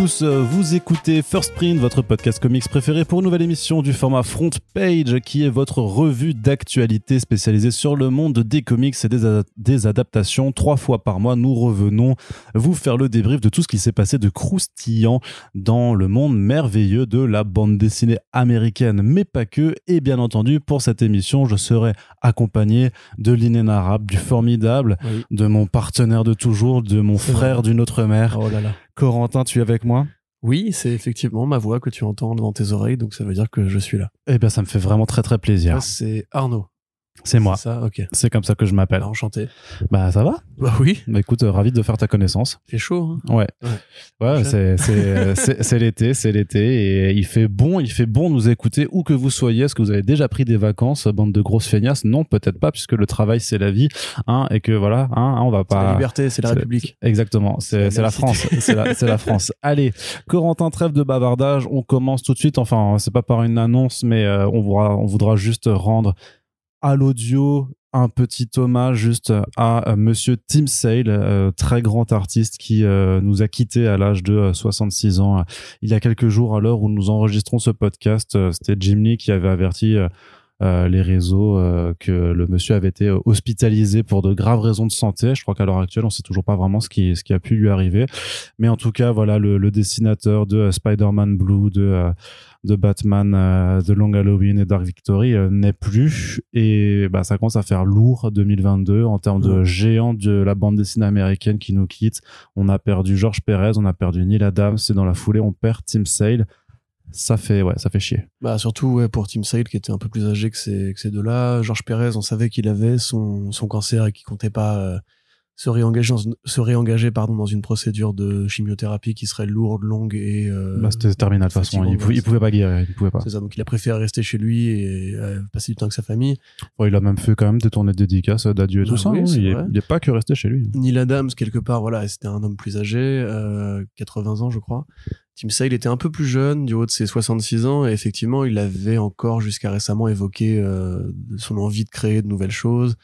tous, vous écoutez First Print, votre podcast comics préféré pour une nouvelle émission du format Front Page, qui est votre revue d'actualité spécialisée sur le monde des comics et des, des, adaptations. Trois fois par mois, nous revenons vous faire le débrief de tout ce qui s'est passé de croustillant dans le monde merveilleux de la bande dessinée américaine, mais pas que. Et bien entendu, pour cette émission, je serai accompagné de l'inénarrable, du formidable, Oui. de mon partenaire de toujours, de mon C'est frère d'une autre mère. Oh là là. Corentin, tu es avec moi? Oui, c'est effectivement ma voix que tu entends dans tes oreilles, donc ça veut dire que je suis là. Eh bien, ça me fait vraiment très très plaisir. Ah, c'est Arnaud. C'est moi. C'est ça, ok. C'est comme ça que je m'appelle. Alors, enchanté. Bah, ça va Bah oui, Bah, écoute, euh, ravi de faire ta connaissance. il fait chaud. Hein. Ouais. Ouais. Ouais, c'est, c'est, euh, c'est, l'été, c'est l'été et il fait bon, il fait bon nous écouter où que vous soyez. Est-ce que vous avez déjà pris des vacances, bande de grosses feignasses? Non, peut-être pas, puisque le travail c'est la vie, hein, et que voilà, hein, on va C'est la pas. liberté, c'est la République. Exactement, c'est, la la France, c'est la, France. Allez, Corentin, trêve de bavardage, on commence tout de suite. Enfin, c'est pas par une annonce, mais euh, on voudra, on voudra juste rendre à l'audio un petit hommage juste à euh, monsieur Tim Sale, euh, très grand artiste qui euh, nous a quittés à l'âge de euh, 66 ans. Il y a quelques jours, à l'heure où nous enregistrons ce podcast, euh, c'était Jim Lee qui avait averti euh, les réseaux euh, que le monsieur avait été euh, hospitalisé pour de graves raisons de santé. Je crois qu'à l'heure actuelle, on sait toujours pas vraiment ce qui, ce qui a pu lui arriver. Mais en tout cas, voilà, le, le dessinateur de Spider-Man Blue, de, de Batman, de Long Halloween et Dark Victory n'est plus. Et bah, ça commence à faire lourd 2022 en termes de Ouais. géants de la bande dessinée américaine qui nous quitte. On a perdu George Perez, on a perdu Neil Adams, et dans la foulée, on perd Tim Sale. Ça fait, ouais, ça fait chier. Bah surtout ouais, pour Tim Sale qui était un peu plus âgé que ces, que ces deux-là. Georges Pérez, on savait qu'il avait son, son cancer et qu'il comptait pas euh, se réengager, dans, se réengager pardon, dans une procédure de chimiothérapie qui serait lourde, longue et... euh, bah, c'était terminé de toute façon. Il, pouvait, il pouvait pas guérir, il pouvait pas. C'est ça, donc il a préféré rester chez lui et euh, passer du temps avec sa famille. Bon, il a même fait quand même des tournées de dédicaces, d'adieu et tout Ah ça. oui, hein. est, il est pas que resté chez lui. Neil Adams, quelque part, voilà, c'était un homme plus âgé, euh, 80 ans, je crois. Tim Sale était un peu plus jeune, du haut de ses 66 ans, et effectivement, il avait encore jusqu'à récemment évoqué euh, son envie de créer de nouvelles choses.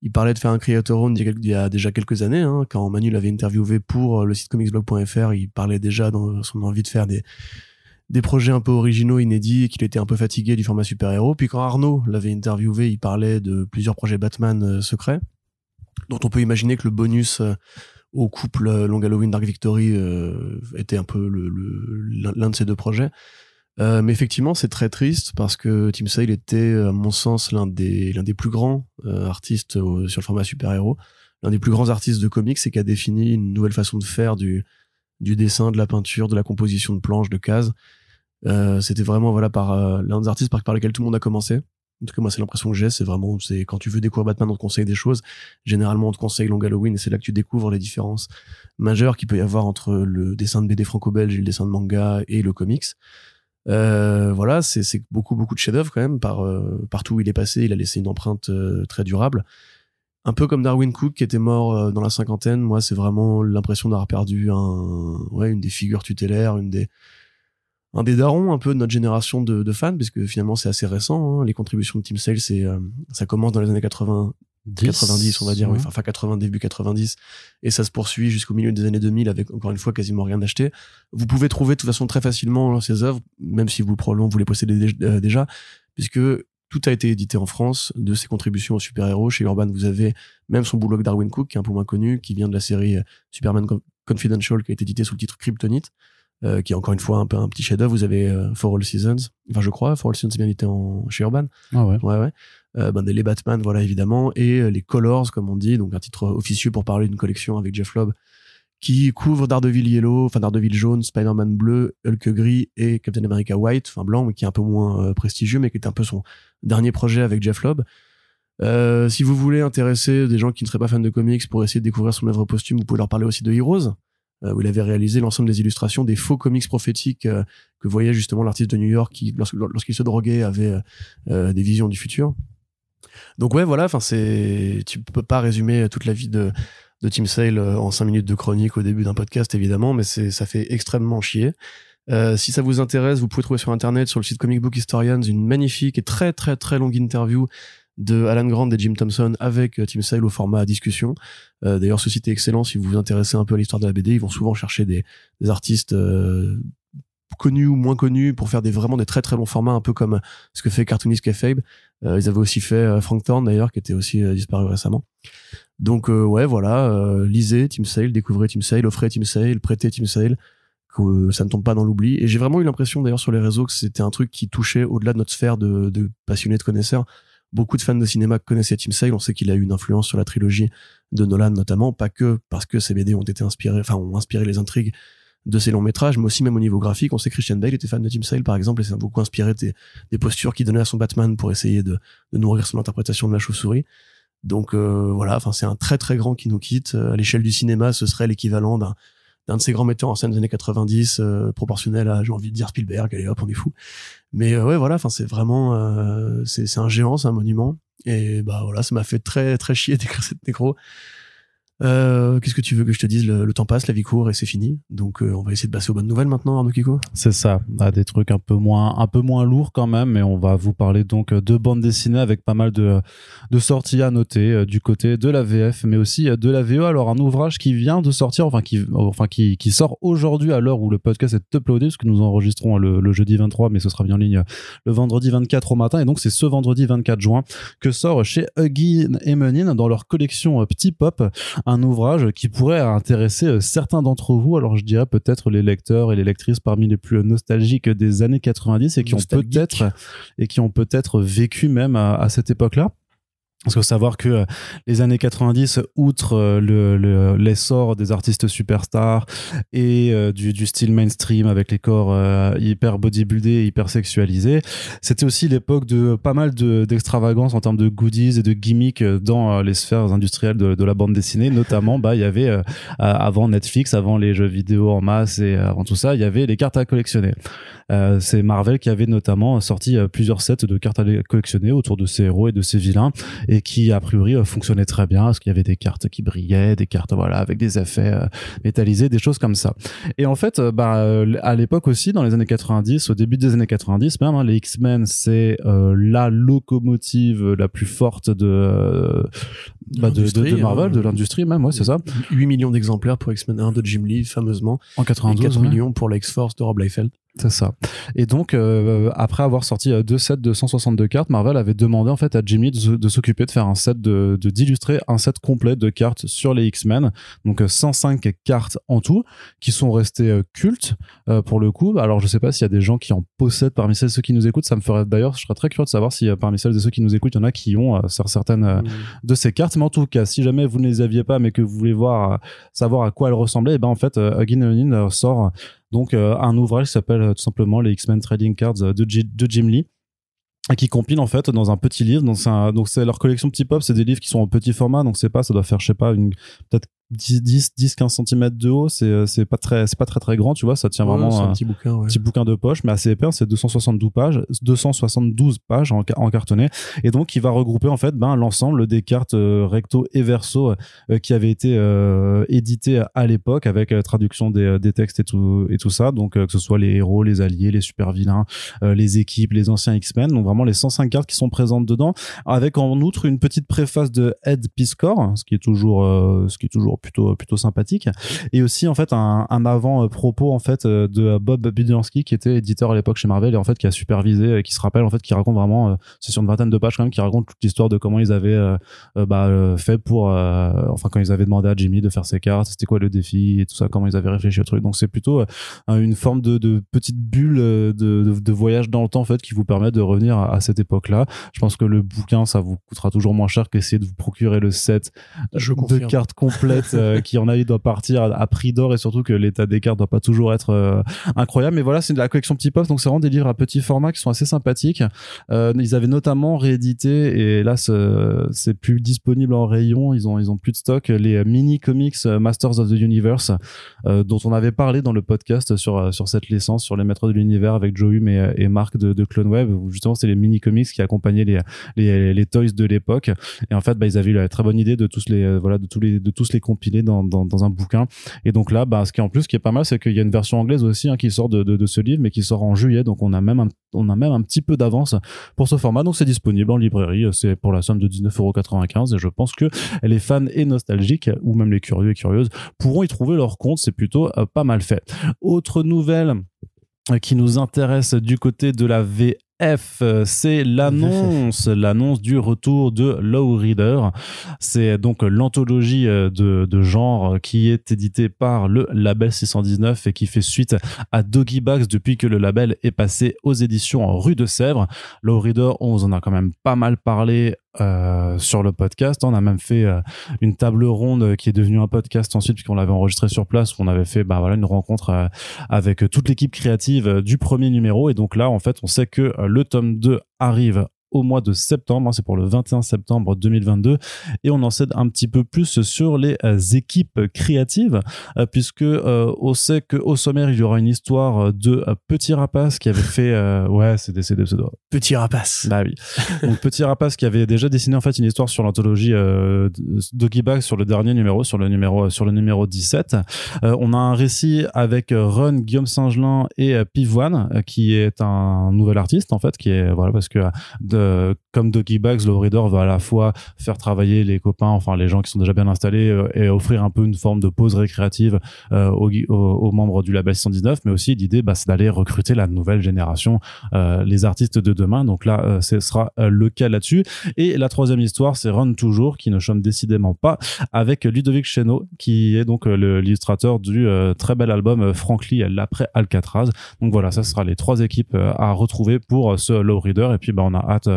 Il parlait de faire un creator own il y a, déjà quelques années, hein, quand Manu l'avait interviewé pour euh, le site comicsblog.fr, il parlait déjà dans son envie de faire des des projets un peu originaux, inédits, et qu'il était un peu fatigué du format super-héros. Puis quand Arnaud l'avait interviewé, il parlait de plusieurs projets Batman euh, secrets, dont on peut imaginer que le bonus euh, au couple euh, Long Halloween Dark Victory euh, était un peu le- le- l'un l'un de ces deux projets. Euh, mais effectivement, c'est très triste parce que Tim Sale était, à mon sens, l'un des, l'un des plus grands euh, artistes au- sur le format super-héros, l'un des plus grands artistes de comics et qui a défini une nouvelle façon de faire du, du dessin, de la peinture, de la composition de planches, de cases. Euh, c'était vraiment voilà par euh, l'un des artistes par, par lesquels tout le monde a commencé. En tout cas, moi, c'est l'impression que j'ai. C'est vraiment, c'est quand tu veux découvrir Batman, on te conseille des choses. Généralement, on te conseille Long Halloween et c'est là que tu découvres les différences majeures qu'il peut y avoir entre le dessin de BD franco-belge et le dessin de manga et le comics. Euh, voilà, c'est beaucoup, beaucoup de chefs-d'œuvre quand même. Par, euh, partout où il est passé, il a laissé une empreinte euh, très durable. Un peu comme Darwin Cook qui était mort euh, dans la cinquantaine. Moi, c'est vraiment l'impression d'avoir perdu un, ouais, une des figures tutélaires, une des, un des darons un peu de notre génération de, de fans, puisque finalement c'est assez récent. hein. Les contributions de Team Sale, c'est, euh, ça commence dans les années 80, 90, on va dire, oui, enfin, fin 80, début 90, et ça se poursuit jusqu'au milieu des années 2000 avec encore une fois quasiment rien acheté. Vous pouvez trouver de toute façon très facilement hein, ces œuvres, même si vous probablement vous les possédez euh, déjà, puisque tout a été édité en France de ses contributions aux super-héros. Chez Urban, vous avez même son boulot Darwin Cook, qui est un peu moins connu, qui vient de la série euh, Superman Con- Confidential, qui a été édité sous le titre Kryptonite, euh, qui est encore une fois un peu un petit chef-d'œuvre. Vous avez euh, For All Seasons, enfin je crois, For All Seasons c'est bien édité en, chez Urban. Ah ouais. Ouais, ouais. Euh, ben, les Batman, voilà, évidemment. Et euh, les Colors, comme on dit, donc un titre officieux pour parler d'une collection avec Jeff Lobb, qui couvre Daredevil Yellow, enfin Daredevil jaune, Spider-Man bleu, Hulk gris et Captain America white, enfin blanc, mais qui est un peu moins prestigieux, mais qui est un peu son dernier projet avec Jeff Lobb. Euh, si vous voulez intéresser des gens qui ne seraient pas fans de comics pour essayer de découvrir son œuvre posthume, vous pouvez leur parler aussi de Heroes, où il avait réalisé l'ensemble des illustrations des faux comics prophétiques euh, que voyait justement l'artiste de New York qui, lorsqu'il se droguait, avait euh, euh, des visions du futur. Donc ouais, voilà, enfin c'est, tu peux pas résumer toute la vie de de Tim Sale euh, en cinq minutes de chronique au début d'un podcast évidemment, mais c'est ça fait extrêmement chier. Euh, si ça vous intéresse, vous pouvez trouver sur internet, sur le site Comic Book Historians, une magnifique et très très très longue interview de Alan Grant et Jim Thompson avec Tim Sale au format discussion. D'ailleurs, ce site est excellent si vous vous intéressez un peu à l'histoire de la BD. Ils vont souvent chercher des, artistes connus ou moins connus pour faire des vraiment des très très longs formats un peu comme ce que fait Cartoonist euh, ils avaient aussi fait euh, Frank Thorne d'ailleurs qui était aussi euh, disparu récemment donc ouais voilà lisez Team Sale découvrez Team Sale offrez Team Sale prêtez Team Sale que ça ne tombe pas dans l'oubli et j'ai vraiment eu l'impression d'ailleurs sur les réseaux que c'était un truc qui touchait au-delà de notre sphère de passionnés de connaisseurs beaucoup de fans de cinéma connaissaient Tim Sale. On sait qu'il a eu une influence sur la trilogie de Nolan notamment, pas que parce que ses BD ont été inspirés, enfin ont inspiré les intrigues de ses longs métrages, mais aussi même au niveau graphique. On sait que Christian Bale était fan de Tim Sale, par exemple, et c'est beaucoup inspiré des, des, postures qu'il donnait à son Batman pour essayer de, de nourrir son interprétation de la chauve-souris. Donc euh, voilà, enfin c'est un très très grand qui nous quitte. Euh, à l'échelle du cinéma, ce serait l'équivalent d'un d'un de ces grands metteurs en scène des années 90, euh, proportionnel à, j'ai envie de dire Spielberg, allez hop, on est fou. Mais ouais, voilà, enfin c'est vraiment, c'est c'est un géant, c'est un monument. Et bah voilà, ça m'a fait très très chier d'écrire cette nécro. Euh, qu'est-ce que tu veux que je te dise? Le, temps passe, la vie court et c'est fini. Donc euh, on va essayer de passer aux bonnes nouvelles maintenant, Arnaud Kiko. C'est ça. On a des trucs un peu moins, un peu moins lourds quand même, mais on va vous parler donc de bandes dessinées avec pas mal de, sorties à noter euh, du côté de la VF, mais aussi de la VE. Alors un ouvrage qui vient de sortir, enfin qui, enfin qui sort aujourd'hui à l'heure où le podcast est uploadé, parce que nous enregistrons le, le, jeudi 23, mais ce sera bien en ligne le vendredi 24 au matin. Et donc c'est ce vendredi 24 juin que sort chez Huggy et Menin dans leur collection Petit Pop un ouvrage qui pourrait intéresser euh, certains d'entre vous. Alors je dirais peut-être les lecteurs et les lectrices parmi les plus nostalgiques des années 90 et qui ont peut-être et qui ont peut-être vécu même à cette époque-là. Parce qu'il faut savoir que euh, les années 90, outre euh, le, l'essor des artistes superstars et euh, du, style mainstream avec les corps hyper bodybuildés, hyper sexualisés, c'était aussi l'époque de pas mal de, d'extravagance en termes de goodies et de gimmicks dans les sphères industrielles de, de la bande dessinée. Notamment, bah, il y avait avant Netflix, avant les jeux vidéo en masse et avant tout ça, il y avait les cartes à collectionner. C'est Marvel qui avait notamment sorti plusieurs sets de cartes à collectionner autour de ses héros et de ses vilains qui a priori euh, fonctionnaient très bien parce qu'il y avait des cartes qui brillaient, des cartes voilà avec des effets métallisés, des choses comme ça. Et en fait, bah, à l'époque aussi, dans les années 90, au début des années 90 même, hein, les X-Men c'est la locomotive la plus forte de bah, de, de, Marvel, de l'industrie même, ouais, c'est ça. 8 millions d'exemplaires pour X-Men 1 de Jim Lee, fameusement. En 92. Et 4 millions pour la X-Force de Rob Liefeld. C'est ça. Et donc, euh, après avoir sorti euh, deux sets de 162 cartes, Marvel avait demandé en fait à Jimmy de, s'occuper de faire un set de d'illustrer un set complet de cartes sur les X-Men. Donc 105 euh, cartes en tout, qui sont restées cultes pour le coup. Alors je sais pas s'il y a des gens qui en possèdent parmi celles ceux qui nous écoutent. Ça me ferait d'ailleurs, je serais très curieux de savoir si parmi celles et ceux qui nous écoutent, il y en a qui ont certaines mmh. de ces cartes. Mais en tout cas, si jamais vous ne les aviez pas, mais que vous voulez voir savoir à quoi elles ressemblaient, et eh ben en fait, Hugin sort donc euh, un ouvrage qui s'appelle euh, tout simplement les X-Men Trading Cards euh, de, Jim Lee qui compile en fait dans un petit livre. Donc c'est donc c'est leur collection petit pop c'est des livres qui sont en petit format. Donc c'est pas ça doit faire je sais pas une peut-être 10, 10, 10 15 cm de haut c'est euh, c'est pas très c'est pas très très grand tu vois ça tient vraiment un, petit bouquin ouais. petit bouquin de poche mais assez épais c'est 272 pages 272 pages en, en, cartonné. Et donc il va regrouper en fait ben l'ensemble des cartes euh, recto et verso euh, qui avaient été euh, éditées à l'époque avec traduction des, des textes et tout et tout ça. Donc que ce soit les héros les alliés les super vilains les équipes les anciens X-Men. Donc vraiment les 105 cartes qui sont présentes dedans avec en outre une petite préface de Ed Piscor ce qui est toujours ce qui est toujours plutôt plutôt sympathique. Et aussi en fait un, un avant propos en fait euh, de Bob Budiansky qui était éditeur à l'époque chez Marvel et en fait qui a supervisé et qui se rappelle en fait qui raconte vraiment euh, c'est sur une vingtaine de pages quand même qui raconte toute l'histoire de comment ils avaient euh, bah, fait pour enfin quand ils avaient demandé à Jimmy de faire ses cartes c'était quoi le défi et tout ça comment ils avaient réfléchi au truc. Donc c'est plutôt une forme de, de petite bulle de, de, de, voyage dans le temps en fait qui vous permet de revenir à, cette époque là je pense que le bouquin ça vous coûtera toujours moins cher qu'essayer de vous procurer le set de cartes complètes euh, qui en a il doit partir à, prix d'or et surtout que l'état des cartes doit pas toujours être euh, incroyable. Mais voilà c'est de la collection petit pop donc c'est vraiment des livres à petit format qui sont assez sympathiques. Euh, ils avaient notamment réédité et là c'est plus disponible en rayon ils ont ils ont plus de stock les mini comics Masters of the Universe dont on avait parlé dans le podcast sur sur cette licence sur les maîtres de l'univers avec Joe Hume et, et Marc de, de Clone Web justement c'est les mini comics qui accompagnaient les les, les toys de l'époque. Et en fait bah, ils avaient eu la très bonne idée de tous les voilà de tous les de tous les compilé dans, un bouquin. Et donc là, bah, ce qui est en plus, ce qui est pas mal, c'est qu'il y a une version anglaise aussi hein, qui sort de, ce livre, mais qui sort en juillet. Donc on a même un, on a même un petit peu d'avance pour ce format. Donc c'est disponible en librairie. C'est pour la somme de 19,95€ et je pense que les fans et nostalgiques ou même les curieux et curieuses pourront y trouver leur compte. C'est plutôt euh, pas mal fait. Autre nouvelle euh, qui nous intéresse du côté de la V F, c'est l'annonce, l'annonce du retour de Low Reader. C'est donc l'anthologie euh, de, de, genre qui est éditée par le label 619 et qui fait suite à Doggy Bags depuis que le label est passé aux éditions Rue de Sèvres. Low Reader, on vous en a quand même pas mal parlé euh, sur le podcast. On a même fait euh, une table ronde qui est devenue un podcast ensuite puisqu'on l'avait enregistré sur place où on avait fait bah voilà une rencontre euh, avec toute l'équipe créative du premier numéro et donc là en fait on sait que le tome 2 arrive au mois de septembre. Hein, c'est pour le 21 septembre 2022. Et on en sait un petit peu plus sur les euh, équipes créatives, euh, puisque euh, on sait qu'au sommaire, il y aura une histoire de Petit Rapace qui avait fait... ouais, c'est décédé pseudo. Petit Rapace. Bah oui. Donc Petit Rapace qui avait déjà dessiné en fait une histoire sur l'anthologie Doggy Bag sur le dernier numéro, sur le numéro, sur le numéro 17. on a un récit avec Run, Guillaume Singelin et Pivoine, qui est un nouvel artiste en fait, qui est... Voilà, parce que de, euh, comme Doggy Bags, le reader va à la fois faire travailler les copains, enfin les gens qui sont déjà bien installés, euh, et offrir un peu une forme de pause récréative euh, aux, membres du label 119, mais aussi l'idée, bah, c'est d'aller recruter la nouvelle génération, les artistes de demain. Donc là, ce sera le cas là-dessus. Et la troisième histoire, c'est Run Toujours, qui ne chôme décidément pas, avec Ludovic Chenot, qui est donc l'illustrateur du très bel album Frankly, l'après Alcatraz. Donc voilà, ça sera les trois équipes à retrouver pour ce low reader. Et puis, bah, on a hâte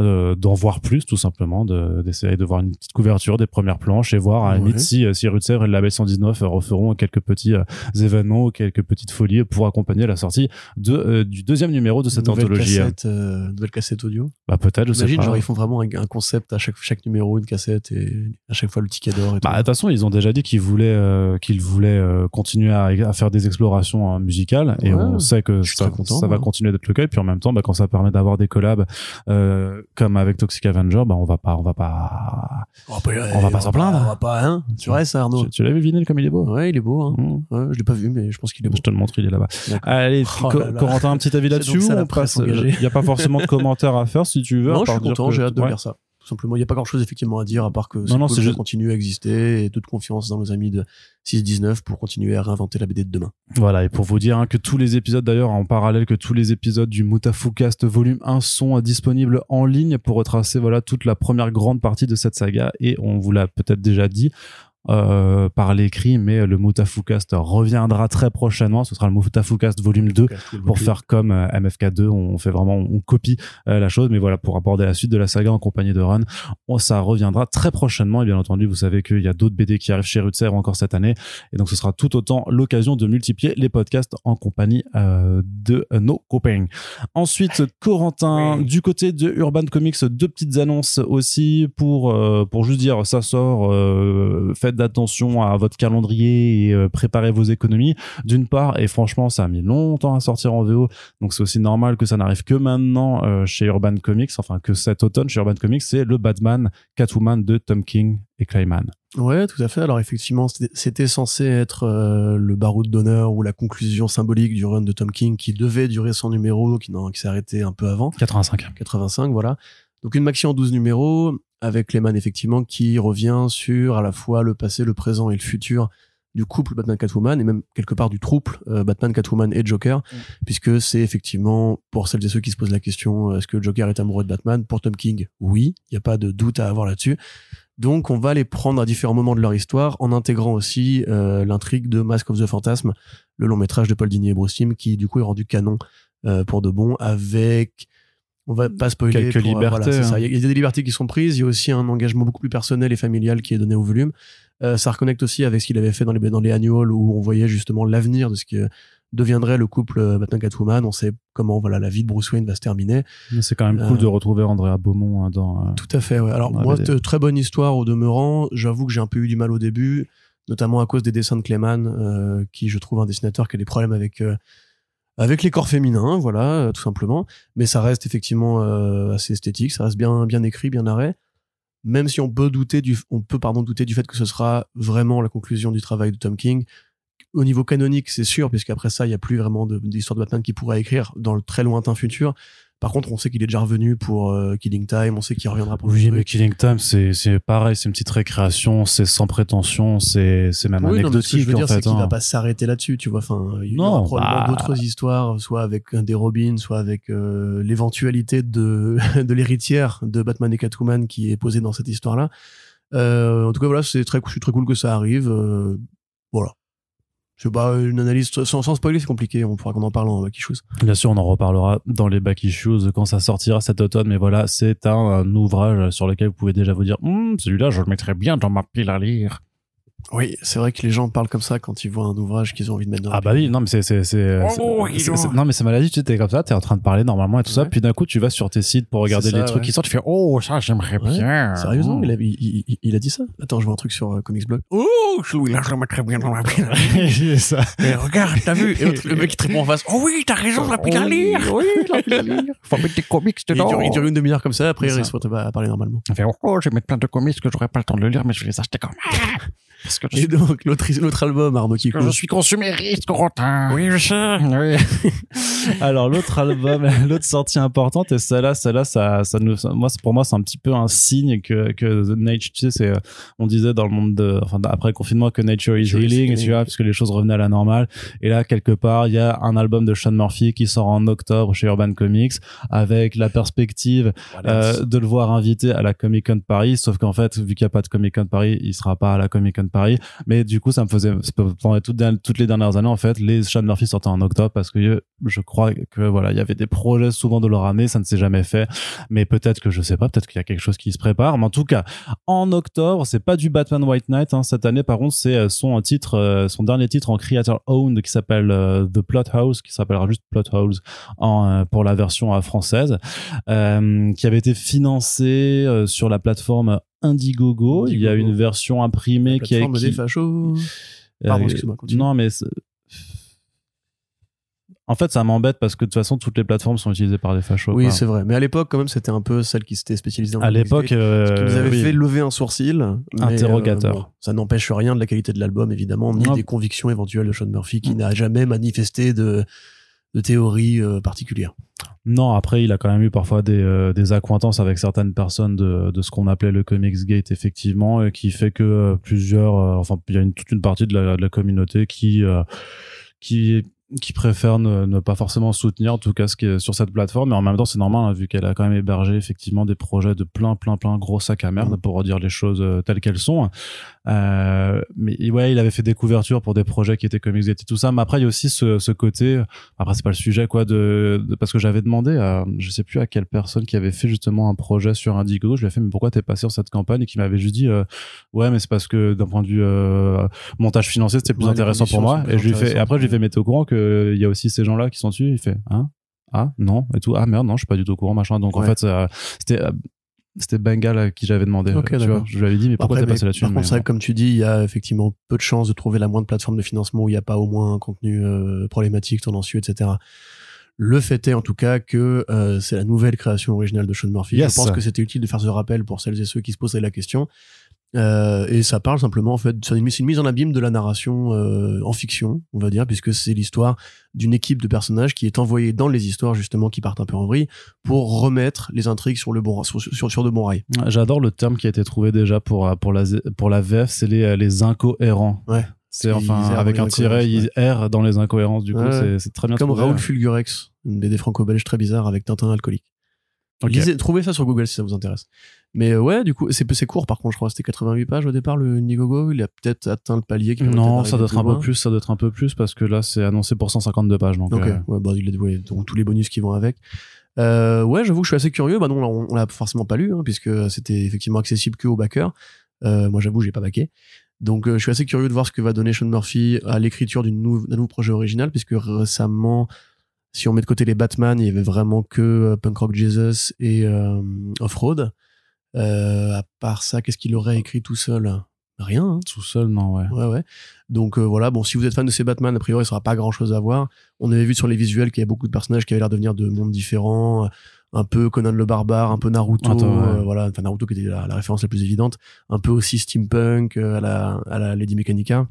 euh, d'en voir plus, tout simplement, d'essayer de, voir une petite couverture des premières planches et voir à la limite si, euh, si et le label 119 referont quelques petits euh, événements ou quelques petites folies pour accompagner la sortie de, du deuxième numéro de cette nouvelle anthologie. Cassette, nouvelle cassette audio Bah peut-être, je sais pas. genre ils font vraiment un, concept à chaque, chaque numéro, une cassette et à chaque fois le ticket d'or. Bah de toute façon, ils ont déjà dit qu'ils voulaient, qu'ils voulaient continuer à, à, faire des explorations musicales et on sait que ça, ça va continuer d'être le cas. Et puis en même temps, bah, quand ça permet d'avoir des collabs euh, comme avec Toxic Avenger, bah on va pas, on va pas, on va pas, on va pas s'en plaindre. On va pas, hein. Tu vois ça, Arnaud. Tu, l'as vu vinyle comme il est beau? Ouais, il est beau. Hein. Mmh. Ouais, je l'ai pas vu, mais je pense qu'il est beau. Je te le montre, il est là-bas. Allez, oh Corentin, un petit avis là-dessus. Il n'y a pas forcément de commentaires à faire si tu veux. Non, je suis content, j'ai hâte de lire ça simplement. Il n'y a pas grand chose effectivement à dire à part que non, non, juste continuer à exister et toute confiance dans nos amis de 6-19 pour continuer à réinventer la BD de demain. Voilà, et pour vous dire hein, que tous les épisodes d'ailleurs, en parallèle que tous les épisodes du Mutafukast volume 1 sont euh, disponibles en ligne pour retracer voilà toute la première grande partie de cette saga et on vous l'a peut-être déjà dit, euh, par l'écrit, mais le Mutafukast reviendra très prochainement. Ce sera le Mutafukast volume 2 pour faire comme euh, MFK2. On fait vraiment, on copie euh, la chose, mais voilà, pour aborder la suite de la saga en compagnie de Run, ça reviendra très prochainement. Et bien entendu, vous savez qu'il y a d'autres BD qui arrivent chez Rutzer encore cette année. Et donc, ce sera tout autant l'occasion de multiplier les podcasts en compagnie de nos copains. Ensuite, Corentin, du côté de Urban Comics, deux petites annonces aussi pour, pour juste dire, ça sort, fait faites attention à votre calendrier et euh, préparez vos économies. D'une part, et franchement, ça a mis longtemps à sortir en VO, donc c'est aussi normal que ça n'arrive que maintenant euh, chez Urban Comics, enfin que cet automne chez Urban Comics, c'est le Batman Catwoman de Tom King et Clayman. Ouais, tout à fait. Alors effectivement, c'était censé être euh, le baroud d'honneur ou la conclusion symbolique du run de Tom King qui devait durer son numéro, qui, qui s'est arrêté un peu avant. 85. 85, voilà. Donc une maxi en 12 numéros avec Lehman effectivement qui revient sur à la fois le passé, le présent et le futur du couple Batman Catwoman et même quelque part du trouble euh, Batman Catwoman et Joker mm. puisque c'est effectivement pour celles et ceux qui se posent la question euh, est-ce que Joker est amoureux de Batman? Pour Tom King oui. Il n'y a pas de doute à avoir là-dessus. Donc on va les prendre à différents moments de leur histoire en intégrant aussi euh, l'intrigue de Mask of the Phantasm le long métrage de Paul Dini et Bruce Timm qui du coup est rendu canon pour de bon avec on va pas spoiler. Quelques euh, libertés. Hein. Il y a des libertés qui sont prises. Il y a aussi un engagement beaucoup plus personnel et familial qui est donné au volume. Euh, ça reconnecte aussi avec ce qu'il avait fait dans les dans les annuals où on voyait justement l'avenir de ce qui deviendrait le couple euh, Batman Catwoman. On sait comment voilà la vie de Bruce Wayne va se terminer. C'est quand même cool de retrouver Andrea Beaumont hein, dans. Tout à fait. Ouais. Alors moi, très bonne histoire au demeurant. J'avoue que j'ai un peu eu du mal au début, notamment à cause des dessins de Clayman, qui je trouve un dessinateur qui a des problèmes avec avec les corps féminins, voilà, euh, tout simplement. Mais ça reste effectivement euh, assez esthétique, ça reste bien, bien écrit, bien arrêt. même si on peut douter du, on peut pardon douter du fait que ce sera vraiment la conclusion du travail de Tom King. Au niveau canonique, c'est sûr, puisqu'après ça, il y a plus vraiment de- d'histoire de, Batman qui pourrait écrire dans le très lointain futur. Par contre, on sait qu'il est déjà revenu pour euh, Killing Time, on sait qu'il reviendra pour Oui, mais. Killing Time, c'est c'est pareil, c'est une petite récréation, c'est sans prétention, c'est c'est même Oui, non, mais ce que anecdotique je veux dire, c'est qu'il hein. va pas s'arrêter là-dessus, tu vois. Enfin, il y Non, aura probablement bah. d'autres histoires, soit avec un des Robins, soit avec euh, l'éventualité de, de l'héritière de Batman et Catwoman qui est posée dans cette histoire-là. Euh, en tout cas, voilà, c'est très, c'est très cool que ça arrive. euh, voilà. Je sais pas, une analyse sans, sans spoiler, c'est compliqué. On pourra qu'on en parle en Wacky Shoes. Bien sûr, on en reparlera dans les back issues quand ça sortira cet automne, mais voilà, c'est un, un ouvrage sur lequel vous pouvez déjà vous dire, Hum, celui-là, je le mettrais bien dans ma pile à lire. Oui, c'est vrai que les gens parlent comme ça quand ils voient un ouvrage qu'ils ont envie de mettre dans la Ah bah oui, non mais c'est c'est c'est Oh, non mais c'est maladie, tu sais, t'es comme ça, t'es en train de parler normalement et tout ça, puis d'un coup tu vas sur tes sites pour regarder C'est les ça, trucs ouais. qui sortent, tu fais oh ça j'aimerais Ouais, bien. Sérieusement, Oh. il a, il, il- il a dit ça Attends, je vois un truc sur euh, Comics Blog. Oh, celui-là, je le mettrais bien dans la pile. C'est ça. Mais regarde, t'as vu Et le mec qui te répond en face. Oh oui, t'as raison, la pile à lire. Oui, la pile à lire. Faut mettre des comics Il dedans. dure, il dure une demi-heure comme ça, après il ça. se retrouve à parler normalement. On fait, oh, je vais mettre plein de comics que j'aurais pas le temps de le lire, mais je vais les acheter quand même. Parce que je Et suis, donc, l'autre, l'autre album, Arnaud qui que je suis consumériste, Corentin. Oui, je sais. Oui. Alors l'autre album, l'autre sortie importante et celle-là, celle-là, ça, ça nous, moi, pour moi, c'est un petit peu un signe que que The Nature, tu sais, c'est, on disait dans le monde de, enfin après le confinement que Nature is healing, tu vois, puisque les choses revenaient à la normale. Et là, quelque part, il y a un album de Sean Murphy qui sort en octobre chez Urban Comics avec la perspective euh, de le voir invité à la Comic Con de Paris, sauf qu'en fait, vu qu'il n'y a pas de Comic Con de Paris, il sera pas à la Comic Con de Paris. Mais du coup, ça me faisait, pendant toutes, les dernières années, en fait, les Sean Murphy sortaient en octobre parce que je crois que voilà, il y avait des projets souvent de leur année, ça ne s'est jamais fait. Mais peut-être que je sais pas, peut-être qu'il y a quelque chose qui se prépare. Mais en tout cas, en octobre, c'est pas du Batman White Knight. Hein. Cette année, par contre, c'est euh, son titre, euh, son dernier titre en creator owned qui s'appelle euh, The Plot House, qui s'appellera juste Plot House pour la version française, qui avait été financé sur la plateforme Indiegogo. Il y a Indiegogo. une version imprimée qui est qui- des fachos. Pardon, euh, excuse-moi. Non, mais en fait, ça m'embête parce que de toute façon, toutes les plateformes sont utilisées par des fachos. Oui, c'est vrai. Mais à l'époque, quand même, c'était un peu celle qui s'était spécialisée dans à l'époque, euh, qui nous avait oui. fait lever un sourcil. Interrogateur. euh, bon, ça n'empêche rien de la qualité de l'album, évidemment, ni des convictions éventuelles de Sean Murphy, qui Mm. n'a jamais manifesté de, de théorie euh, particulière. Non, après, il a quand même eu parfois des, euh, des accointances avec certaines personnes de, de ce qu'on appelait le Comics Gate, effectivement, et qui fait que euh, plusieurs, euh, enfin, il y a toute une partie de la, communauté qui, qui, qui préfère ne, ne pas forcément soutenir, en tout cas, ce qui est sur cette plateforme. Mais en même temps, c'est normal, hein, vu qu'elle a quand même hébergé, effectivement, des projets de plein, plein, plein gros sacs à merde, pour dire les choses euh, telles qu'elles sont. Euh, mais ouais, il avait fait des couvertures pour des projets qui étaient Comics et tout ça. Mais après, il y a aussi ce, ce côté, après, c'est pas le sujet, quoi, de, de- parce que j'avais demandé à, je sais plus à quelle personne qui avait fait justement un projet sur Indiegogo, je lui ai fait, mais pourquoi t'es pas sur cette campagne? Et qui m'avait juste dit, euh, ouais, mais c'est parce que d'un point de vue, euh, montage financier, c'était plus Ouais, intéressant pour moi. Et je lui et après, je lui ai fait, mais au courant qu'il y a aussi ces gens-là qui sont dessus? Il fait, hein? Ah, non, et tout. Ah, merde, non, je suis pas du tout au courant, machin. Donc, en fait, c'était, euh, c'était Bengal à qui j'avais demandé. Tu vois. Je lui avais dit, mais pourquoi Après, t'es passé là-dessus? Par contre, Mais c'est vrai bon. que comme tu dis, il y a effectivement peu de chances de trouver la moindre plateforme de financement où il n'y a pas au moins un contenu euh, problématique, tendancieux, etc. Le fait est en tout cas que euh, c'est la nouvelle création originale de Sean Murphy. Yes. Je pense que c'était utile de faire ce rappel pour celles et ceux qui se poseraient la question. Euh, et ça parle simplement en fait, c'est une, mise en abîme de la narration euh, en fiction, on va dire, puisque c'est l'histoire d'une équipe de personnages qui est envoyée dans les histoires justement qui partent un peu en vrille pour remettre les intrigues sur le bon sur, sur, sur de bons rails. J'adore le terme qui a été trouvé déjà pour, euh, pour, la, pour la VF, c'est les, les incohérents. Ouais. C'est enfin avec un tiret, ils errent dans les incohérences. Du coup, Ouais. c'est- très bien Comme trouvé. Raoul Fulgurex, une BD franco-belge très bizarre avec Tintin alcoolique. Lisez, trouvez ça sur Google si ça vous intéresse. Mais euh, ouais, du coup, c'est court par contre, je crois. C'était 88 pages au départ, le Indiegogo. Il a peut-être atteint le palier qui Non, ça doit être un peu plus, ça doit être un peu plus parce que là, c'est annoncé pour 152 pages. Donc, Ok, euh, ouais, bah, il a ouais, donc, tous les bonus qui vont avec. Euh, ouais, j'avoue que je suis assez curieux. Bah non, on, on l'a forcément pas lu, hein, puisque c'était effectivement accessible que aux backers. Euh, moi, j'avoue, j'ai pas backé. Donc, je suis assez curieux de voir ce que va donner Sean Murphy à l'écriture nou- d'un nouveau projet original, puisque récemment, si on met de côté les Batman, il y avait vraiment que Punk Rock Jesus et Off-Road. Euh, à part ça, qu'est-ce qu'il aurait écrit tout seul? Rien. hein. tout seul, non, ouais. Ouais, ouais. Donc euh, voilà, bon, si vous êtes fan de ces Batman, a priori, il sera pas grand chose à voir. On avait vu sur les visuels qu'il y a beaucoup de personnages qui avaient l'air de venir de mondes différents. un peu Conan le barbare, un peu Naruto, Attends, ouais. euh, voilà, enfin Naruto qui était la, la référence la plus évidente, un peu aussi steampunk euh, à la, à la Lady Mechanica.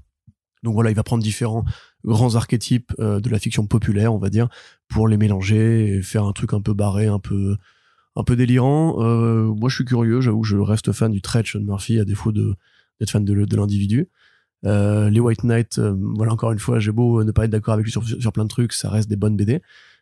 Donc voilà, il va prendre différents grands archétypes de la fiction populaire, on va dire, pour les mélanger et faire un truc un peu barré, un peu un peu délirant. Euh, moi, je suis curieux, j'avoue, je reste fan du trait de Sean Murphy à défaut de d'être fan de, l'individu. Euh, les White Knight, euh, voilà encore une fois, j'ai beau ne pas être d'accord avec lui sur, sur plein de trucs, ça reste des bonnes BD.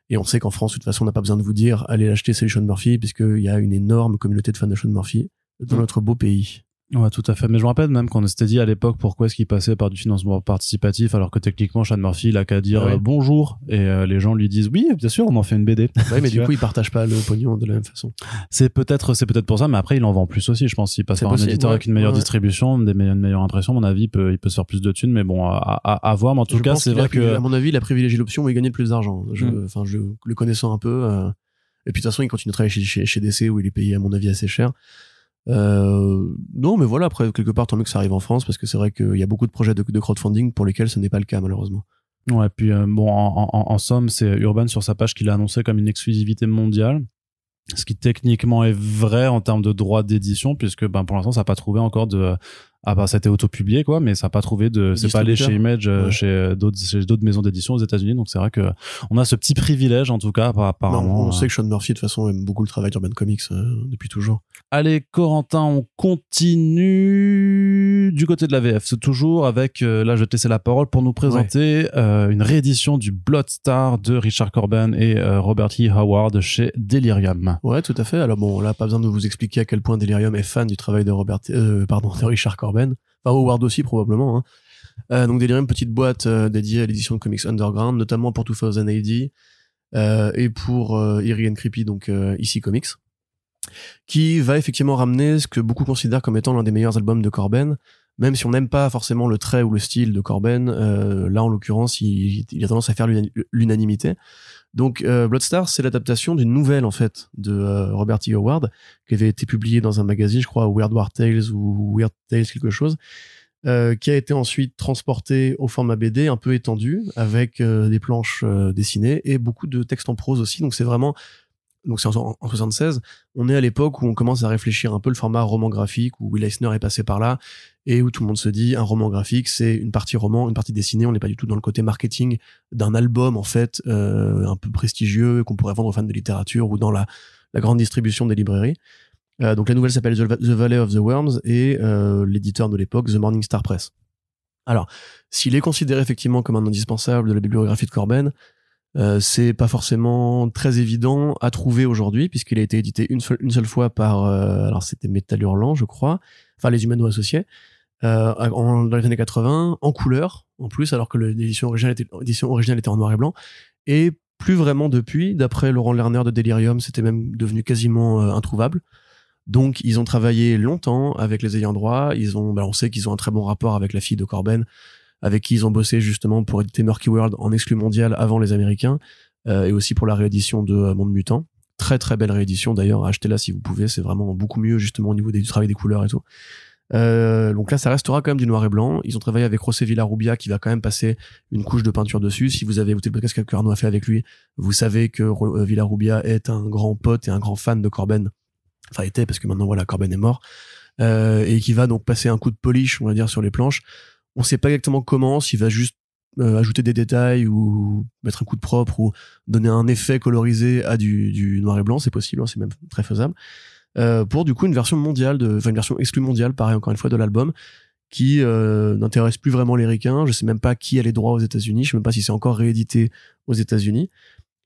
Et on sait qu'en France, de toute façon, on n'a pas besoin de vous dire, allez l'acheter, c'est Sean Murphy, puisqu'il y a une énorme communauté de fans de Sean Murphy dans Mm. notre beau pays. Ouais, tout à fait. Mais je me rappelle même qu'on s'était dit à l'époque pourquoi est-ce qu'il passait par du financement participatif alors que techniquement Sean Murphy il a qu'à dire Ah euh, bonjour et euh, les gens lui disent oui bien sûr on en fait une BD. Ouais, mais du vois. coup, ils partagent pas le pognon de la même façon. C'est peut-être c'est peut-être pour ça mais après il en vend plus aussi je pense s'il passe par un éditeur ouais. avec une meilleure Ouais. distribution des meilleures, une meilleure impression à mon avis il peut, il peut se faire plus de thunes mais bon à, à, à voir mais en tout Je cas c'est vrai que à mon avis, il a privilégié l'option où il gagnait le plus d'argent. Je, Mm. enfin, je le connaissant un peu. euh, et puis de toute façon, il continue de travailler chez, chez, chez DC où il est payé à mon avis assez cher. Euh, non, mais voilà. Après, quelque part, tant mieux que ça arrive en France parce que c'est vrai qu'il y a beaucoup de projets de, crowdfunding pour lesquels ce n'est pas le cas malheureusement. Ouais, puis euh, bon, en, en, en somme, c'est Urban sur sa page qu'il a annoncé comme une exclusivité mondiale. Ce qui techniquement est vrai en termes de droit d'édition, puisque ben, pour l'instant, ça n'a pas trouvé encore de. Ah bah, ça a été autopublié, quoi, mais ça n'a pas trouvé de. C'est pas allé chez. Image, euh, Ouais. chez euh, d'autres chez d'autres maisons d'édition aux États-Unis. Donc c'est vrai que on a ce petit privilège, en tout cas, par- Non, apparemment. on euh. sait que Sean Murphy de toute façon aime beaucoup le travail d'Urban Comics euh, depuis toujours. Allez, Corentin, on continue du côté de la VF. C'est toujours avec, euh, là, je vais te laisser la parole pour nous présenter euh, une réédition du Blood Star de Richard Corben et euh, Robert E. Howard chez Delirium. Ouais, tout à fait. Alors bon, là, pas besoin de vous expliquer à quel point Delirium est fan du travail de Robert, euh, pardon, de Richard Corben. Enfin, Howard aussi probablement. Hein. Donc Delirium, petite boîte dédiée à l'édition de comics underground, notamment pour 2000 AD euh, et pour Eerie and Creepy, donc ici Comics, qui va effectivement ramener ce que beaucoup considèrent comme étant l'un des meilleurs albums de Corben. Même si on n'aime pas forcément le trait ou le style de Corben, euh, là en l'occurrence, il, a tendance à faire l'una- l'unanimité. Donc euh, Bloodstar, c'est l'adaptation d'une nouvelle en fait de euh, Robert E. Howard qui avait été publiée dans un magazine, je crois Weird War Tales ou Weird Tales quelque chose, euh, qui a été ensuite transporté au format BD un peu étendu avec des planches dessinées et beaucoup de textes en prose aussi. Donc c'est vraiment donc c'est en, en 76, on est à l'époque où on commence à réfléchir un peu le format roman graphique, où Will Eisner est passé par là, et où tout le monde se dit, un roman graphique, c'est une partie roman, une partie dessinée, on n'est pas du tout dans le côté marketing d'un album, en fait, euh, un peu prestigieux, qu'on pourrait vendre aux fans de littérature, ou dans la, grande distribution des librairies. Euh, donc la nouvelle s'appelle The Valley of the Worms, et euh, l'éditeur de l'époque, The Morning Star Press. Alors, s'il est considéré effectivement comme un indispensable de la bibliographie de Corben, euh, c'est pas forcément très évident à trouver aujourd'hui puisqu'il a été édité une seule, une seule fois par euh, alors c'était Metal Hurlant je crois. Enfin les Humano associés. Euh, en, dans les années 80 en couleur en plus alors que l'édition originale était l'édition originale était en noir et blanc. Et plus vraiment depuis d'après Laurent Lerner de Delirium c'était même devenu quasiment euh, introuvable. Donc ils ont travaillé longtemps avec les ayants droit. Ils ont bah, on sait qu'ils ont un très bon rapport avec la fille de Corben avec qui ils ont bossé justement pour éditer Murky World en exclu mondial avant les Américains, euh, et aussi pour la réédition de euh, Monde Mutant. Très très belle réédition d'ailleurs, achetez-la si vous pouvez, c'est vraiment beaucoup mieux justement au niveau des- du travail des couleurs et tout. Euh, donc là, ça restera quand même du noir et blanc. Ils ont travaillé avec José Villarrubia qui va quand même passer une couche de peinture dessus. Si vous avez écouté le podcast que Arnaud a fait avec lui, vous savez que euh, Villarrubia est un grand pote et un grand fan de Corben. Enfin, était parce que maintenant voilà, Corben est mort. Euh, et qui va donc passer un coup de polish, on va dire, sur les planches. On sait pas exactement comment, s'il va juste euh, ajouter des détails ou mettre un coup de propre ou donner un effet colorisé à du, noir et blanc, c'est possible, hein, c'est même très faisable. Euh, pour du coup une version mondiale, enfin une version exclue mondiale, pareil encore une fois de l'album, qui euh, n'intéresse plus vraiment les ricains. Je sais même pas qui a les droits aux États-Unis. Je sais même pas si c'est encore réédité aux États-Unis.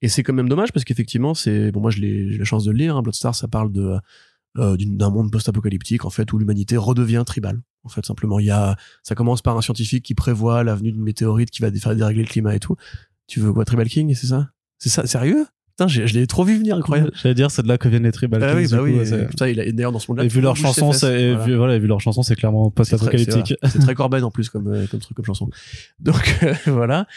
Et c'est quand même dommage parce qu'effectivement, c'est bon. Moi, j'ai la chance de le lire. Hein, Bloodstar, ça parle d'un monde post-apocalyptique en fait où l'humanité redevient tribale. En fait, simplement, il y a ça commence par un scientifique qui prévoit la venue d'une météorite qui va faire dérégler le climat et tout. Tu veux quoi, Tribal King, c'est ça? C'est ça, sérieux? Putain, j'ai- je l'ai trop vu venir, incroyable. J'allais dire, c'est de là que viennent les tribal Ah oui, Kings, bah oui. coup, Putain, il a d'ailleurs dans ce monde-là. Et vu le leur chanson, c'est Voilà. vu- voilà, et vu leur chanson, c'est clairement très- post-apocalyptique. C'est très Corben en plus comme, euh, comme truc, comme chanson. Donc euh, voilà.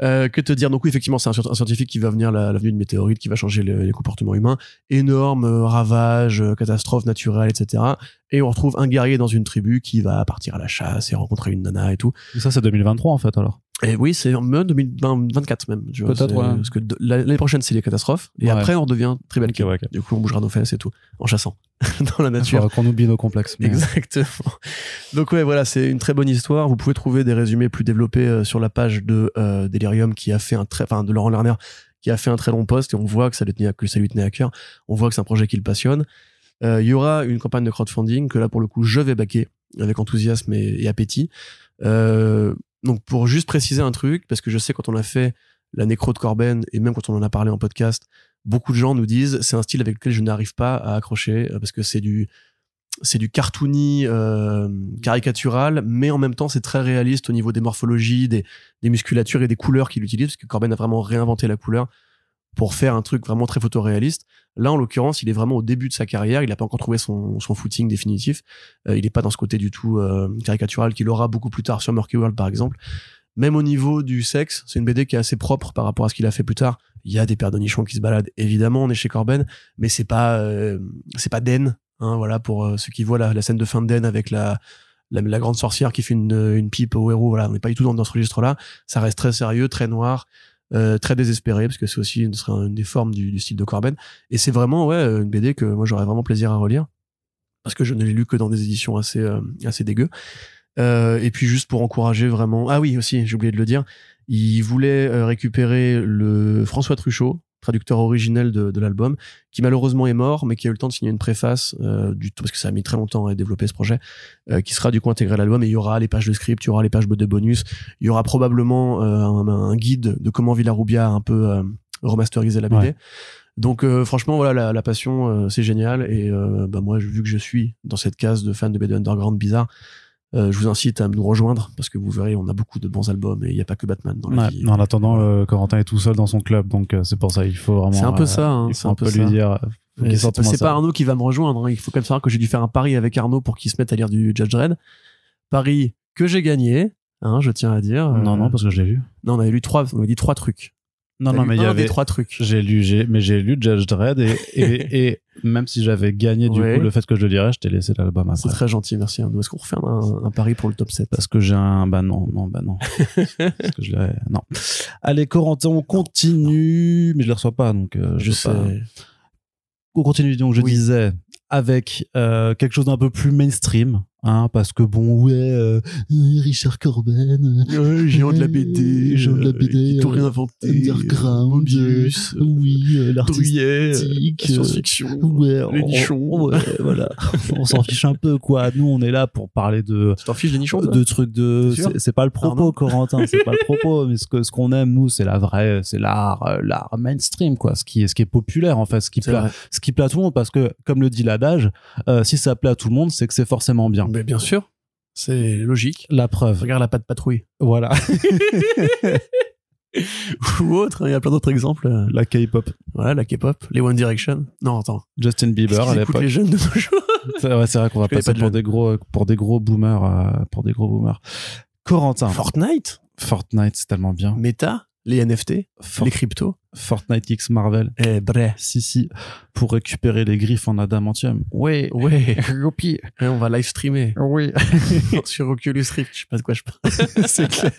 Euh, que te dire Donc oui, effectivement, c'est un, scient- un scientifique qui va venir la, venue d'une météorite, qui va changer le- les comportements humains. Énorme euh, ravage, euh, catastrophe naturelle, etc. Et on retrouve un guerrier dans une tribu qui va partir à la chasse et rencontrer une nana et tout. Et ça, c'est 2023 en fait alors. Et oui, c'est en 2024 même. tu vois, Peut-être, ouais. Parce que de- l'année prochaine, c'est les catastrophes. Et Ouais. après, on redevient Tribal Ok, King. ouais, ok. Du coup, on bougera nos fesses et tout, en chassant dans la nature. qu'on oublie nos complexes. mais- Exactement. Donc ouais, voilà, c'est une très bonne histoire. Vous pouvez trouver des résumés plus développés euh, sur la page de euh, Delirium qui a fait un très, enfin de Laurent Lerner qui a fait un très long post et on voit que ça lui tenait à, que ça lui tenait à cœur. On voit que c'est un projet qui le passionne. Euh, Il y aura une campagne de crowdfunding que là pour le coup je vais baquer avec enthousiasme et, et appétit. Euh, donc pour juste préciser un truc, parce que je sais quand on a fait la nécro de Corben et même quand on en a parlé en podcast, beaucoup de gens nous disent c'est un style avec lequel je n'arrive pas à accrocher euh, parce que c'est du c'est du cartoony euh, caricatural, mais en même temps c'est très réaliste au niveau des morphologies, des, des musculatures et des couleurs qu'il utilise, parce que Corben a vraiment réinventé la couleur pour faire un truc vraiment très photoréaliste. Là, en l'occurrence, il est vraiment au début de sa carrière, il n'a pas encore trouvé son, son footing définitif, Euh, il n'est pas dans ce côté du tout euh, caricatural qu'il aura beaucoup plus tard sur Murky World, par exemple. Même au niveau du sexe, c'est une BD qui est assez propre par rapport à ce qu'il a fait plus tard. Il y a des paires de nichons qui se baladent, évidemment, on est chez Corben, mais c'est pas euh, c'est pas Den, hein, voilà pour euh, ceux qui voient la, scène de fin de Den avec la, la la grande sorcière qui fait une, une pipe au héros. Voilà, on n'est pas du tout dans, dans ce registre-là. Ça reste très sérieux, très noir, euh, très désespéré parce que c'est aussi une, des formes du, style de Corben. Et c'est vraiment ouais une BD que moi j'aurais vraiment plaisir à relire parce que je ne l'ai lu que dans des éditions assez euh, dégueu. Euh, et puis juste pour encourager vraiment. Ah oui aussi, j'ai oublié de le dire. Il voulait récupérer le François Truchot, traducteur originel de, de l'album, qui malheureusement est mort, mais qui a eu le temps de signer une préface euh, du tout parce que ça a mis très longtemps à développer ce projet, euh, qui sera du coup intégré à l'album. Et il y aura les pages de script, il y aura les pages de bonus, il y aura probablement euh, un, un guide de comment Villarubia a un peu euh, remasterisé la BD. Ouais. Donc euh, franchement voilà la, la passion euh, c'est génial et euh, bah moi vu que je suis dans cette case de fans de BD underground bizarre euh, je vous incite à nous rejoindre parce que vous verrez on a beaucoup de bons albums et il n'y a pas que Batman dans la Ouais, vie. en attendant, euh, Corentin est tout seul dans son club, donc euh, c'est pour ça il faut vraiment. C'est un peu euh, ça, hein, c'est un un peu peu lui ça. dire. euh, C'est pas, Arnaud qui va me rejoindre. hein. Il faut quand même savoir que j'ai dû faire un pari avec Arnaud pour qu'il se mette à lire du Judge Dredd. Pari que j'ai gagné, hein, je tiens à dire. Non, non, parce que je l'ai lu. non, on avait lu trois, on avait dit trois trucs. Non, non, mais il y avait. trois trucs. J'ai lu, j'ai, mais j'ai lu Judge Dredd et, et, et même si j'avais gagné du Ouais. coup le fait que je le lirais, je t'ai laissé l'album C'est après. très gentil, merci Arnaud. Est-ce qu'on refait un, un pari pour le top 7 Parce que j'ai un, bah non, non, bah non. Parce que je l'ai, non. Allez, Corentin, on continue, mais je le reçois pas, donc euh, Je sais pas. On continue donc, je Oui. disais, avec euh, quelque chose d'un peu plus mainstream, hein, parce que bon, ouais, euh, Richard Corben, Ouais, géant de la euh, BD, géant de la euh, BD, qui tout euh, réinventé, underground, Mobius, euh, oui, euh, l'artistique, euh, euh, science-fiction, Ouais, les on- nichons. ouais, voilà. on s'en fiche un peu, quoi. Nous, on est là pour parler de, Tu t'en fiches des nichons toi de trucs de. C'est pas le propos, Corentin. C'est pas le propos. Mais ce que ce qu'on aime, nous, c'est la vraie, c'est l'art, euh, l'art mainstream, quoi. Ce qui est, ce qui est populaire, en fait, ce qui plaît, ce qui plaît à tout le monde, parce que, comme le dit l'adage, euh, si ça plaît à tout le monde, c'est que c'est forcément bien. Mais bien sûr, c'est logique. La preuve. Regarde la patte patrouille. Voilà. Ou autre, il y a plein d'autres exemples. la K-pop. Voilà, la K-pop, les One Direction. Non, attends. Justin Bieber à l'époque. les jeunes de nos jours? C'est ouais, vrai qu'on va passer pas de pour jeunes. des gros, pour des gros boomers, euh, pour des gros boomers. Corentin. Fortnite, Fortnite, c'est tellement bien. Meta, les NFT, les cryptos. Fortnite X Marvel. Eh, bref. Si, si, pour récupérer les griffes en adamantium. Oui. Ouais, Youpi. Et on va live streamer Oui. sur Oculus Rift. Je sais pas de quoi je parle. c'est clair.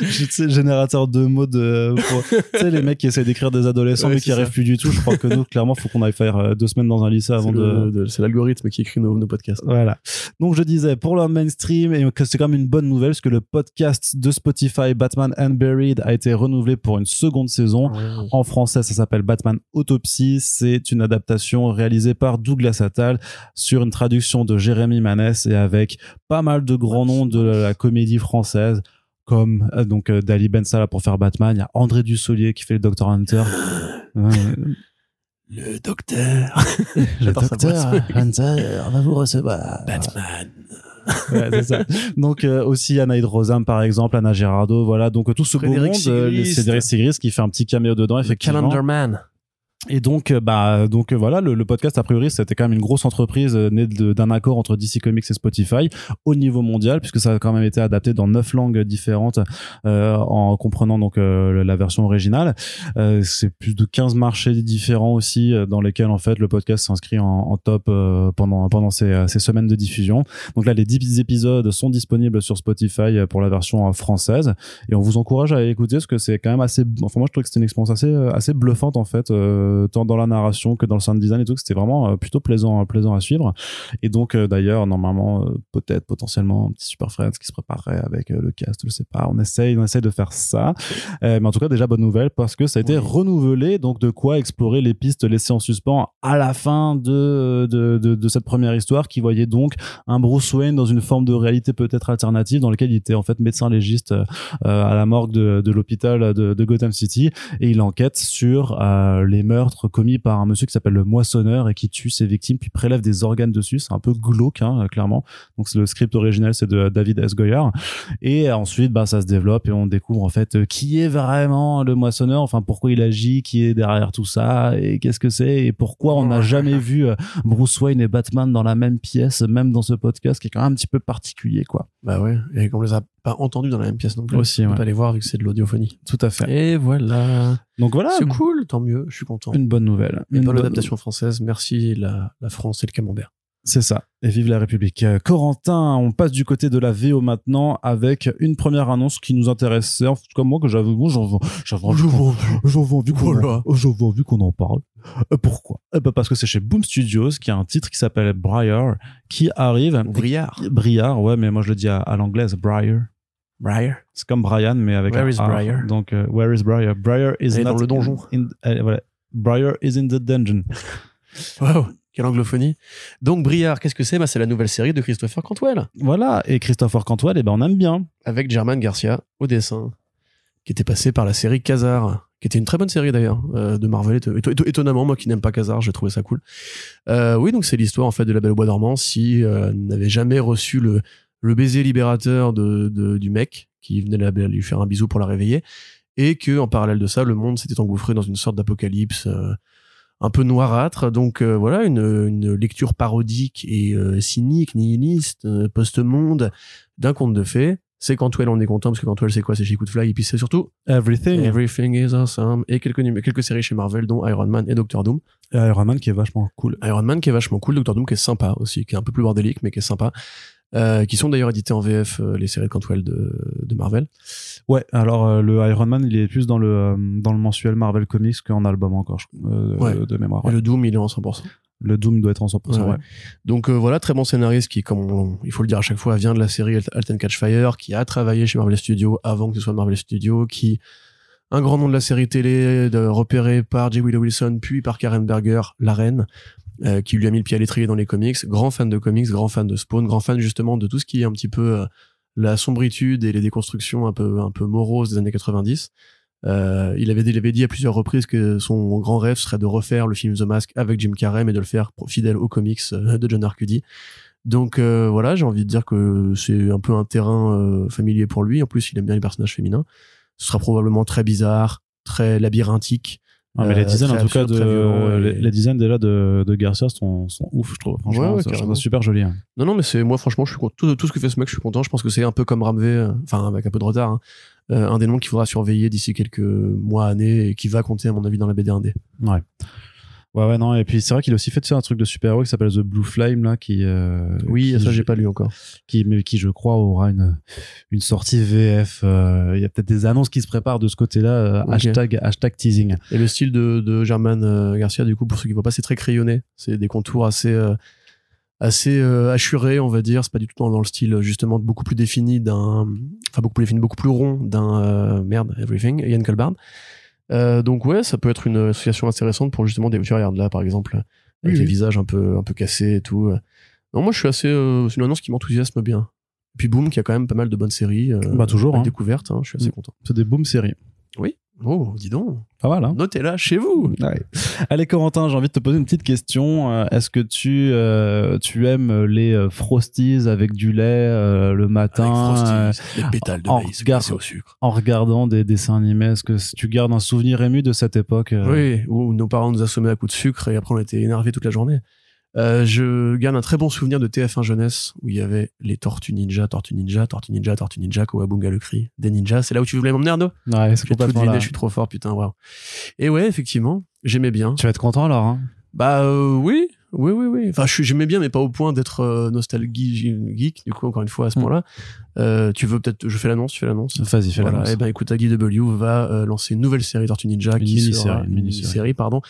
Je sais, générateur de mots de, pour- tu sais, les mecs qui essaient d'écrire des adolescents Ouais, mais qui arrivent plus du tout. Je crois que nous, clairement, faut qu'on aille faire euh, deux semaines dans un lycée avant de, c'est l'algorithme qui écrit nos, nos podcasts. Voilà. Donc je disais pour le mainstream et que c'est quand même une bonne nouvelle parce que le podcast de Spotify Batman and Buried a été renouvelé pour une seconde saison. En français, ça s'appelle Batman Autopsy. C'est une adaptation réalisée par Douglas Attal sur une traduction de Jérémy Manès et avec pas mal de grands noms de la comédie française comme euh, donc euh, Dali Ben Salah pour faire Batman. Il y a André Dussolier qui fait le Dr Hunter. Le docteur. le Docteur. Hunter va vous recevoir. Batman. Ouais, c'est ça. Donc euh, aussi Anaïd Rosam par exemple, Anna Girardot, voilà. Donc euh, tout ce beau Frédéric monde, euh, les- Sigrist. Cédric Sigrist qui fait un petit caméo dedans effectivement. Calendar Man. Et donc, euh, bah, donc euh, voilà, le, podcast a priori, c'était quand même une grosse entreprise euh, née d'un accord entre DC Comics et Spotify au niveau mondial, puisque ça a quand même été adapté dans neuf langues différentes, euh, en comprenant donc euh, la version originale. C'est plus de 15 marchés différents aussi, dans lesquels en fait le podcast s'inscrit en, en top pendant pendant ces, ces semaines de diffusion. Donc là, les 10 épisodes sont disponibles sur Spotify pour la version française, et on vous encourage à écouter parce que c'est quand même assez. Enfin, moi, je trouve que c'était une expérience assez assez bluffante en fait. euh, tant dans la narration que dans le sound design et tout, c'était vraiment euh, plutôt plaisant, euh, plaisant à suivre. Et donc, euh, d'ailleurs, normalement, euh, peut-être potentiellement un petit Super Friends qui se préparerait avec euh, le cast, je sais pas. On essaye, on essaye de faire ça. Euh, mais en tout cas, déjà bonne nouvelle parce que ça a été Oui. renouvelé, donc de quoi explorer les pistes laissées en suspens à la fin de de, de, de cette première histoire qui voyait donc un Bruce Wayne dans une forme de réalité peut-être alternative dans lequel il était en fait médecin légiste euh, à la morgue de, de l'hôpital de, de Gotham City et il enquête sur euh, les meurtres commis par un monsieur qui s'appelle le moissonneur et qui tue ses victimes puis prélève des organes dessus. C'est un peu glauque hein, clairement. Donc le script original c'est de David S. Goyer. Et ensuite bah ça se développe et on découvre en fait euh, qui est vraiment le moissonneur enfin pourquoi il agit qui est derrière tout ça et qu'est-ce que c'est et pourquoi on n'a jamais vu euh, Bruce Wayne et Batman dans la même pièce même dans ce podcast qui est quand même un petit peu particulier quoi. Bah ouais, et les pas entendus dans la même pièce non plus. Aussi, On peut ouais. pas les voir vu que c'est de l'audiophanie. tout à fait Et voilà. donc voilà C'est cool, tant mieux, je suis content. une bonne nouvelle Une Une bonne adaptation française. Merci la, la France et le camembert. C'est ça. Et vive la République. Euh, Corentin, on passe du côté de la VO maintenant avec une première annonce qui nous intéressait. En tout cas, moi, que j'avais, moi, j'avais envie qu'on- Voilà. qu'on en parle. Euh, pourquoi? Eh ben, Parce que c'est chez Boom Studios qui a un titre qui s'appelle Briar qui arrive. Briard. Briar, ouais, mais moi je le dis à, à l'anglaise, Briar. Briar. C'est comme Brian, mais avec Where un is A. Briar Donc, euh, where is Briar? Briar is Elle est not dans le donjon. in- euh, voilà. Briar is in the dungeon. Waouh, quelle anglophonie. Donc Briard, qu'est-ce que c'est? Bah, C'est la nouvelle série de Christopher Cantwell Voilà. Et Christopher Cantwell, eh ben, on aime bien. avec German Garcia au dessin, qui était passé par la série Kazar, qui était une très bonne série d'ailleurs euh, de Marvel. Éto- éto- étonnamment, moi qui n'aime pas Kazar, j'ai trouvé ça cool. Euh, oui, donc c'est l'histoire en fait de la Belle au Bois dormant si euh, n'avait jamais reçu le, le baiser libérateur de, de- du mec qui venait la- lui faire un bisou pour la réveiller, et que en parallèle de ça, le monde s'était engouffré dans une sorte d'apocalypse. euh, un peu noirâtre, donc euh, voilà une, une lecture parodique et euh, cynique, nihiliste, euh, post-monde d'un conte de fées. C'est Cantwell, on est content parce que Cantwell c'est quoi? C'est chez Coup de Fly et puis c'est surtout Everything. Everything is Awesome et quelques, quelques séries chez Marvel dont Iron Man et Doctor Doom. Et Iron Man qui est vachement cool. Iron Man qui est vachement cool, Doctor Doom qui est sympa aussi, qui est un peu plus bordélique mais qui est sympa. Euh, qui sont d'ailleurs édités en VF euh, les séries de Cantwell de, de Marvel. Ouais, alors euh, le Iron Man, il est plus dans le dans le mensuel Marvel Comics qu'en album encore, je- Ouais. de mémoire. Et le Doom il est en 100%. Le Doom doit être en 100%. Ouais, ouais. ouais. Donc voilà, très bon scénariste qui, comme on- il faut le dire à chaque fois, vient de la série Alt- Alten Catch Fire, qui a travaillé chez Marvel Studios avant que ce soit Marvel Studios, qui un grand nom de la série télé, de, repéré par J. Willow Wilson, puis par Karen Berger, la reine, euh, qui lui a mis le pied à l'étrier dans les comics. Grand fan de comics, grand fan de Spawn, grand fan justement de tout ce qui est un petit peu euh, la sombritude et les déconstructions un peu un peu moroses des années 90. Euh, il avait il avait dit à plusieurs reprises que son grand rêve serait de refaire le film The Mask avec Jim Carrey et de le faire fidèle aux comics euh, de John Arcudi. Donc euh, voilà, j'ai envie de dire que c'est un peu un terrain familier pour lui. En plus, il aime bien les personnages féminins. Ce sera probablement très bizarre, très labyrinthique. Ah, mais les Euh, designs, en tout cas, de, très violent et- les, les designs déjà de, de Garcia sont, sont ouf, je trouve. Franchement, Ouais, ça, ça super joli. hein. Non, non, mais c'est moi, franchement, je suis content. Tout, tout ce que fait ce mec, je suis content. Je pense que c'est un peu comme Ramvé, euh, enfin avec un peu de retard, hein. Euh, un des noms qu'il faudra surveiller d'ici quelques mois, années, et qui va compter à mon avis dans la BD 1D. Ouais. Ouais, ouais, non. Et puis, c'est vrai qu'il a aussi fait un truc de super-héros qui s'appelle The Blue Flame, là, qui. euh, Oui, qui- ça j'ai pas lu encore. Qui, mais qui, je crois, aura une, une sortie VF. euh, Il y a peut-être des annonces qui se préparent de ce côté-là. euh, hashtag, hashtag teasing. Et le style de, de German euh, Garcia, du coup, pour ceux qui voient pas, c'est très crayonné. C'est des contours assez, euh, assez euh, assurés, on va dire. C'est pas du tout dans, dans le style, justement, beaucoup plus défini d'un, enfin, beaucoup plus défini, beaucoup plus rond d'un, euh, merde, Everything, Ian Colbard. Euh, donc, ouais, ça peut être une association intéressante pour justement des, tu vois, regarde là, par exemple, avec Oui, les oui. visages un peu, un peu cassés et tout. Non, moi, je suis assez, euh, c'est une annonce qui m'enthousiasme bien. Et puis, boum, qui a quand même pas mal de bonnes séries. euh, Bah, toujours, hein. découverte, hein, je suis assez Mm. content. C'est des boom séries. Oui. Oh, dis donc. Pas mal, hein Notez-la chez vous. Ouais. Allez Corentin, j'ai envie de te poser une petite question. Euh, Est-ce que tu euh, tu aimes les euh, frosties avec du lait euh, le matin Avec Frosties, les pétales de en maïs regard- au sucre. en regardant des dessins animés Est-ce que tu gardes un souvenir ému de cette époque Oui, où nos parents nous assommaient à coups de sucre et après on était énervés toute la journée. Euh, je garde un très bon souvenir de TF1 Jeunesse où il y avait les Tortues Ninja, Tortues Ninja, Tortues Ninja, Tortues Ninja, Kawabunga le cri, des ninjas. C'est là où tu voulais m'emmener, Arnaud? Ouais, c'est tout complètement deviné, là. je suis trop fort, putain, waouh. Et ouais, effectivement, j'aimais bien. Tu vas être content alors. Hein? Bah euh, oui, oui, oui, oui. Enfin, j'aimais bien, mais pas au point d'être euh, nostalgie geek. Du coup, encore une fois, à ce Mm. point-là, Euh, tu veux peut-être, je fais l'annonce, tu fais l'annonce. Vas-y, fais Voilà. l'annonce. Et ben, écoute, Agui W va euh, lancer une nouvelle série Tortue Ninja Une qui mini-série, sera une mini-série. pardon,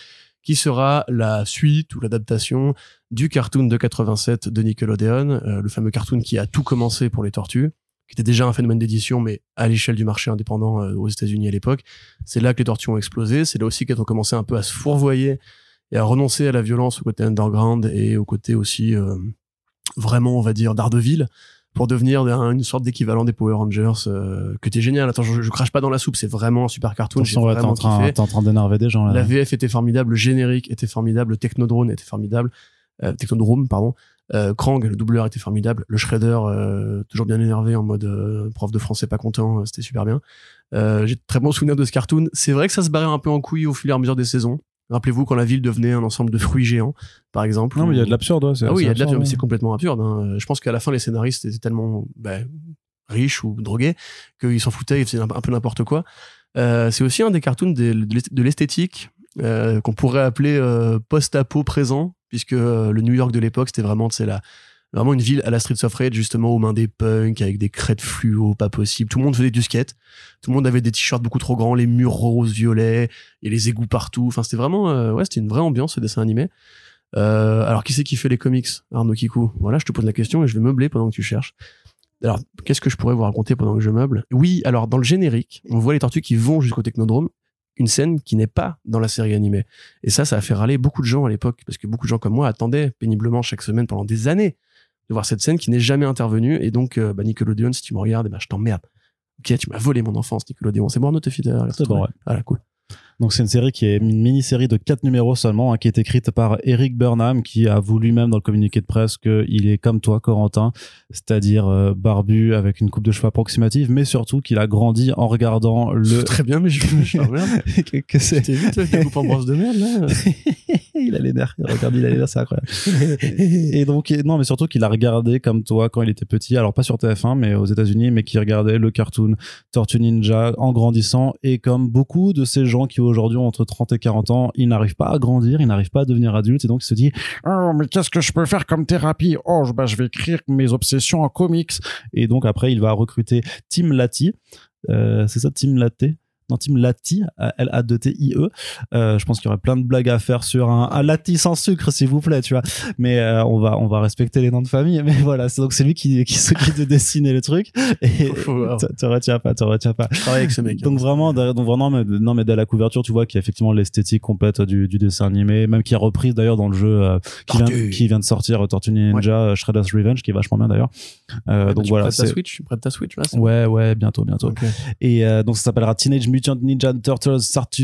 qui sera la suite ou l'adaptation du cartoon de 87 de Nickelodeon, euh, le fameux cartoon qui a tout commencé pour les Tortues, qui était déjà un phénomène d'édition, mais à l'échelle du marché indépendant euh, aux États-Unis à l'époque. C'est là que les Tortues ont explosé. C'est là aussi qu'elles ont commencé un peu à se fourvoyer et à renoncer à la violence au côté underground et au côté aussi euh, vraiment, on va dire, d'Ardeville pour devenir un- une sorte d'équivalent des Power Rangers euh, que t'es génial. Attends, je, je crache pas dans la soupe, c'est vraiment un super cartoon. J'ai t'es vraiment en train, kiffé. t'es en train d'énerver des gens là. La VF était formidable, le générique était formidable, le Technodrone était formidable, euh, Technodrome, pardon. Euh, Krang, le doubleur était formidable, le Shredder, euh, toujours bien énervé en mode euh, prof de français pas content, c'était super bien. Euh, J'ai de très bons souvenirs de ce cartoon. C'est vrai que ça se barrait un peu en couille au fur et à mesure des saisons. Rappelez-vous quand la ville devenait un ensemble de fruits géants, par exemple. Non, mais il y a de l'absurde. Ouais, ah oui, il y a de l'absurde, mais c'est complètement absurde. hein. Je pense qu'à la fin, les scénaristes étaient tellement bah, riches ou drogués qu'ils s'en foutaient, ils faisaient un, peu n'importe quoi. Euh, c'est aussi un des cartoons de l'esthétique euh, qu'on pourrait appeler euh, post-apo présent, puisque euh, le New York de l'époque, c'était vraiment, c'est la vraiment une ville à la Streets of Rage, justement, aux mains des punks, avec des crêtes fluo, pas possible. Tout le monde faisait du skate. Tout le monde avait des t-shirts beaucoup trop grands, les murs roses, violets, et les égouts partout. Enfin, c'était vraiment, euh, ouais, c'était une vraie ambiance, ce dessin animé. Euh, alors, qui c'est qui fait les comics? Arnaud Kikou. Voilà, je te pose la question et je vais meubler pendant que tu cherches. Alors, qu'est-ce que je pourrais vous raconter pendant que je meuble? Oui, alors, dans le générique, on voit les tortues qui vont jusqu'au Technodrome, une scène qui n'est pas dans la série animée. Et ça, ça a fait râler beaucoup de gens à l'époque, parce que beaucoup de gens comme moi attendaient péniblement chaque semaine pendant des années de voir cette scène qui n'est jamais intervenue. Et donc, euh, bah, Nickelodeon, si tu me regardes, eh ben, je t'emmerde. Ok, tu m'as volé mon enfance, Nickelodeon. C'est bon, t'es fidèle. C'est bon, ouais. Voilà, cool. Donc c'est une série qui est une mini-série de quatre numéros seulement, hein, qui est écrite par Eric Burnham, qui avoue lui-même dans le communiqué de presse qu'il est comme toi, Corentin, c'est-à-dire euh, barbu avec une coupe de cheveux approximative, mais surtout qu'il a grandi en regardant le. Très bien, mais je, je t'emmerde. que, que c'est? T'es ta coupe en brosse de merde, là il a les nerfs. Regarde, il a les nerfs, c'est incroyable. et donc, non, mais surtout qu'il a regardé comme toi quand il était petit. Alors, pas sur TF1, mais aux États-Unis, mais qui regardait le cartoon Tortue Ninja en grandissant. Et comme beaucoup de ces gens qui aujourd'hui entre 30 et 40 ans, ils n'arrivent pas à grandir, ils n'arrivent pas à devenir adultes. Et donc, il se dit, Oh, mais qu'est-ce que je peux faire comme thérapie? Oh, je- bah, je vais écrire mes obsessions en comics. et donc après, il va recruter Tim Lati. Euh, c'est ça, Tim Latte non, Tim Lati, L-A-T-I-E. Euh, je pense qu'il y aurait plein de blagues à faire sur un, un Lati sans sucre, s'il vous plaît, tu vois. Mais euh, on va on va respecter les noms de famille. Mais voilà, c'est donc c'est lui qui qui s'occupe de dessiner le truc. Et tu te retiens pas, te retiens pas. Je travaille avec ce mec. hein. Donc vraiment, derrière- donc vraiment, mais, non mais dès la couverture, tu vois qu'il y a effectivement l'esthétique complète du, du dessin animé, même qui est reprise d'ailleurs dans le jeu euh, qui, vient, Tortue. qui vient de sortir, euh, Tortue Ninja euh, Shredder's Revenge, qui est vachement bien d'ailleurs. Euh, donc tu voilà, prêtes ta Switch, tu prêtes ta Switch, là ouais ouais bientôt bientôt. Et euh, donc ça s'appellera Teenage Mutant Ninja Turtles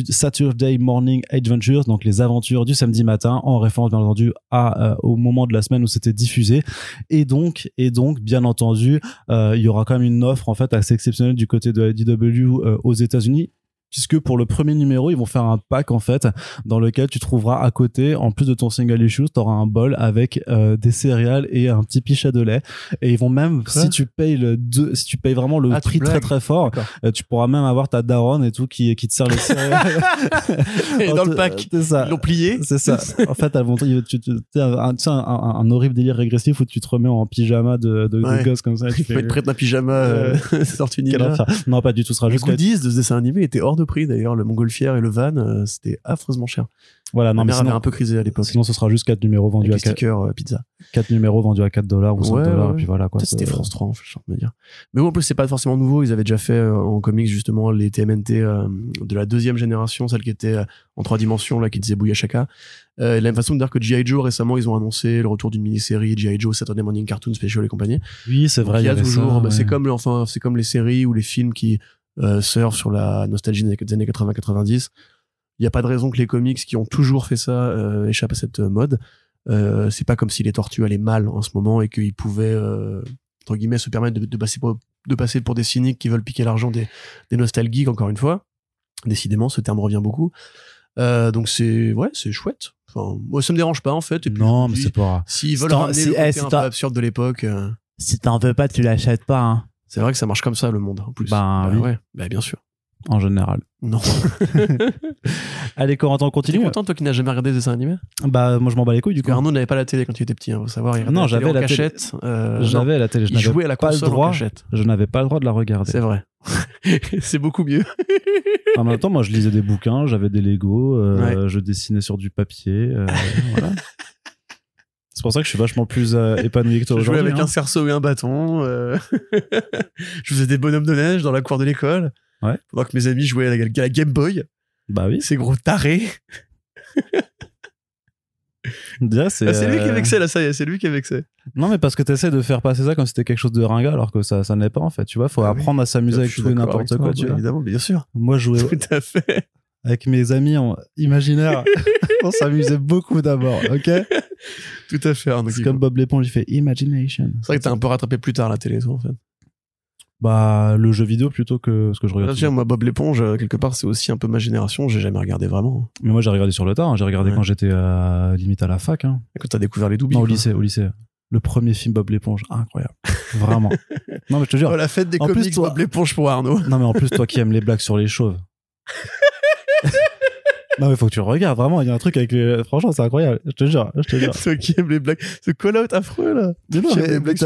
Saturday Morning Adventures, donc les aventures du samedi matin, en référence bien entendu à euh, au moment de la semaine où c'était diffusé. Et donc et donc bien entendu, euh, il y aura quand même une offre en fait assez exceptionnelle du côté de IDW euh, aux États-Unis. Puisque pour le premier numéro, ils vont faire un pack en fait dans lequel tu trouveras à côté, en plus de ton single issue, tu auras un bol avec euh, des céréales et un petit pichet de lait. Et ils vont même, Quoi si tu payes le deux, si tu payes vraiment le Ah, prix très très fort, euh, tu pourras même avoir ta daronne et tout qui, qui te sert les céréales. Et dans le pack, C'est ça. ils l'ont plié. C'est ça. En fait, elles vont, tu, tu, un, un, un- horrible délire régressif où tu te remets en pyjama de, de, gosse comme ça. tu Il faut fais- être prêt d'un pyjama, euh, enfer. Non, pas du tout. Ce sera juste goodies de ce dessin animé étaient hors de prix d'ailleurs. Le montgolfière et le van, euh, c'était affreusement cher. Voilà, non, Ma mais mère avait sinon, un peu crisé à l'époque. sinon, ce sera juste 4 numéros vendus Avec à les 4, stickers euh, pizza. numéros vendus à 4 dollars ou 5 Ouais, dollars. ouais. Et puis voilà, quoi. C'était France 3, en fait, de me dire. Mais bon, en plus, c'est pas forcément nouveau. Ils avaient déjà fait euh, en comics, justement, les TMNT euh, de la deuxième génération, celle qui était euh, en trois dimensions, là, qui disait Bouya Shaka. Euh, et la même façon de dire que G.I. Joe, récemment, ils ont annoncé le retour d'une mini-série, G.I. Joe, Saturday Morning Cartoon Special et compagnie. Oui, c'est vrai. Il y a toujours, bah, c'est comme, enfin, c'est comme les séries ou les films qui euh, sur la nostalgie des années 80-90. Il n'y a pas de raison que les comics qui ont toujours fait ça euh, échappent à cette mode. Euh, c'est pas comme si les tortues allaient mal en ce moment et qu'ils pouvaient, euh, entre guillemets, se permettre de, de passer pour, de passer pour des cyniques qui veulent piquer l'argent des, des nostalgiques, encore une fois. Décidément, ce terme revient beaucoup. Euh, donc c'est ouais, c'est chouette. Enfin, moi, ça me dérange pas en fait. Et puis, Non, mais c'est pas. S'ils veulent ramener le eh, un peu absurde de l'époque, euh, Si t'en veux pas, tu l'achètes pas. Hein. C'est vrai que ça marche comme ça le monde en plus. Ben oui. ouais, bah, bien sûr. En général. Non. Allez, Corentin, on T'es continue. content toi qui n'as jamais regardé des dessins animés? Bah, moi, je m'en bats les couilles du coup. Arnaud n'avait pas la télé quand il était petit, hein, faut savoir. Il Non, la j'avais en la télé. cachette. euh, J'avais la télé, je il n'avais jouait à la pas le en droit. cachette. Je n'avais pas le droit de la regarder. C'est vrai. c'est beaucoup mieux. En même temps, moi, je lisais des bouquins, j'avais des Lego, euh, Ouais. je dessinais sur du papier. euh, voilà. C'est pour ça que je suis vachement plus euh, épanoui que toi Je jouais aujourd'hui. avec hein. un cerceau et un bâton. euh, je faisais des bonhommes de neige dans la cour de l'école. Ouais. Pendant que mes amis jouaient à la, à la Game Boy. Bah oui. Ces gros tarés. Déjà, c'est. Ah, c'est lui qui euh, est vexé là, ça y est, c'est lui qui est vexé. Non, mais parce que tu essaies de faire passer ça comme si c'était quelque chose de ringard, alors que ça, ça n'est pas en fait. Tu vois, faut Ah oui. apprendre à s'amuser avec tout et n'importe quoi. toi, tu vois. Évidemment, bien sûr. Moi, je jouais Tout à fait. Avec mes amis en imaginaire. On s'amusait beaucoup d'abord, ok Tout à fait. Arnaud C'est comme Bob l'éponge, il fait Imagination. C'est vrai que t'as un peu rattrapé plus tard la télé, toi, en fait. Bah, le jeu vidéo plutôt que ce que je regarde. Tiens, moi, Bob l'éponge, euh, quelque part, c'est aussi un peu ma génération. J'ai jamais regardé vraiment. Mais moi, j'ai regardé sur le tard. hein. J'ai regardé Ouais. quand j'étais euh, limite à la fac. Hein. Quand t'as découvert les doubilles. Non, au lycée, au lycée. Le premier film Bob l'éponge, incroyable. Vraiment. non, mais je te jure. Oh, la fête des En plus, comics, toi- Bob l'éponge pour Arnaud. Non, mais en plus, toi qui aimes les blagues sur les chauves. Non, mais faut que tu le regardes, vraiment. Il y a un truc avec les. Franchement, c'est incroyable. Je te jure, je te jure. Toi qui aime les blagues. Ce call-out affreux, là. Mais non, Qui les blagues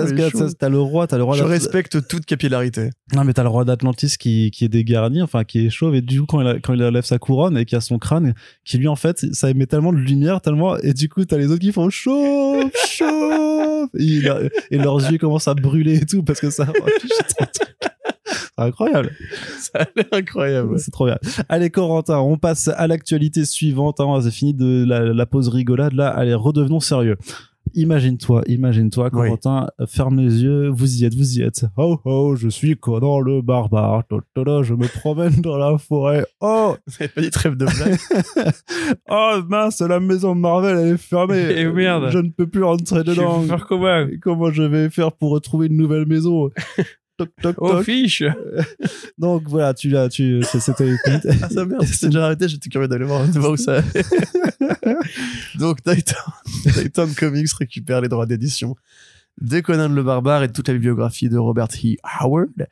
t'as le roi, t'as le roi Je respecte toute capillarité. Non, mais t'as le roi d'Atlantis qui, qui est dégarni, enfin, qui est chauve, et du coup, quand il, a- quand il enlève sa couronne et qu'il a son crâne, qui lui, en fait, ça émet tellement de lumière, tellement, et du coup, t'as les autres qui font chauve, chauve, et, leurs yeux commencent à brûler et tout, parce que ça, c'est incroyable. Ça a incroyable. C'est trop bien. Allez, Corentin, on passe à l'actualité suivante. hein. C'est fini de la, la pause rigolade. Là, allez, redevenons sérieux. Imagine-toi, imagine-toi, Oui. Corentin, ferme les yeux, vous y êtes, vous y êtes. Oh oh, je suis Conan le barbare? Je me promène dans la forêt. Oh, Vous pas dit trêve de blague? oh mince, la maison Marvel, elle est fermée. Eh merde. Je ne peux plus rentrer dedans. comment? Comment je vais faire pour retrouver une nouvelle maison? Toc, toc, Oh, toc. fiche Donc voilà, tu l'as, tu, c'était. Ah, merde, déjà arrêté, j'étais curieux d'aller voir, de voir où ça allait. Donc, Titan, Titan Comics récupère les droits d'édition de Conan le Barbare et de toute la bibliographie de Robert E. Howard,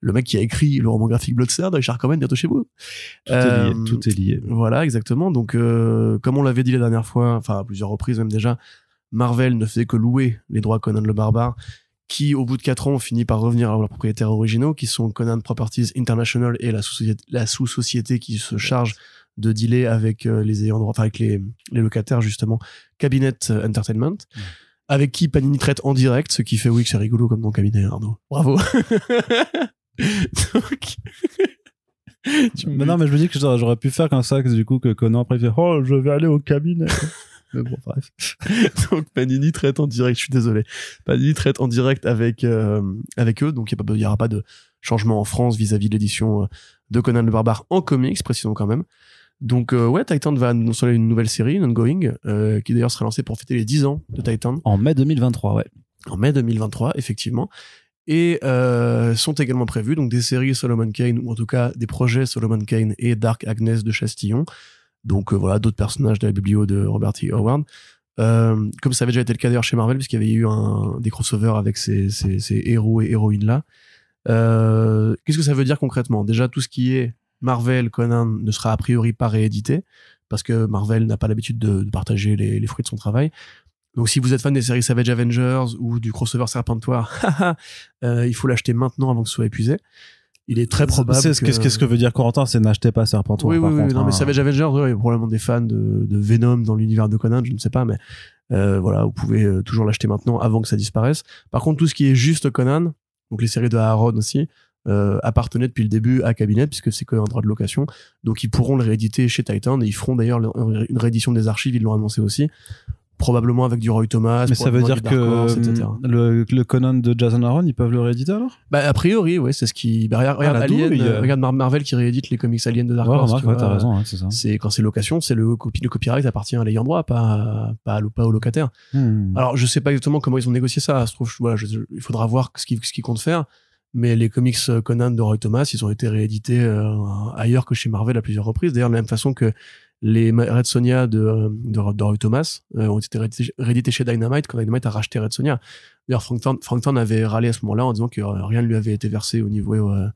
le mec qui a écrit le roman graphique Bloodstone de Richard Common, bientôt chez vous. Tout est lié, Euh, tout est lié. Voilà, exactement. Donc, euh, comme on l'avait dit la dernière fois, enfin à plusieurs reprises même déjà, Marvel ne fait que louer les droits Conan le Barbare, qui au bout de 4 ans ont fini par revenir à leurs propriétaires originaux, qui sont Conan Properties International et la sous-société, la sous-société qui se charge de dealer avec euh, les ayants droit, enfin avec les, les locataires justement, Cabinet euh, Entertainment. Avec qui Panini traite en direct, ce qui fait oui que c'est rigolo comme nom cabinet, Arnaud. Bravo. Donc, tu non, mais je me dis que j'aurais pu faire comme ça, que du coup, que Conan après il fait Oh, je vais aller au cabinet. Mais bon, bref. donc Panini traite en direct, je suis désolé. Panini traite en direct avec avec avec eux, donc il n'y aura pas de changement en France vis-à-vis de l'édition euh, de Conan le Barbare en comics, précisons quand même. Donc euh, ouais, Titan va annoncer une nouvelle série, une ongoing, euh, qui d'ailleurs sera lancée pour fêter les 10 ans de Titan En mai 2023, ouais. en mai 2023, effectivement. Et euh, sont également prévus donc des séries Solomon Kane, ou en tout cas des projets Solomon Kane et Dark Agnes de Chastillon. Donc euh, voilà, d'autres personnages de la biblio de Robert E. Howard. Euh, comme ça avait déjà été le cas d'ailleurs chez Marvel, puisqu'il y avait eu un, des crossovers avec ces, héros et héroïnes-là. Euh, Qu'est-ce que ça veut dire concrètement? Déjà, tout ce qui est Marvel, Conan ne sera a priori pas réédité, parce que Marvel n'a pas l'habitude de, partager les, les fruits de son travail. Donc si vous êtes fan des séries Savage Avengers ou du crossover Serpentoire, euh, il faut l'acheter maintenant avant que ce soit épuisé. Il est très probable. C'est ce que, veut dire Corentin, c'est n'achetez pas Serpentoir. oui, oui, par oui, contre, non, mais hein. Savage Avengers, ouais, il y a probablement des fans de, de Venom dans l'univers de Conan, je ne sais pas, mais euh, voilà, vous pouvez euh, toujours l'acheter maintenant avant que ça disparaisse. Par contre, tout ce qui est juste Conan, donc les séries de Aaron aussi, euh, appartenaient depuis le début à Cabinet, puisque c'est qu'un droit de location. Donc ils pourront le rééditer chez Titan, et ils feront d'ailleurs leur- une réédition des archives, ils l'ont annoncé aussi. Probablement avec du Roy Thomas. Mais ça veut dire que Horse, etc. euh, le, le Conan de Jason Aaron, ils peuvent le rééditer alors? Bah, a priori, ouais, c'est ce qui. Bah, regarde, regarde Alien, douille, euh, regarde Marvel qui réédite les comics Alien de Dark Ouais, Horse. ouais, vois. t'as raison, ouais, c'est ça. C'est quand c'est location, c'est le copy, le copyright appartient à l'ayant droit, pas pas, pas au locataire. Hmm. Alors je sais pas exactement comment ils ont négocié ça. Se trouve, voilà, je- je- il faudra voir ce qu'ils ce qu'ils comptent faire. Mais les comics euh, Conan de Roy Thomas, ils ont été réédités euh, ailleurs que chez Marvel à plusieurs reprises. D'ailleurs, de la même façon que les Red Sonia de, euh, de, de Roy Thomas euh, ont été réédités, chez Dynamite quand Dynamite a racheté Red Sonia. D'ailleurs, Frank Thorne, Frank Thorne avait râlé à ce moment-là en disant que euh, rien ne lui avait été versé au niveau euh,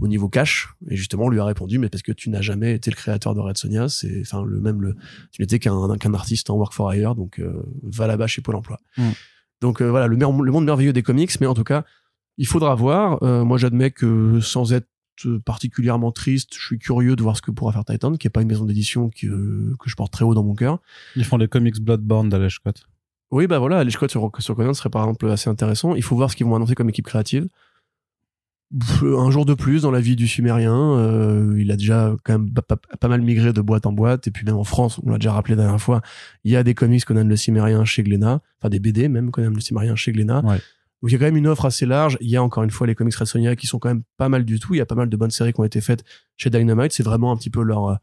au niveau cash. Et justement, on lui a répondu, mais parce que tu n'as jamais été le créateur de Red Sonia, c'est enfin le même le, tu n'étais qu'un qu'un artiste en work for hire, donc euh, va là-bas chez Pôle Emploi. Mm. Donc euh, voilà, le, mer- le monde merveilleux des comics, mais en tout cas, il faudra voir. Euh, moi, j'admets que sans être particulièrement triste, je suis curieux de voir ce que pourra faire Titan, qui est pas une maison d'édition que, que je porte très haut dans mon cœur. Ils font les comics Bloodborne d'Alej Scott. Oui, bah voilà, les Scott sur, sur Conan serait par exemple assez intéressant. Il faut voir ce qu'ils vont annoncer comme équipe créative. Un jour de plus dans la vie du Sumérien, euh, il a déjà quand même pas, pas- pas mal migré de boîte en boîte, et puis même en France, on l'a déjà rappelé la dernière fois, il y a des comics Conan le Cimérien chez Glénat, enfin des BD même Conan le Cimérien chez Glénat. Ouais. Donc il y a quand même une offre assez large. Il y a encore une fois les comics Red Sonja qui sont quand même pas mal du tout. Il y a pas mal de bonnes séries qui ont été faites chez Dynamite. C'est vraiment un petit peu leur, euh,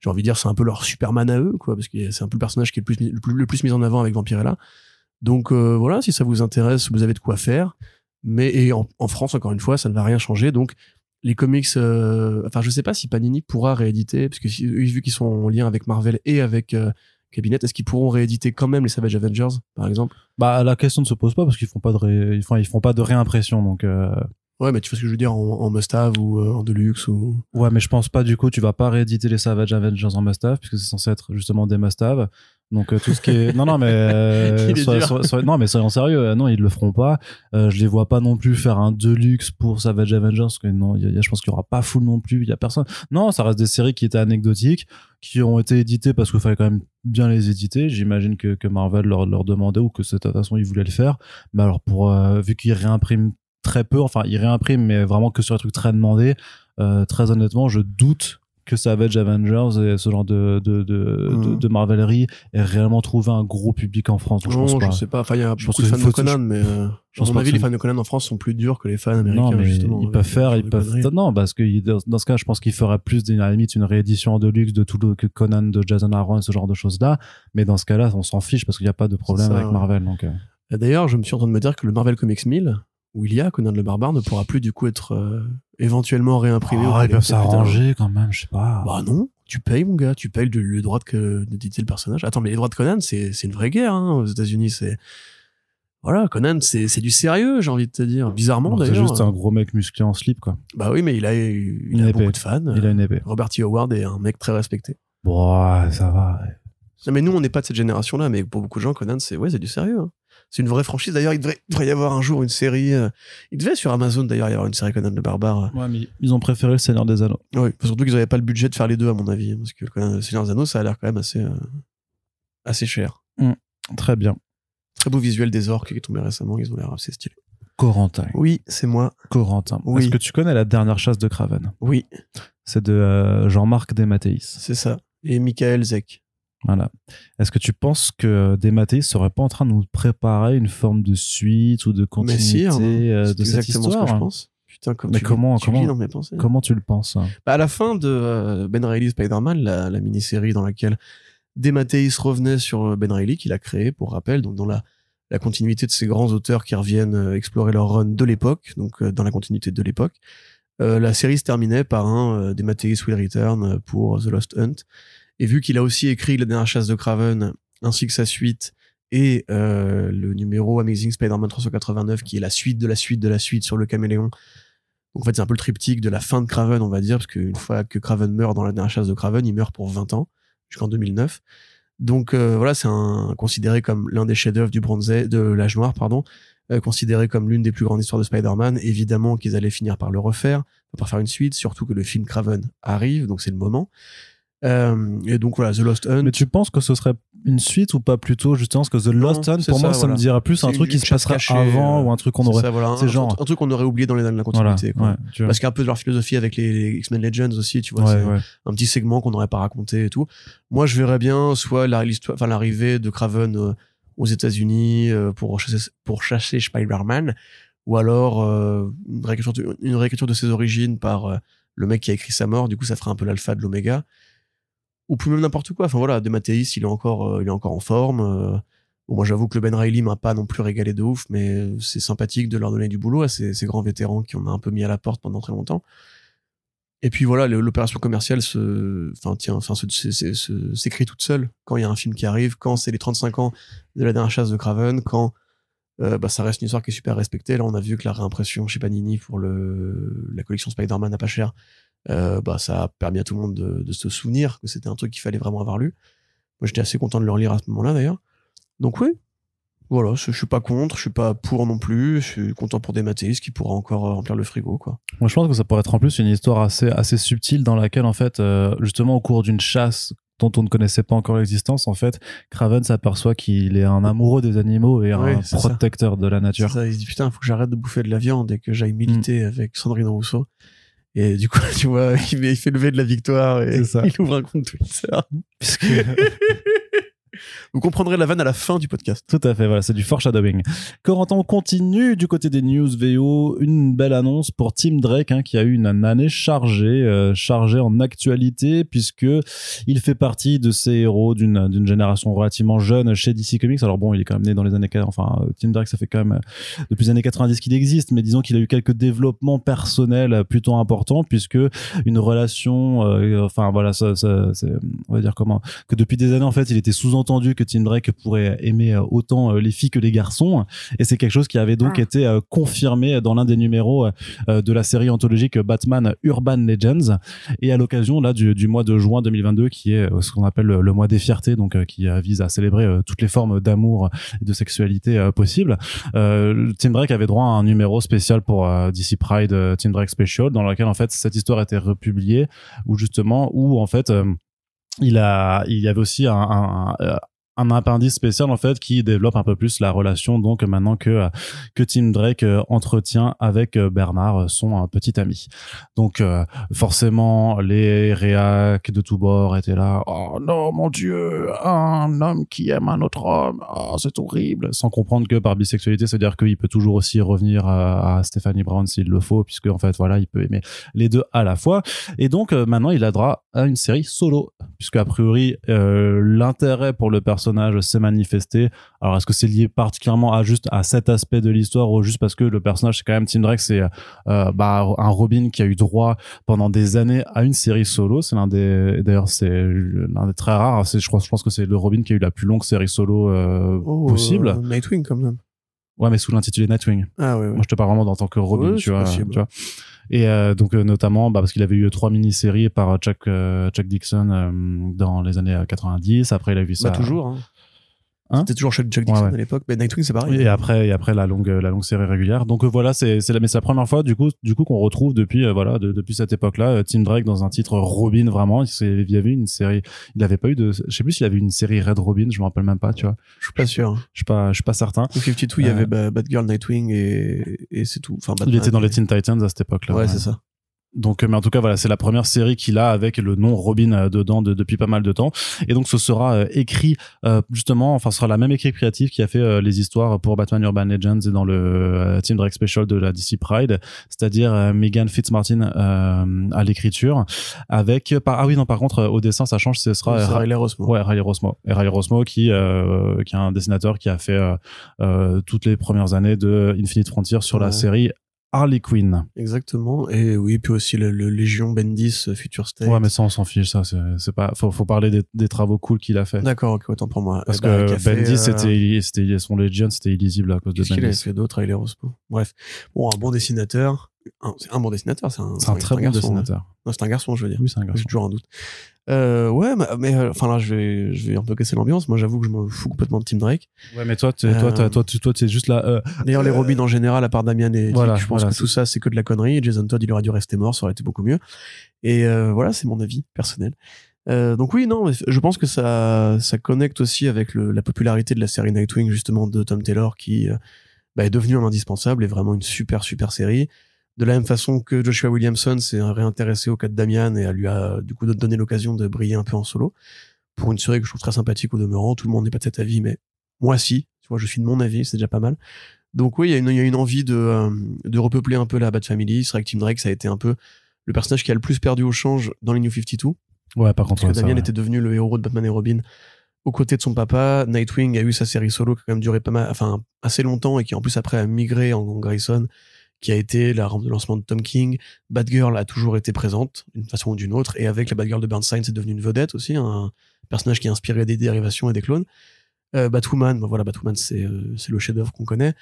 j'ai envie de dire, c'est un peu leur Superman à eux, quoi, parce que c'est un peu le personnage qui est le plus, mis- en avant avec Vampirella. Donc euh, voilà, si ça vous intéresse, vous avez de quoi faire. Mais et en, France, encore une fois, ça ne va rien changer. Donc les comics, euh, enfin je sais pas si Panini pourra rééditer, parce que vu qu'ils sont en lien avec Marvel et avec euh, Cabinet, est-ce qu'ils pourront rééditer quand même les Savage Avengers, par exemple? Bah la question ne se pose pas parce qu'ils font pas de ré... ils font ils font pas de réimpression donc euh, Ouais, mais tu vois ce que je veux dire en, en must-have ou euh, en deluxe ou. ouais mais je pense pas du coup tu vas pas rééditer les Savage Avengers en must-have puisque c'est censé être justement des must-have donc euh, tout ce qui est non non mais euh, non mais soyons sérieux euh, non ils le feront pas. Je les vois pas non plus faire un deluxe pour Savage Avengers parce que non y a- y a- je pense qu'il y aura pas full non plus il y a personne. Non ça reste des séries qui étaient anecdotiques qui ont été éditées parce qu'il fallait quand même bien les éditer. J'imagine que, que Marvel leur, leur demandait ou que de toute façon ils voulaient le faire. Mais alors pour vu qu'ils réimpriment très peu enfin ils réimpriment mais vraiment que sur des trucs très demandés très honnêtement je doute que Savage Avengers et ce genre de de de, Mhm. de, de Marvelerie ait réellement trouvé un gros public en France Donc, je pense non, pas je sais pas. Enfin, il y a Je beaucoup de fans de Conan, mais euh, je pense à mon avis, les fans de Conan en France sont plus durs que les fans américains, non, mais justement. ils avec peuvent faire, ils de peuvent. conneries. Non, parce que dans ce cas, je pense qu'ils feraient plus à la limite une réédition en deluxe de tout le que Conan de Jason Aaron, ce genre de choses-là. Mais dans ce cas-là, on s'en fiche parce qu'il n'y a pas de problème ça, avec. Marvel. Donc, euh, D'ailleurs, je me suis en train de me dire que le Marvel Comics 1000, où il y a Conan le Barbare, ne pourra plus du coup être euh, éventuellement réimprimé. oh, ou ils peuvent s'arranger quand même, je sais pas. Bah non, tu payes mon gars, tu payes le, le droit de d'éditer le personnage. Attends, mais les droits de Conan, c'est c'est une vraie guerre hein, aux États-Unis. C'est voilà, Conan, c'est c'est du sérieux, j'ai envie de te dire. Bizarrement Alors, c'est d'ailleurs. juste un gros mec musclé en slip, quoi. Bah oui, mais il a, il Une a épée. beaucoup de fans. Il a une épée. Robert T. Howard est un mec très respecté. Bon, ça va. Non, mais nous, on n'est pas de cette génération-là, mais pour beaucoup de gens, Conan, c'est ouais, c'est du sérieux. hein. C'est une vraie franchise. D'ailleurs, il devrait, il devrait y avoir un jour une série. euh, il devait sur Amazon d'ailleurs y avoir une série Conan le Barbare. Ouais, mais ils ont préféré le Seigneur des Anneaux. Oui, surtout qu'ils n'avaient pas le budget de faire les deux, à mon avis, hein, parce que Conan le Seigneur des Anneaux, ça a l'air quand même assez, euh, assez cher. Très bien. Très beau visuel des orques qui est tombé récemment, ils ont l'air assez stylés. Corentin. Oui, c'est moi. Corentin. Oui. Est-ce que tu connais la dernière chasse de Craven Oui, C'est de euh, Jean-Marc Desmatteis. c'est ça. Et Michael Zek. Voilà. Est-ce que tu penses que Desmatteis serait pas en train de nous préparer une forme de suite ou de Mais continuité si, hein, euh, de cette exactement ce histoire que je pense. Putain, comme Mais tu comment- tu comment- dans mes pensées. Comment tu le penses? Hein Bah, à la fin de euh, Ben Reilly Spider-Man, la, la mini-série dans laquelle Dematteis revenait sur euh, Ben Reilly, qu'il a créé, pour rappel, donc dans la, la continuité de ces grands auteurs qui reviennent explorer leur run de l'époque, donc dans la continuité de l'époque. Euh, la série se terminait par un euh, Dematteis Will Return pour The Lost Hunt. Et vu qu'il a aussi écrit La dernière chasse de Craven, ainsi que sa suite, et euh, le numéro Amazing Spider-Man 389, qui est la suite de la suite de la suite sur le caméléon, donc en fait, c'est un peu le triptyque de la fin de Craven, on va dire, parce qu'une fois que Craven meurt dans la dernière chasse de Craven, il meurt pour 20 ans, jusqu'en 2009. Donc euh, voilà, c'est considéré comme l'un des chefs-d'œuvre du Bronze de l'âge noir, pardon, euh, considéré comme l'une des plus grandes histoires de Spider-Man. Évidemment qu'ils allaient finir par le refaire, par faire une suite, surtout que le film Craven arrive, donc c'est le moment. Euh, et donc voilà, The Lost Hunt. Mais tu penses que ce serait une suite ou pas plutôt justement parce que The Lost Hunt pour moi ça, me voilà. dirait plus un truc qui se passerait cachée, avant euh, ou un truc qu'on aurait ça, voilà, un, c'est genre- un truc qu'on aurait oublié dans les dans la voilà continuité. quoi. ouais. Parce qu'il y a un peu de leur philosophie avec les, les X-Men Legends aussi, tu vois. Ouais, un petit segment qu'on n'aurait pas raconté et tout. Moi, je verrais bien soit l'arrivée de Craven euh, aux États-Unis euh, pour chasser pour chasser Spider-Man, ou alors une, réécriture de, une réécriture de ses origines par le mec qui a écrit sa mort. Du coup, ça ferait un peu l'alpha de l'oméga, ou plus même n'importe quoi. Enfin voilà, Dematteis, il est encore, euh, il est encore en forme. euh. Moi, j'avoue que le Ben Reilly m'a pas non plus régalé de ouf, mais c'est sympathique de leur donner du boulot à ces, grands vétérans qui on a un peu mis à la porte pendant très longtemps. Et puis voilà, l'opération commerciale se, enfin tiens, enfin s'écrit toute seule quand il y a un film qui arrive, quand c'est les 35 ans de la dernière chasse de Craven, quand euh, bah, ça reste une histoire qui est super respectée. Là, on a vu que la réimpression chez Panini pour le la collection Spider-Man à pas cher, euh, bah ça a permis à tout le monde de, de se souvenir que c'était un truc qu'il fallait vraiment avoir lu. Moi, j'étais assez content de le relire à ce moment-là d'ailleurs. Donc oui, voilà, je, je suis pas contre, je suis pas pour non plus. Je suis content pour des Mathéis qui pourra encore euh, remplir le frigo, quoi. Moi, je pense que ça pourrait être en plus une histoire assez, assez subtile dans laquelle, en fait, euh, justement, au cours d'une chasse dont on ne connaissait pas encore l'existence, en fait, Craven s'aperçoit qu'il est un amoureux des animaux et Oui, un ça. protecteur de la nature. ça, il se dit putain, faut que j'arrête de bouffer de la viande et que j'aille militer Mm. avec Sandrine Rousseau. Et du coup, tu vois, il, fait lever de la victoire et il ouvre un compte Twitter. Puisque... Vous comprendrez la vanne à la fin du podcast. Tout à fait, voilà, c'est du foreshadowing. Corentin, on continue du côté des news VO. Une belle annonce pour Tim Drake, hein, qui a eu une, année chargée, euh, chargée en actualité, puisque il fait partie de ces héros d'une d'une génération relativement jeune chez DC Comics. Alors bon, il est quand même né dans les années, enfin, euh, Tim Drake, ça fait quand même euh, depuis les années 90 qu'il existe, mais disons qu'il a eu quelques développements personnels euh, plutôt importants, puisque une relation, euh, enfin voilà, ça, ça, c'est- on va dire comment, que depuis des années en fait il était sous-entendu que Tim Drake pourrait aimer euh, autant euh, les filles que les garçons. Et c'est quelque chose qui avait donc été euh, confirmé dans l'un des numéros de la série anthologique Batman Urban Legends. Et à l'occasion là du, du mois de juin 2022 qui est ce qu'on appelle le, le mois des fiertés donc qui vise à célébrer toutes les formes d'amour et de sexualité possibles Tim Drake avait droit à un numéro spécial pour DC Pride Tim Drake Special dans lequel en fait cette histoire était republiée où justement où en fait il a il y avait aussi un, un, un- un appendice spécial en fait qui développe un peu plus la relation donc maintenant que euh, que Tim Drake euh, entretient avec euh, Bernard son petit ami. Donc forcément les réacs de tous bords étaient là oh non mon dieu un homme qui aime un autre homme. Oh, c'est horrible sans comprendre que par bisexualité c'est à dire qu'il peut toujours aussi revenir à, Stephanie Brown s'il le faut puisque en fait voilà il peut aimer les deux à la fois. Et donc maintenant il a droit à une série solo puisque a priori l'intérêt pour le personnage s'est manifesté alors est-ce que c'est lié particulièrement à juste à cet aspect de l'histoire ou juste parce que le personnage c'est quand même Tim Drake c'est euh, bah, un Robin qui a eu droit pendant des années à une série solo c'est l'un des d'ailleurs c'est l'un des très rares c'est je crois je pense que c'est le Robin qui a eu la plus longue série solo euh, Oh, possible euh, Nightwing, quand même. ouais mais sous l'intitulé Nightwing Ah ouais, ouais. moi, je te parle vraiment en tant que Robin, Ouais, tu c'est vois, possible. tu vois. Et euh, donc euh, notamment bah, parce qu'il avait eu trois mini-séries par Chuck euh, Chuck Dixon euh, dans les années 90. Après, il a vu ça. Bah, toujours. Hein. Hein C'était toujours Chuck, Chuck Dixon Ouais, ouais. à l'époque. Mais Nightwing, c'est pareil. Et après, et après la longue, la longue série régulière. Donc euh, voilà, c'est, c'est la, mais c'est la première fois du coup, du coup qu'on retrouve depuis, euh, voilà, de- depuis cette époque-là, euh, Tim Drake dans un titre Robin vraiment. Il, il y avait une série, il avait pas eu de, je sais plus s'il avait une série Red Robin, je me rappelle même pas, tu vois. Je suis pas sûr. Je suis pas, je suis pas certain. Au 52, il y Euh. avait Ba- Batgirl, Nightwing et, et c'est tout. Enfin, Il Batman était dans et- les Teen Titans à cette époque-là. Ouais, c'est ça. Donc, euh, mais en tout cas, voilà, c'est la première série qu'il a avec le nom Robin euh, dedans de- depuis pas mal de temps. Et donc, ce sera euh, écrit euh, justement, enfin, ce sera la même équipe créative qui a fait les histoires pour Batman Urban Legends et dans le Team Drake Special de la DC Pride, c'est-à-dire Megan Fitzmartin euh, à l'écriture, avec par ah oui non par contre au dessin ça change, ce sera Riley Rossmo. Ouais, Riley Rosmo. Et Riley Rosmo qui, euh, qui est un dessinateur qui a fait toutes les premières années de Infinite Frontier sur la série Harley Quinn. Exactement. Et oui, puis aussi le, le Légion Bendis euh, Future State. Ouais, mais ça, on s'en fiche, ça, c'est pas, faut, faut parler des, des travaux cool qu'il a fait. D'accord, ok, autant pour moi. Parce Eh ben, que a Bendis, euh, c'était, c'était, son Legion, c'était illisible à cause de Qu'est-ce qu'il Bendis. fait d'autre, Riley Rossmo Bref. Bon, un bon dessinateur. C'est un bon dessinateur, c'est un, très bon garçon, dessinateur. ouais. Non, c'est un garçon, je veux dire. Oui, c'est un J'ai garçon. toujours un doute. Euh, ouais, mais, euh, enfin là, je vais, je vais un peu casser l'ambiance. Moi, j'avoue que je me fous complètement de Tim Drake. Ouais, mais toi, t'es- toi, Euh, toi, tu, toi, t'es juste là, euh, D'ailleurs, les Robins en général, à part Damian et Dick, Voilà, je pense voilà, que tout ça, c'est que de la connerie. Jason Todd, il aurait dû rester mort, ça aurait été beaucoup mieux. Et euh, voilà, c'est mon avis personnel. Euh, donc oui, non, je pense que ça, ça connecte aussi avec le, la popularité de la série Nightwing justement de Tom Taylor qui bah, est devenu un indispensable et vraiment une super super série. De la même façon que Joshua Williamson s'est réintéressé au cas de Damian et a lui a du coup donné l'occasion de briller un peu en solo pour une série que je trouve très sympathique au demeurant. Tout le monde n'est pas de cet avis, mais moi si. Tu vois, je suis de mon avis, c'est déjà pas mal. Donc oui, il y, a une- il y a une envie de, euh, de repeupler un peu la Bat Family. C'est vrai que Tim Drake, ça a été un peu le personnage qui a le plus perdu au change dans les New 52. Ouais, par contre, Parce que ça, Damian ouais. était devenu le héros de Batman et Robin aux côtés de son papa. Nightwing a eu sa série solo qui a quand même duré pas mal, enfin, assez longtemps et qui en plus après a migré en Grayson, qui a été la rampe de lancement de Tom King. Batgirl a toujours été présente d'une façon ou d'une autre et avec la Batgirl de Bernstein, c'est devenu une vedette aussi, un personnage qui a inspiré des dérivations et des clones. Euh, Batwoman, voilà, Batwoman, c'est euh, c'est le chef-d'œuvre qu'on connaît.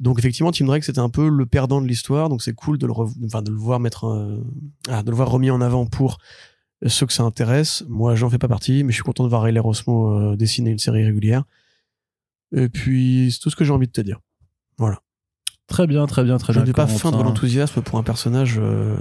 Donc effectivement, Tim Drake, c'était un peu le perdant de l'histoire, donc c'est cool de le, voir mettre, euh, ah, de le voir remis en avant pour ceux que ça intéresse. Moi, j'en fais pas partie, mais je suis content de voir Riley Rosmo dessiner une série régulière. Et puis, c'est tout ce que j'ai envie de te dire. Très bien, très bien, très Je bien. ne vais pas feindre l'enthousiasme pour un personnage euh,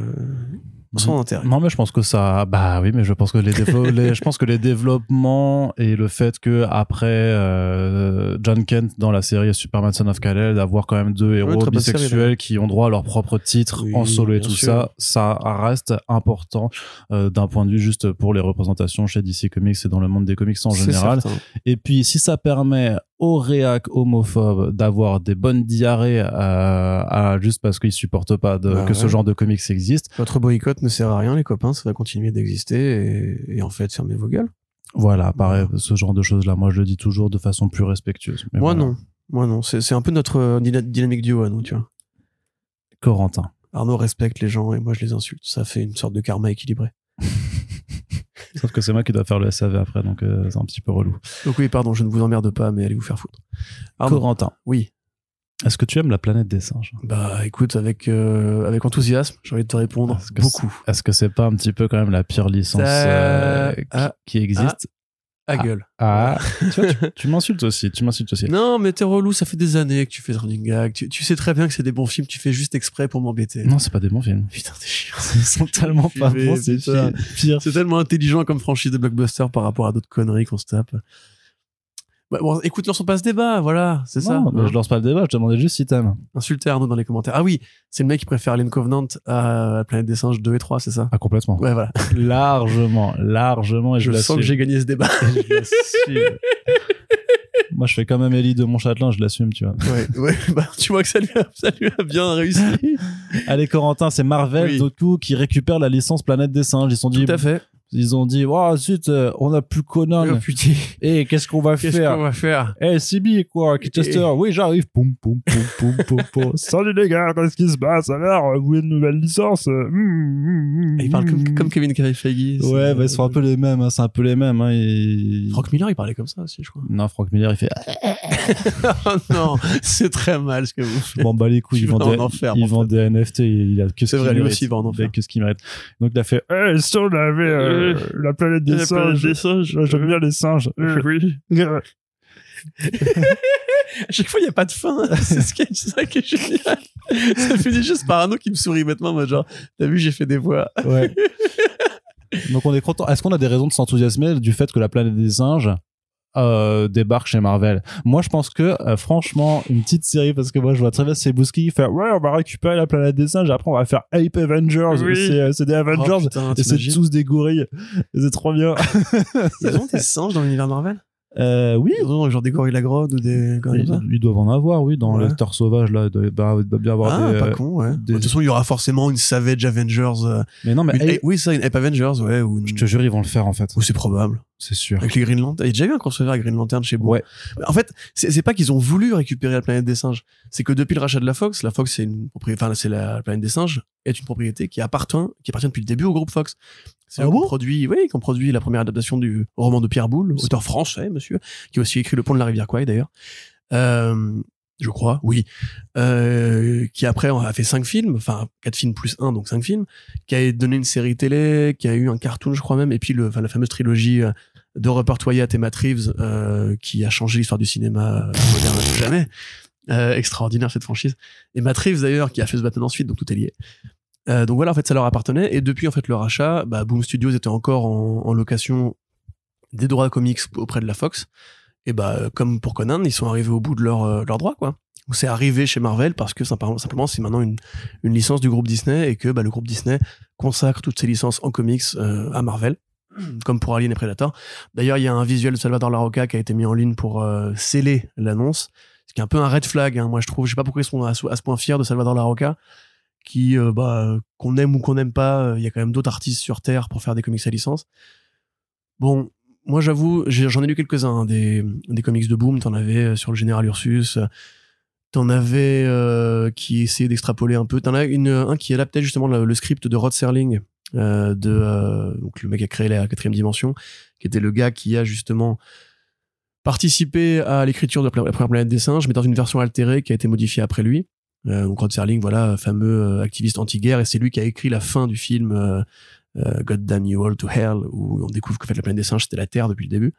sans intérêt. Non, mais je pense que ça. Bah oui, mais je pense que les, dévo- les- je pense que les développements et le fait que après euh, John Kent dans la série Superman Son of Kal-El, d'avoir quand même deux héros série, bisexuels qui ont droit à leur propre titre Oui, en solo et tout sûr. ça, ça reste important euh, d'un point de vue juste pour les représentations chez DC Comics et dans le monde des comics en général. certain. Et puis, si ça permet aux réacs homophobes d'avoir des bonnes diarrhées euh, à, juste parce qu'ils supportent pas de, Bah que ce genre de comics existe, Votre boycott ne sert à rien, les copains. Ça va continuer d'exister. Et, et en fait, fermez vos gueules. Voilà, pareil, ce genre de choses-là, moi je le dis toujours de façon plus respectueuse. Mais Moi, voilà. non. Moi, non. C'est un peu notre euh, dyna- dynamique duo à nous, tu vois. Corentin. Arnaud respecte les gens et moi, je les insulte. Ça fait une sorte de karma équilibré. Sauf que c'est moi qui dois faire le SAV après, donc euh, c'est un petit peu relou. Donc oui, pardon, je ne vous emmerde pas, mais allez vous faire foutre. Arnaud, Corentin, oui. est-ce que tu aimes la planète des singes? Bah écoute, avec, euh, avec enthousiasme, j'ai envie de te répondre. Est-ce que Beaucoup. Est-ce que c'est pas un petit peu quand même la pire licence Ça- euh, qui, ah, qui existe? À Ah. gueule. Ah, tu, tu- tu m'insultes aussi, tu m'insultes aussi. Non, mais t'es relou, ça fait des années que tu fais running gag. Tu, tu sais très bien que c'est des bons films, tu fais juste exprès pour m'embêter. Non, c'est pas des bons films. Putain, t'es chiant. Ils sont tellement pas bons, c'est pire. C'est tellement intelligent comme franchise de blockbuster par rapport à d'autres conneries qu'on se tape. Bah, bon, écoute, lançons pas ce débat, voilà, c'est ça. Non, hein. je lance pas le débat, je demandais juste si t'aimes. Insultez Arnaud dans les commentaires. Ah oui, c'est le mec qui préfère Alien Covenant à la planète des singes 2 et 3, c'est ça? Ah, complètement. Ouais, voilà. Largement, largement, et je, Je sens que l'assume. j'ai gagné ce débat. Je l'assume. Moi, je fais quand même Ellie de mon châtelain, je l'assume, tu vois. ouais, ouais, bah, tu vois que ça lui a, ça lui a bien réussi. Allez, Corentin, c'est Marvel, Oui. coup, qui récupère la licence Planète des Singes. Ils sont dit, Tout à fait. Ils ont dit, oh, zut, euh, on a plus Conan. Oh, putain. Et qu'est-ce qu'on va Qu'est-ce faire qu'on va faire? Eh, CB, quoi, Kitchester, oui, j'arrive. Poum, poum, poum, poum, poum, poum. Salut les gars, qu'est-ce qui se passe? Alors Vous voulez une nouvelle licence? Hum, hum, hum, Il parle comme, hum. comme Kevin Feige. Ouais, bah, ils sont un peu les mêmes, hein, c'est un peu les mêmes. Hein, et- Frank Miller, il parlait comme ça aussi, je crois. Non, Frank Miller, il fait oh non, c'est très mal ce que vous faites. Bon, bah les couilles, ils vendent, en enfer, mon vendent des NFT, il a que ce C'est vrai, lui aussi, il va en enfer. Il a que ce qu'il mérite. Donc il a fait, eh, si on avait euh, la planète des La planète singes, des singes. Ouais, j'aime bien les singes. Oui. À chaque fois, il n'y a pas de fin. C'est ce qui est, c'est ça qui est génial. Ça finit juste par Arnaud qui me sourit maintenant, moi, genre, t'as vu, j'ai fait des voix. Ouais. Donc on est content. Est-ce qu'on a des raisons de s'enthousiasmer du fait que la planète des singes euh, débarque chez Marvel Moi, je pense que euh, franchement, une petite série parce que moi, je vois très bien Sebuski faire ouais, on va récupérer la planète des singes. Après, on va faire Ape Avengers. Oui. C'est, euh, c'est des Avengers. Oh, putain, et c'est tous des gorilles. C'est trop bien. Ils ont des singes dans l'univers Marvel? Euh, oui. Genre des gorilles la grotte ou des gorilles Ils, ils doivent en avoir, oui, dans Ouais. les terres sauvages là, il doit, bah, il doit bien avoir Ah, des. pas euh, con, ouais. des- De toute façon, il y aura forcément une Savage Avengers. euh, Mais non, mais une- oui, ça, une Ape Avengers, ouais. Ou une... je te jure, ils vont le faire en fait. Ou c'est probable. C'est sûr. Avec les Green Lantern. Il y a déjà eu un crossover avec Green Lantern chez Bourg. Ouais. En fait, c'est c'est pas qu'ils ont voulu récupérer la planète des singes. C'est que depuis le rachat de la Fox, la Fox, c'est une propriété, enfin, c'est la planète des singes, est une propriété qui appartient, qui appartient depuis le début au groupe Fox. C'est Ah bon? produit, oui, qui ont produit la première adaptation du roman de Pierre Boulle, auteur français, monsieur, qui a aussi écrit Le pont de la rivière Kwai, d'ailleurs. Euh, je crois, oui. Euh, qui après a fait cinq films, enfin, quatre films plus un, donc cinq films, qui a donné une série télé, qui a eu un cartoon, je crois même, et puis le, enfin, la fameuse trilogie euh, de Rupert Wyatt et Matt Reeves, euh, qui a changé l'histoire du cinéma euh, moderne à jamais. Euh, extraordinaire cette franchise. Et Matt Reeves d'ailleurs, qui a fait ce Batman ensuite, donc tout est lié. Euh, donc voilà, en fait, ça leur appartenait. Et depuis en fait le rachat, bah, Boom Studios était encore en, en location des droits comics auprès de la Fox. Et bah, comme pour Conan, ils sont arrivés au bout de leur, euh, leur droit, quoi. C'est arrivé chez Marvel parce que simplement, c'est maintenant une, une licence du groupe Disney et que bah, le groupe Disney consacre toutes ses licences en comics euh, à Marvel, comme pour Alien et Predator. D'ailleurs, il y a un visuel de Salvador Larocca qui a été mis en ligne pour euh, sceller l'annonce, ce qui est un peu un red flag. Hein, moi, je trouve, je sais pas pourquoi ils sont à ce point fiers de Salvador Larocca, qui, euh, bah, qu'on aime ou qu'on n'aime pas, euh, il y a quand même d'autres artistes sur Terre pour faire des comics à licence. Bon, moi, j'avoue, j'en ai lu quelques-uns, hein, des, des comics de Boom. T'en avais euh, sur le Général Ursus. T'en avais qui essayaient d'extrapoler un peu. T'en as une, un qui adaptait justement le, script de Rod Serling, de, donc le mec qui a créé la quatrième dimension, qui était le gars qui a justement participé à l'écriture de la première planète des singes, mais dans une version altérée qui a été modifiée après lui. Euh, donc Rod Serling, voilà, fameux euh, activiste anti-guerre, et c'est lui qui a écrit la fin du film euh, euh, God Damn You All to Hell, où on découvre qu'en fait la planète des singes c'était la Terre depuis le début.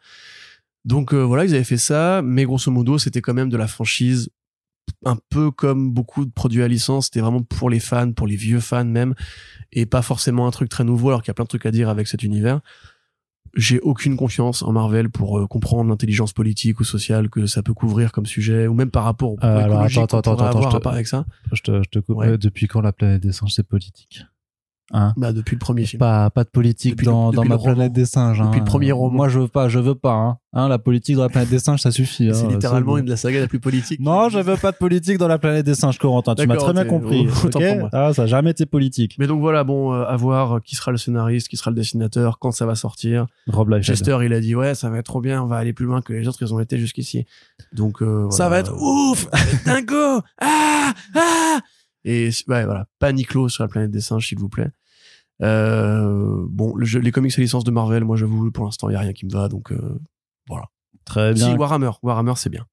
Donc euh, voilà, ils avaient fait ça, mais grosso modo c'était quand même de la franchise un peu comme beaucoup de produits à licence, c'était vraiment pour les fans, pour les vieux fans même, et pas forcément un truc très nouveau alors qu'il y a plein de trucs à dire avec cet univers. J'ai aucune confiance en Marvel pour euh, comprendre l'intelligence politique ou sociale que ça peut couvrir comme sujet, ou même par rapport au Euh, alors, attends, attends, attends, avoir je te- avec ça. Je te, je te coupe. Ouais. Depuis quand la planète des singes, c'est politique? Hein Bah depuis le premier film. pas, pas de politique Depuis le- dans, dans ma planète des singes. Depuis hein. le premier roman. Moi, je veux pas, je veux pas. Hein. Hein, la politique dans la planète des singes, ça suffit. c'est hein, littéralement bon. une de la saga la plus politique. Non, je veux pas de politique dans la planète des singes, Corentin. Tu m'as très bien compris. autant ok pour moi. ah, ça a jamais été politique. Mais donc voilà, bon, euh, à voir qui sera le scénariste, qui sera le dessinateur, quand ça va sortir. Rob Liefeld. Chester, il a dit ouais, ça va être trop bien, on va aller plus loin que les autres, ils ont été jusqu'ici. Donc euh, Ça va être ouf dingo ah ah et ouais voilà. Pas Niclo sur la planète des singes s'il vous plaît. Euh, bon le jeu- les comics à licence de Marvel moi j'avoue pour l'instant il y a rien qui me va donc euh, Très si bien. Warhammer Warhammer c'est bien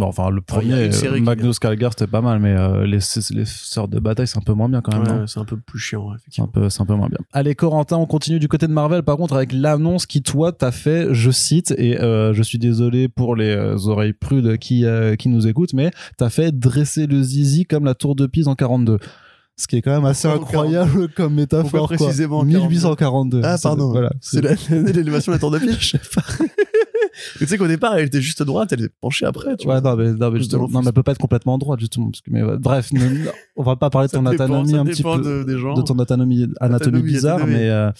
Enfin, le premier, euh, Magnus Calgar, c'était pas mal, mais euh, les, les sœurs de bataille, c'est un peu moins bien quand même. Ouais, c'est un peu plus chiant ouais, C'est un effectivement peu, c'est un peu moins bien. Allez, Corentin, on continue du côté de Marvel. Par contre, avec l'annonce qui, toi, t'as fait, je cite, et euh, je suis désolé pour les oreilles prudes qui, euh, qui nous écoutent, mais t'as fait dresser le zizi comme la tour de Pise en 42. Ce qui est quand même assez incroyable comme métaphore. Pourquoi quoi. précisément en 1842. Ah, pardon. Voilà. c'est l'élévation de la tour de Pise? Tu sais qu'au départ elle était juste droite elle est penchée après tu Ouais, vois. non, mais, non, mais, justement- non, mais elle peut pas être complètement droite, justement. Parce que, mais, ouais, bref, ne- on va pas parler de ton dépend, anatomie un petit peu. de- des gens de ton anatomie, anatomie bizarre, anatomie. mais euh,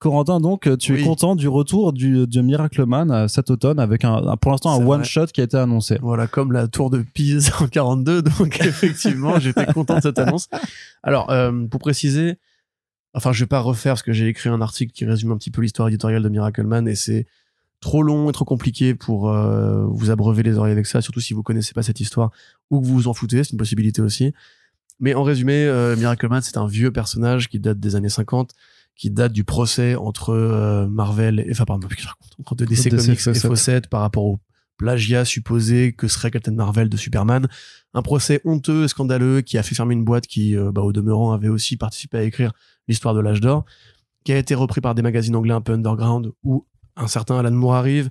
Corentin, donc, tu es content du retour du, du Miracle Man euh, cet automne avec un, pour l'instant un C'est one vrai. shot qui a été annoncé. Voilà, comme la tour de Pise en 42. Donc, effectivement, j'étais content de cette annonce. Alors, euh, pour préciser, enfin, je vais pas refaire parce que j'ai écrit un article qui résume un petit peu l'histoire éditoriale de Miracle Man et c'est trop long et trop compliqué pour euh, vous abreuver les oreilles avec ça, surtout si vous connaissez pas cette histoire ou que vous vous en foutez, c'est une possibilité aussi. Mais en résumé, euh, Miracle Man, c'est un vieux personnage qui date des années 50, qui date du procès entre euh, Marvel, et, enfin pardon, je raconte entre DC, DC Comics et Fawcett. Par rapport au plagiat supposé que serait Captain Marvel de Superman. Un procès honteux et scandaleux qui a fait fermer une boîte qui, bah, au demeurant, avait aussi participé à écrire l'histoire de l'âge d'or, qui a été repris par des magazines anglais un peu underground où un certain Alan Moore arrive.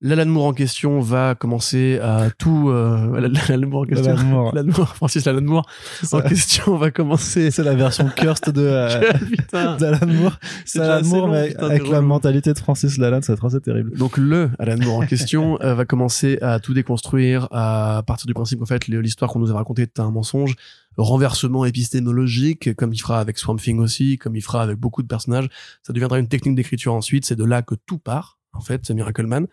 L'Alan Moore en question va commencer à tout... Euh, L'Alan Moore en question... Moore. Moore, Francis Alan Moore en question va commencer... C'est la version cursed de euh, Putain. d'Alan Moore. C'est Alan Moore, long, mais putain, avec la relou. mentalité de Francis Lalanne, ça va être assez terrible. Donc le Alan Moore en question euh, va commencer à tout déconstruire à partir du principe qu'en fait l'histoire qu'on nous a racontée est un mensonge, renversement épistémologique comme il fera avec Swamp Thing aussi, comme il fera avec beaucoup de personnages. Ça deviendra une technique d'écriture ensuite. C'est de là que tout part en fait. C'est Miracle Man,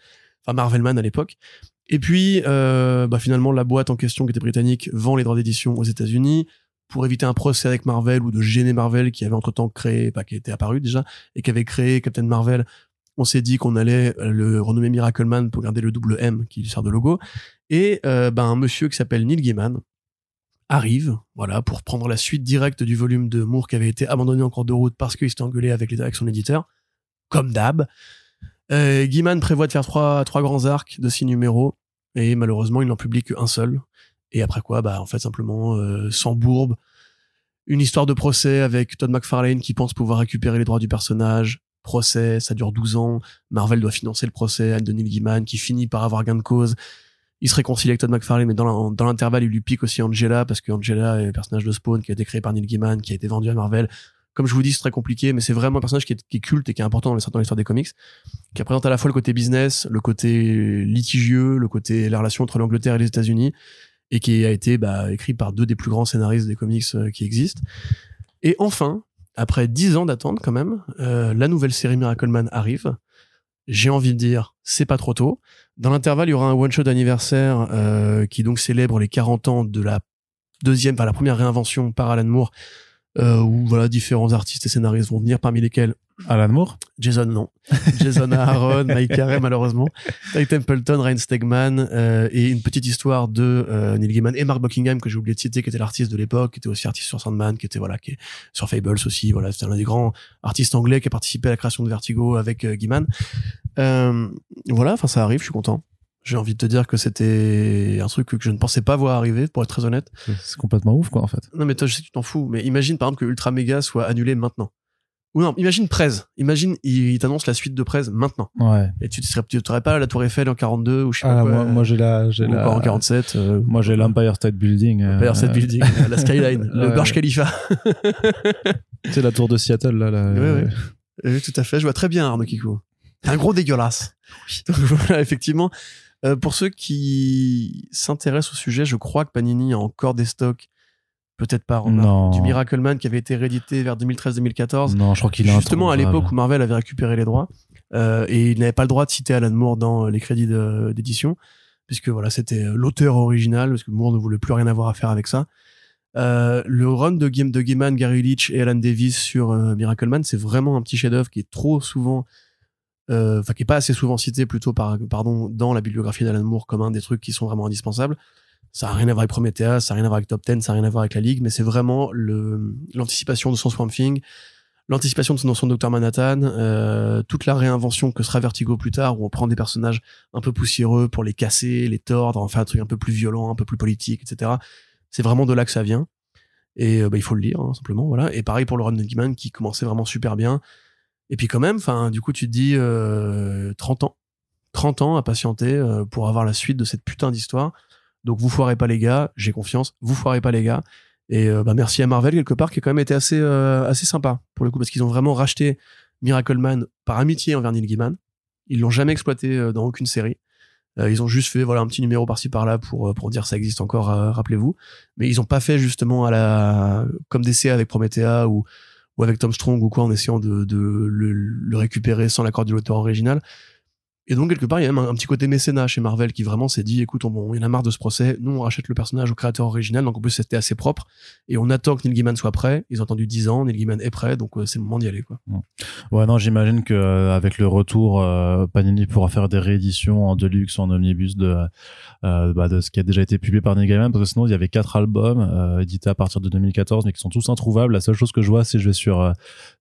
enfin Marvel Man à l'époque. Et puis euh, bah, finalement la boîte en question qui était britannique vend les droits d'édition aux États-Unis pour éviter un procès avec Marvel ou de gêner Marvel qui avait entre-temps créé, pas qui était apparu déjà, et qui avait créé Captain Marvel on s'est dit qu'on allait le renommer Miracle Man pour garder le double M qui lui sert de logo. Et euh, ben, un monsieur qui s'appelle Neil Gaiman arrive, voilà, pour prendre la suite directe du volume de Moore qui avait été abandonné en cours de route parce qu'il s'était engueulé avec, les, avec son éditeur, comme d'hab. Euh, prévoit de faire trois, trois grands arcs de six numéros et malheureusement il n'en publie qu'un seul. Et après quoi, bah en fait simplement euh, sans bourbe, une histoire de procès avec Todd McFarlane qui pense pouvoir récupérer les droits du personnage. Procès, ça dure 12 ans. Marvel doit financer le procès Neil Gaiman qui finit par avoir gain de cause. il se réconcilie avec Todd McFarlane, mais dans l'in- dans l'intervalle, il lui pique aussi Angela, parce que Angela est le personnage de Spawn qui a été créé par Neil Gaiman, qui a été vendu à Marvel. Comme je vous dis, c'est très compliqué, mais c'est vraiment un personnage qui est, culte et qui est important dans l'histoire des comics, qui représente à la fois le côté business, le côté litigieux, le côté la relation entre l'Angleterre et les États-Unis, et qui a été bah, écrit par deux des plus grands scénaristes des comics euh, qui existent. Et enfin, après dix ans d'attente quand même, euh, la nouvelle série Miracle Man arrive. J'ai envie de dire, c'est pas trop tôt. Dans l'intervalle, il y aura un one-shot d'anniversaire euh, qui donc célèbre les 40 ans de la deuxième, enfin la première réinvention par Alan Moore, euh, où voilà différents artistes et scénaristes vont venir, parmi lesquels Alan Moore Jason non, Jason Aaron, Mike Carey malheureusement, Ty Templeton, Ryan Stegman euh, et une petite histoire de euh, Neil Gaiman et Mark Buckingham que j'ai oublié de citer, qui était l'artiste de l'époque, qui était aussi artiste sur Sandman, qui était voilà, qui est sur Fables aussi, voilà, c'était l'un des grands artistes anglais qui a participé à la création de Vertigo avec euh, Gaiman. Euh, voilà, enfin ça arrive, je suis content. J'ai envie de te dire que c'était un truc que je ne pensais pas voir arriver, pour être très honnête. C'est- complètement ouf, quoi, en fait. Non, mais toi, je sais que tu t'en fous. Mais imagine, par exemple, que Ultra Mega soit annulé maintenant. Ou non, imagine Prez. Imagine, il, t'annonce la suite de Prez maintenant. Ouais. Et tu serais, tu serais pas la Tour Eiffel en 42 ou je sais Ah, pas quoi. moi, moi j'ai la, j'ai la, en 47. euh, moi j'ai l'Empire State Building. euh, Empire State Building, la Skyline, le. Burj Khalifa. C'est la tour de Seattle, là. là Ouais, ouais. Oui, tout à fait. Je vois très bien Arnaud Kikou. Un gros dégueulasse. Donc voilà, effectivement. Euh, pour ceux qui s'intéressent au sujet, je crois que Panini a encore des stocks. Peut-être pas du Miracle Man qui avait été réédité vers 2013-2014. Non, je crois qu'il est Justement, à l'époque où Marvel avait récupéré les droits, euh, et il n'avait pas le droit de citer Alan Moore dans les crédits d'édition, puisque voilà, c'était euh, l'auteur original, parce que Moore ne voulait plus rien avoir à faire avec ça. Euh, le run de Game de Gaiman, Gary Leach et Alan Davis sur euh, Miracle Man, c'est vraiment un petit chef-d'œuvre qui est trop souvent, euh, enfin qui est pas assez souvent cité plutôt par, pardon, dans la bibliographie d'Alan Moore comme un des trucs qui sont vraiment indispensables. Ça a rien à voir avec Prometheus, ça a rien à voir avec Top Ten, ça a rien à voir avec la Ligue, mais c'est vraiment le l'anticipation de son Swamp Thing, l'anticipation de son Dr Manhattan, euh, toute la réinvention que sera Vertigo plus tard, où on prend des personnages un peu poussiéreux pour les casser, les tordre, en faire un truc un peu plus violent, un peu plus politique, etc. C'est vraiment de là que ça vient. Et euh, bah, il faut le lire, hein, simplement. Voilà. Et pareil pour le Gaiman qui commençait vraiment super bien. Et puis quand même, enfin, du coup, tu te dis euh, 30 ans. 30 ans à patienter euh, pour avoir la suite de cette putain d'histoire. Donc vous foirez pas les gars, j'ai confiance, vous foirez pas les gars. Et euh, bah, merci à Marvel quelque part qui a quand même été assez euh, assez sympa pour le coup parce qu'ils ont vraiment racheté Miracle Man par amitié envers Neil Gaiman. Ils l'ont jamais exploité euh, dans aucune série. Euh, ils ont juste fait voilà un petit numéro par-ci par-là pour pour dire ça existe encore, rappelez-vous. Mais ils ont pas fait justement à la comme DC avec Promethea ou ou avec Tom Strong ou quoi en essayant de, le, le récupérer sans l'accord de l'auteur original. Et donc, quelque part, il y a même un, petit côté mécénat chez Marvel qui vraiment s'est dit, écoute, on, il y en a marre de ce procès, nous, on rachète le personnage au créateur original, donc en plus, c'était assez propre, et on attend que Neil Gaiman soit prêt. Ils ont attendu 10 ans, Neil Gaiman est prêt, donc euh, c'est le moment d'y aller, quoi. Ouais, non, j'imagine que euh, avec le retour, euh, Panini pourra faire des rééditions en deluxe, en omnibus de, bah, de ce qui a déjà été publié par Neil Gaiman, parce que sinon, il y avait quatre albums édités à partir de 2014, mais qui sont tous introuvables. La seule chose que je vois, si je vais sur,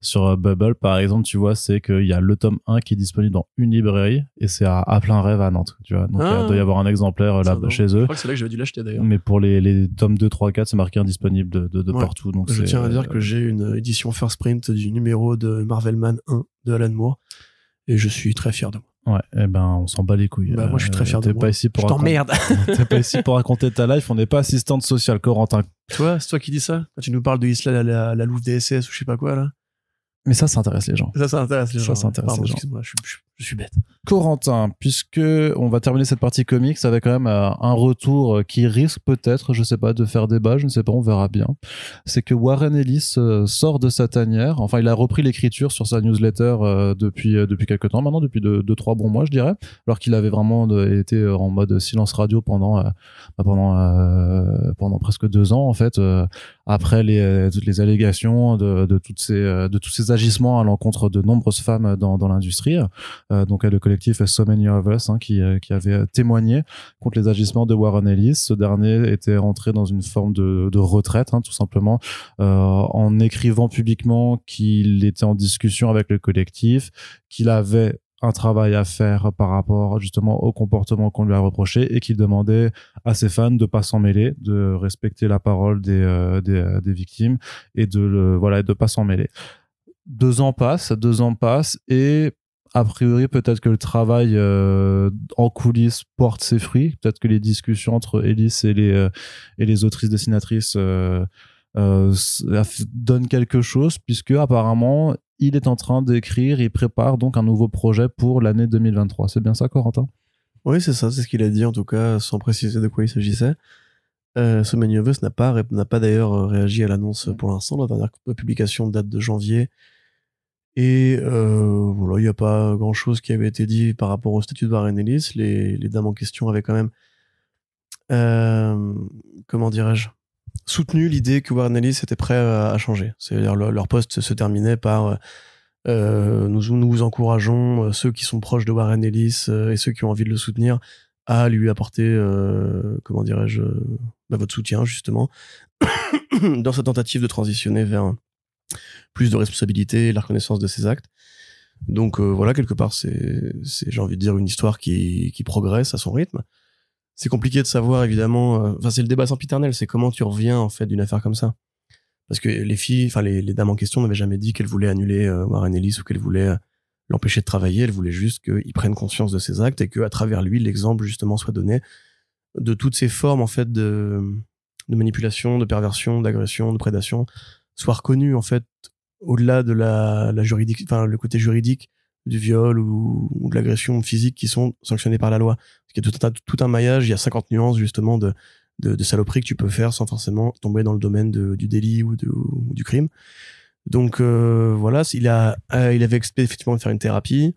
sur Bubble, par exemple, tu vois, c'est qu'il y a le tome 1 qui est disponible dans une librairie, et c'est à, à plein rêve à Nantes, tu vois. Donc, Ah. il doit y avoir un exemplaire euh, là, Ça, non. chez Je eux. crois que c'est là que j'avais dû l'acheter d'ailleurs. Mais pour les, les tomes 2, 3, 4, c'est marqué indisponible de, de, de Ouais. partout. Donc Je tiens à dire que j'ai une édition first print du numéro de Marvel Man 1 de Alan Moore, et je suis très fier de moi. Ouais, eh ben, on s'en bat les couilles. Bah, moi, je suis très fier de T'es moi. pas ici pour Je t'emmerde T'es pas ici pour raconter ta life, on n'est pas assistante sociale, Corentin. Toi, c'est toi qui dis ça? Quand tu nous parles de Isla, la, la, la louve des SS ou je sais pas quoi, là Mais ça, ça intéresse les gens. Ça, ça intéresse les Ça, gens. ça intéresse Pardon, les gens. je, je- je suis bête. Corentin, puisque on va terminer cette partie comics avec quand même un retour euh, qui risque peut-être, je sais pas, de faire débat, je ne sais pas, on verra bien. C'est que Warren Ellis euh, sort de sa tanière. Enfin, il a repris l'écriture sur sa newsletter euh, depuis depuis quelques temps maintenant, depuis deux, deux trois bons mois, je dirais, alors qu'il avait vraiment été en mode silence radio pendant bah, pendant pendant presque deux ans en fait. après les, toutes les allégations de, de toutes ces de tous ces agissements à l'encontre de nombreuses femmes dans, dans l'industrie donc euh, le collectif So Many of Us hein, qui, euh, qui avait témoigné contre les agissements de Warren Ellis ce dernier était rentré dans une forme de, retraite hein, tout simplement euh, en écrivant publiquement qu'il était en discussion avec le collectif qu'il avait un travail à faire par rapport justement au comportement qu'on lui a reproché et qu'il demandait à ses fans de pas s'en mêler, de respecter la parole euh, euh, des victimes et de le, voilà de pas s'en mêler. Deux ans passent, deux ans passent et a priori, peut-être que le travail euh, en coulisses porte ses fruits. Peut-être que les discussions entre Ellis et les, euh, et les autrices dessinatrices euh, donnent quelque chose, puisque apparemment, il est en train d'écrire, il prépare donc un nouveau projet pour l'année 2023. C'est bien ça, Corentin? Oui, c'est ça, c'est ce qu'il a dit en tout cas, sans préciser de quoi il s'agissait. Euh, Us n'a pas, n'a pas d'ailleurs réagi à l'annonce pour l'instant. La dernière publication date de janvier. Et euh, voilà, il n'y a pas grand chose qui avait été dit par rapport au statut de Warren Ellis. Les, dames en question avaient quand même, euh, comment dirais-je, soutenu l'idée que Warren Ellis était prêt à, changer. C'est-à-dire leur, leur poste se terminait par euh, nous, nous encourageons, ceux qui sont proches de Warren Ellis et ceux qui ont envie de le soutenir, à lui apporter, comment dirais-je, bah, votre soutien justement dans sa tentative de transitionner vers plus de responsabilité la reconnaissance de ses actes. Donc euh, voilà, quelque part, c'est, j'ai envie de dire, une histoire qui, qui progresse à son rythme. C'est compliqué de savoir, évidemment. euh, Enfin, c'est le débat sempiternel. C'est comment tu reviens en fait d'une affaire comme ça. Parce que les filles, enfin les, les dames en question n'avaient jamais dit qu'elles voulaient annuler euh, Warren Ellis ou qu'elles voulaient l'empêcher de travailler. Elles voulaient juste qu'il prenne conscience de ses actes et que à travers lui, l'exemple justement soit donné de toutes ces formes en fait de, de manipulation, de perversion, d'agression, de prédation soient reconnues en fait au-delà de la, la juridique, enfin le côté juridique du viol ou, de l'agression physique qui sont sanctionnés par la loi. Parce qu'il y a tout un, tout un maillage, il y a 50 nuances justement de, de, de saloperies que tu peux faire sans forcément tomber dans le domaine du délit ou, du crime. Donc euh, voilà, il a, euh, il avait effectivement de faire une thérapie.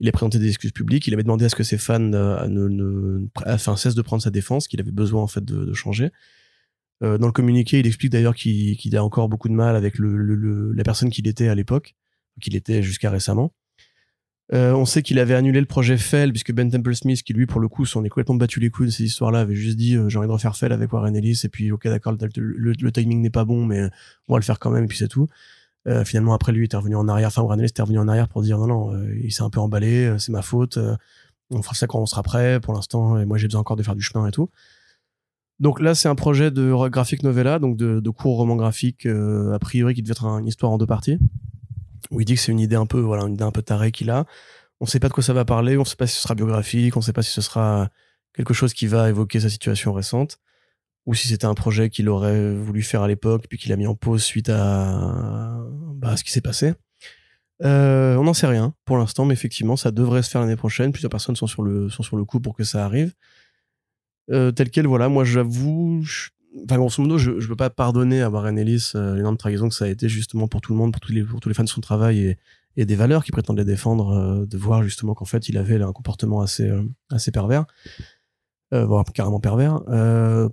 Il a présenté des excuses publiques. Il avait demandé à ce que ses fans euh, ne, ne, enfin, cessent de prendre sa défense, qu'il avait besoin en fait de, de changer. Euh, dans le communiqué, il explique d'ailleurs qu'il a encore beaucoup de mal avec la personne qu'il était à l'époque, qu'il était jusqu'à récemment. Euh, on sait qu'il avait annulé le projet Fell, puisque Ben Temple Smith, qui lui, pour le coup, s'en est complètement battu les couilles de ces histoires-là, avait juste dit euh, j'ai envie de refaire Fell avec Warren Ellis, et puis ok, d'accord, le, timing n'est pas bon, mais on va le faire quand même, et puis c'est tout. Finalement, après, lui, il était revenu en arrière, enfin, Warren Ellis était revenu en arrière pour dire non, non, il s'est un peu emballé, c'est ma faute, on fera ça quand on sera prêt, pour l'instant, et moi j'ai besoin encore de faire du chemin et tout. Donc là, c'est un projet de graphic novella, donc de, court roman graphique, euh, a priori qui devait être un- une histoire en deux parties. Où il dit que c'est une idée un peu, voilà, une idée un peu tarée qu'il a. On sait pas de quoi ça va parler, on sait pas si ce sera biographique, on sait pas si ce sera quelque chose qui va évoquer sa situation récente, ou si c'était un projet qu'il aurait voulu faire à l'époque, puis qu'il a mis en pause suite à, bah, ce qui s'est passé. Euh, on n'en sait rien pour l'instant, mais effectivement, ça devrait se faire l'année prochaine. Plusieurs personnes sont sur le, sont sur le coup pour que ça arrive. Euh, tel quel, voilà, moi j'avoue, enfin grosso modo, je, je peux pas pardonner à Warren Ellis euh, l'énorme trahison que ça a été justement pour tout le monde, pour tous les, pour tous les fans de son travail et, et des valeurs qu'il prétendait défendre, euh, de voir justement qu'en fait il avait un comportement assez, assez pervers, voire carrément pervers.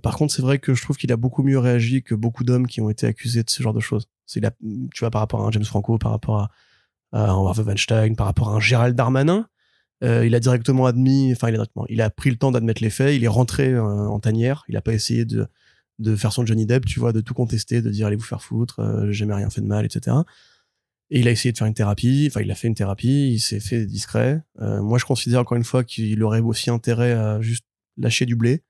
Par contre, c'est vrai que je trouve qu'il a beaucoup mieux réagi que beaucoup d'hommes qui ont été accusés de ce genre de choses. Tu vois, par rapport à un James Franco, par rapport à, à Weinstein, par rapport à un Gérald Darmanin, euh, il a directement admis, enfin il a directement, il a pris le temps d'admettre les faits, il est rentré euh, en tanière, il a pas essayé de de faire son Johnny Depp, tu vois, de tout contester, de dire allez vous faire foutre, euh, j'ai jamais rien fait de mal, etc. Et il a essayé de faire une thérapie, enfin il a fait une thérapie, il s'est fait discret. Euh, moi je considère encore une fois qu'il aurait aussi intérêt à juste lâcher du blé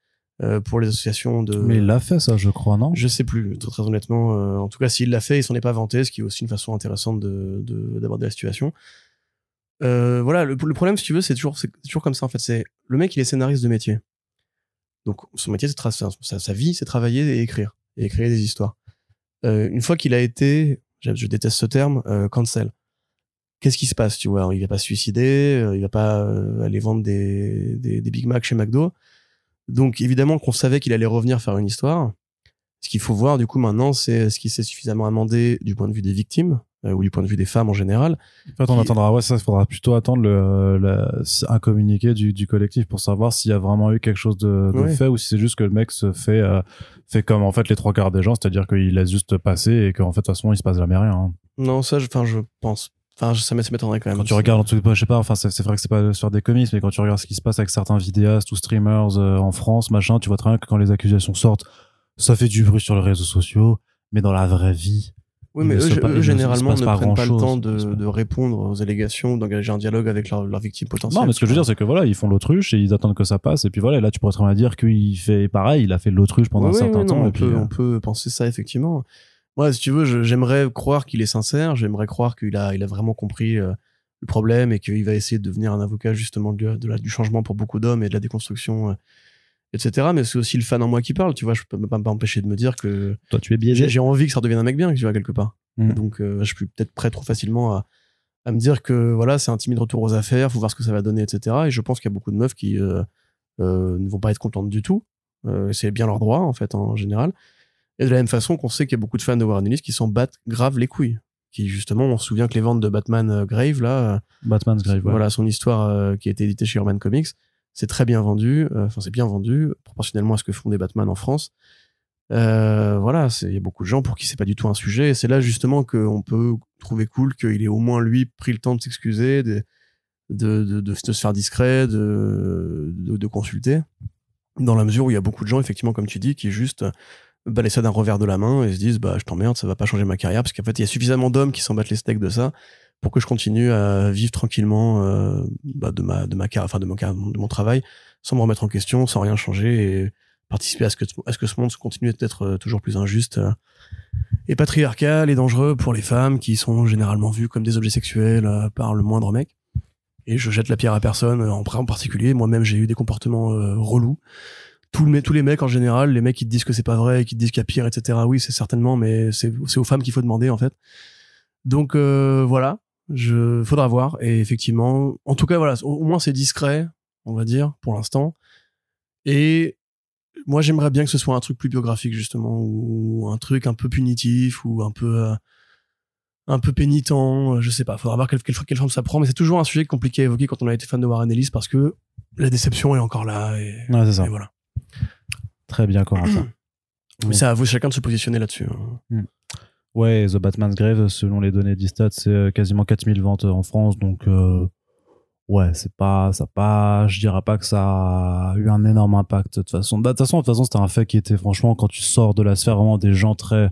pour les associations de. Mais il l'a fait, ça, je crois, non? Je sais plus, très, honnêtement. en tout cas, s'il l'a fait, il s'en est pas vanté, ce qui est aussi une façon intéressante de de- d'aborder la situation. Euh, voilà, le, problème, si tu veux, c'est toujours, c'est toujours comme ça, en fait. C'est le mec, il est scénariste de métier. Donc, son métier, c'est tra- sa, sa- vie, c'est travailler et écrire, et créer des histoires. Euh, une fois qu'il a été, je, déteste ce terme, euh, cancel. Qu'est-ce qui se passe, tu vois? Il va pas se suicider, euh, il va pas euh, aller vendre des, des, Big Mac chez McDo. Donc, évidemment qu'on savait qu'il allait revenir faire une histoire. Ce qu'il faut voir, du coup, maintenant, c'est est-ce qu'il s'est suffisamment amendé du point de vue des victimes, ou du point de vue des femmes en général. En fait, on qui- attendra, ouais, ça, il faudra plutôt attendre le, le- un communiqué du, du collectif pour savoir s'il y a vraiment eu quelque chose de, de Ouais. fait ou si c'est juste que le mec se fait, euh, fait comme en fait les trois quarts des gens, c'est-à-dire qu'il laisse juste passer et qu'en fait, de toute façon, il se passe jamais rien. hein. Non, ça, je- enfin, je pense. Enfin, je- ça m'é- ça m'étonnerait quand même. Quand tu regardes, en tout cas, je sais pas, enfin, c'est c'est vrai que c'est pas sur des comics, mais quand tu regardes ce qui se passe avec certains vidéastes ou streamers euh, en France, machin, tu vois très bien que quand les accusations sortent, ça fait du bruit sur les réseaux sociaux, mais dans la vraie vie, Oui, mais eux, se généralement, ne prennent pas le temps de, répondre aux allégations, d'engager un dialogue avec leur, leur victime potentielle. Non, mais ce que je veux dire, c'est que voilà, ils font l'autruche et ils attendent que ça passe. Et puis voilà, et là, tu pourrais très bien dire qu'il fait pareil, il a fait l'autruche pendant Oui, un certain oui, temps. non, et on, puis, peut, euh, on peut penser ça, effectivement. Moi, si tu veux, j'aimerais croire qu'il est sincère, j'aimerais croire qu'il a, il a vraiment compris euh, le problème et qu'il va essayer de devenir un avocat justement de, de la- du changement pour beaucoup d'hommes et de la déconstruction, euh, etc. Mais c'est aussi le fan en moi qui parle, tu vois. Je peux pas m'empêcher de me dire que Toi, tu es biaisé. j'ai envie que ça redevienne un mec bien, tu vois, quelque part. Mm. Donc, euh, je suis peut-être prêt trop facilement à, à me dire que voilà, c'est un timide retour aux affaires, faut voir ce que ça va donner, etc. Et je pense qu'il y a beaucoup de meufs qui euh, euh, ne vont pas être contentes du tout. C'est bien leur droit, en fait, en général. Et de la même façon qu'on sait qu'il y a beaucoup de fans de Warren Ellis qui s'en battent grave les couilles. Qui, justement, on se souvient que les ventes de Batman Grave, là, Batman's Grave. ouais. voilà, son histoire qui a été éditée chez Urban Comics, c'est très bien vendu. euh, Enfin, c'est bien vendu proportionnellement à ce que font des Batman en France. Euh, voilà, il y a beaucoup de gens pour qui c'est pas du tout un sujet. Et c'est là justement qu'on peut trouver cool qu'il ait au moins lui pris le temps de s'excuser, de, se faire discret, de, consulter. Dans la mesure où il y a beaucoup de gens, effectivement, comme tu dis, qui juste balaient ça d'un revers de la main et se disent bah je t'emmerde, ça va pas changer ma carrière parce qu'en fait il y a suffisamment d'hommes qui s'en battent les steaks de ça pour que je continue à vivre tranquillement euh, bah, de ma de ma enfin de mon de mon travail, sans me remettre en question, sans rien changer et participer à ce que à ce que ce monde continue d'être euh, toujours plus injuste euh, et patriarcal et dangereux pour les femmes qui sont généralement vues comme des objets sexuels euh, par le moindre mec. Et je jette la pierre à personne en, en particulier. Moi-même, j'ai eu des comportements relous. Tous les, tous les mecs en général, les mecs qui te disent que c'est pas vrai, qui te disent qu'il y a pire, etc. Oui, c'est certainement, mais c'est aux femmes qu'il faut demander en fait. Donc euh, voilà, je faudra voir. Et effectivement, en tout cas voilà, au, au moins c'est discret, on va dire pour l'instant. Et moi j'aimerais bien que ce soit un truc plus biographique justement, ou un truc un peu punitif, ou un peu euh, un peu pénitent. euh, Je sais pas, faudra voir quelle, quelle, quelle forme ça prend. Mais c'est toujours un sujet compliqué à évoquer quand on a été fan de Warren Ellis parce que la déception est encore là. Et, Ouais, ça. et voilà. Très bien, Corentin. Mais c'est à vous chacun de se positionner là-dessus. hein. Ouais, The Batman's Grave, selon les données d'Istat, c'est euh, quasiment 4000 ventes en France. Donc, euh, ouais, c'est pas, ça pas, je dirais pas que ça a eu un énorme impact de toute façon. Bah, De toute façon, façon, c'était un fait qui était franchement, quand tu sors de la sphère vraiment des gens très,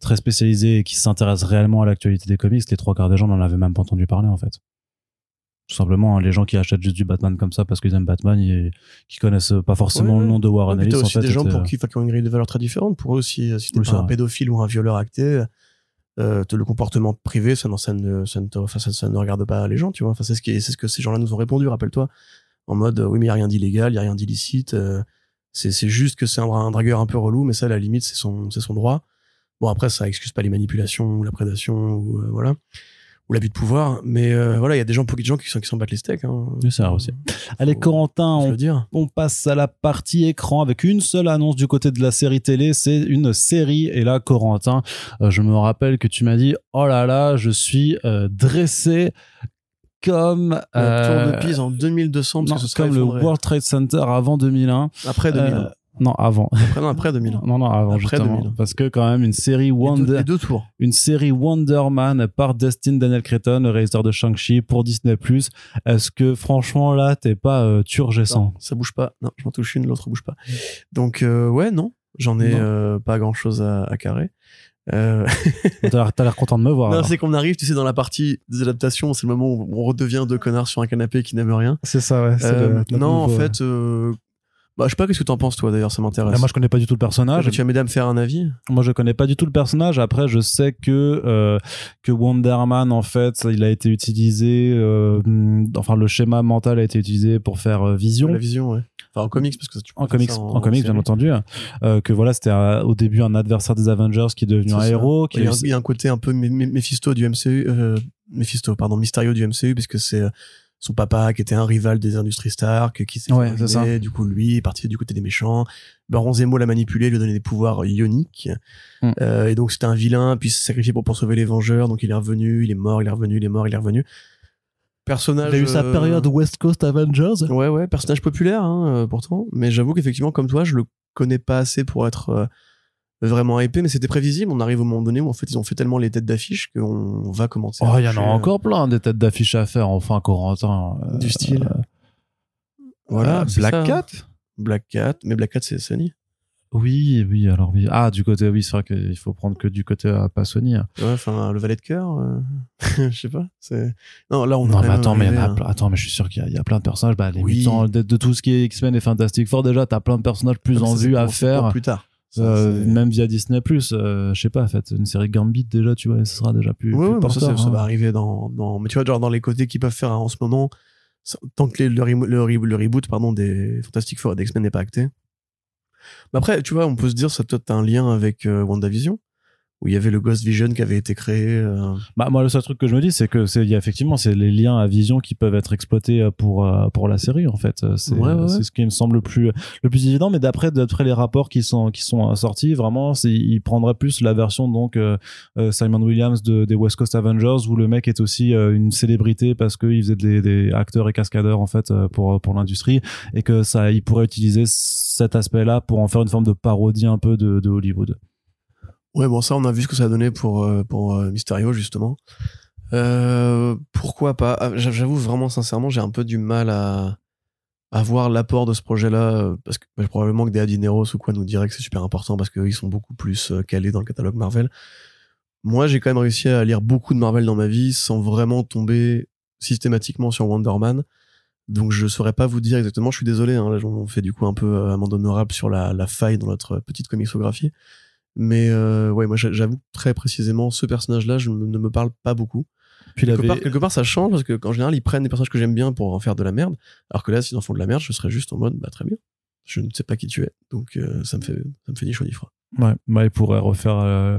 très spécialisés et qui s'intéressent réellement à l'actualité des comics, les trois quarts des gens n'en avaient même pas entendu parler, en fait. Tout simplement, hein, les gens qui achètent juste du Batman comme ça parce qu'ils aiment Batman, ils, qui connaissent pas forcément Ouais, le nom de Warren Ellis, en aussi fait. des gens pour qui, enfin, qui ont une grille de valeurs très différente. Pour eux aussi, euh, si t'es Oui, pas un pédophile ou un violeur acté, euh, le comportement privé, ça, non, ça, ne, ça, ne te- enfin, ça, ça ne regarde pas les gens, tu vois. Enfin, c'est ce, qui c'est ce que ces gens-là nous ont répondu, rappelle-toi. En mode, euh, oui, mais il n'y a rien d'illégal, il n'y a rien d'illicite. euh, c'est c'est juste que c'est un, un dragueur un peu relou, mais ça, à la limite, c'est son, c'est son droit. Bon, après, ça excuse pas les manipulations ou la prédation ou euh, voilà. Ou l'abus de pouvoir. Mais euh, voilà, il y a des gens, beaucoup de gens qui s'en qui battent les steaks. Hein. C'est aussi. Allez, Corentin, on dire. On passe à la partie écran avec une seule annonce du côté de la série télé, c'est une série. Et là, Corentin, euh, je me rappelle que tu m'as dit, oh là là, je suis euh, dressé comme La tour de Pise en 2200, parce non, que ce comme le. World Trade Center avant 2001. Après 2000. Non, avant. Après, non, après 2000. Non, non, avant Après justement. 2000. Parce que quand même une série Les deux, Wonder, les deux tours. une série Wonder Man par Destin Daniel Cretton, le réalisateur de Shang-Chi pour Disney+. Est-ce que franchement là, t'es pas euh, turgescent Non, ça bouge pas. Non, je m'en touche une, l'autre bouge pas. Donc, euh, ouais, non. J'en ai Non. euh, pas grand chose à, à carrer. Euh, T'as l'air- content de me voir. c'est qu'on arrive, tu sais, dans la partie des adaptations, c'est le moment où on redevient deux connards sur un canapé qui n'aiment rien. C'est ça, ouais. Euh, le- non, en fait, euh, bah, je sais pas qu'est-ce que t'en penses, toi, d'ailleurs, ça m'intéresse. Ah, moi, je connais pas du tout le personnage. tu vas m'aider à me faire un avis? Moi, je connais pas du tout le personnage. Après, je sais que euh, que Wonder Man, en fait, il a été utilisé. euh, hum, enfin, le schéma mental a été utilisé pour faire euh, Vision. La vision, ouais. Enfin, en comics, parce que tu peux En comics, ça en, comics, bien entendu. Euh, que voilà, c'était au début un adversaire des Avengers qui est devenu un ça. héros. Qui Il y, a eu- il y a un côté un peu Mephisto du MCU, Mephisto, pardon, Mysterio du MCU, puisque c'est son papa qui était un rival des industries Stark, qui s'est Ouais, ruiner. Du coup, lui est parti du côté des méchants. Baron Zemo l'a manipulé, lui a donné des pouvoirs ioniques. Mm. Euh, et donc, c'était un vilain, puis il s'est sacrifié pour, pour sauver les Vengeurs. Donc, il est revenu, il est mort, il est revenu, il est mort, il est revenu. Personnage. il a eu sa euh, période West Coast Avengers. Ouais, ouais, personnage populaire, hein, euh, pourtant. Mais j'avoue qu'effectivement, comme toi, je le connais pas assez pour être vraiment épais, mais c'était prévisible. On arrive au moment donné où en fait ils ont fait tellement les têtes d'affiche qu'on va commencer. à Oh, il y en a toucher, encore plein des têtes d'affiches à faire. Enfin, Corentin. euh, euh, du style. euh, Voilà, c'est Black ça. Cat. Black Cat, mais Black Cat c'est Sony. Oui, oui, alors oui. Ah, du côté, oui, c'est vrai qu'il faut prendre que du côté à pas Sony. hein. Ouais, enfin le valet de cœur, euh, je sais pas. C'est non là on Non, mais attends, mais il y en a plein. Attends, mais je suis sûr qu'il y, a- il y a plein de personnages. Bah, les Oui. mutants, de, de tout ce qui est X-Men et Fantastic Four, déjà, t'as plein de personnages plus hein. en vue à faire. plus tard. Euh, même via Disney Plus, je sais pas, faites une série Gambit déjà, tu vois, ce sera déjà plus. Ouais, plus ouais, ça, ça, ça hein. va arriver dans, dans. Mais tu vois, genre dans les côtés qu'ils peuvent faire en ce moment, tant que les- le, le, re- le reboot pardon, des Fantastic Four et des X-Men n'est pas acté. Mais après, tu vois, on peut se dire, ça peut être un lien avec euh, WandaVision, où il y avait le Ghost Vision qui avait été créé. euh, Bah, moi, le seul truc que je me dis, c'est que c'est, il y a effectivement, c'est les liens à vision qui peuvent être exploités euh, pour, euh, pour la série, en fait. C'est, Ouais, ouais, ouais. c'est ce qui me semble le plus, le plus évident. Mais d'après, d'après les rapports qui sont, qui sont sortis, vraiment, c'est, il prendrait plus la version, donc, euh, Simon Williams de, des West Coast Avengers, où le mec est aussi une célébrité parce qu'il faisait des, des acteurs et cascadeurs, en fait, pour, pour l'industrie. Et que ça, il pourrait utiliser cet aspect-là pour en faire une forme de parodie un peu de, de Hollywood. Ouais, bon, ça, on a vu ce que ça a donné pour, euh, pour euh, Mysterio, justement. Euh, pourquoi pas? Ah, j'a- J'avoue, vraiment, sincèrement, j'ai un peu du mal à, à voir l'apport de ce projet-là, euh, parce que bah, probablement que des Adineros ou quoi nous diraient que c'est super important parce qu'ils sont beaucoup plus calés dans le catalogue Marvel. Moi, j'ai quand même réussi à lire beaucoup de Marvel dans ma vie sans vraiment tomber systématiquement sur Wonder Man. Donc, je saurais pas vous dire exactement. Je suis désolé, hein, là, on fait du coup un peu amende honorable sur la, la faille dans notre petite comixographie. Mais euh, ouais, moi j'a- j'avoue très précisément, ce personnage-là, je ne me parle pas beaucoup. Puis Quelque, avait- part, quelque part, ça change parce que qu'en général, ils prennent des personnages que j'aime bien pour en faire de la merde. Alors que là, s'ils en font de la merde, je serais juste en mode, bah très bien. Je ne sais pas qui tu es, donc euh, ça me fait ça me fait ni chaud ni froid. Ouais, bah, il pourrait refaire euh,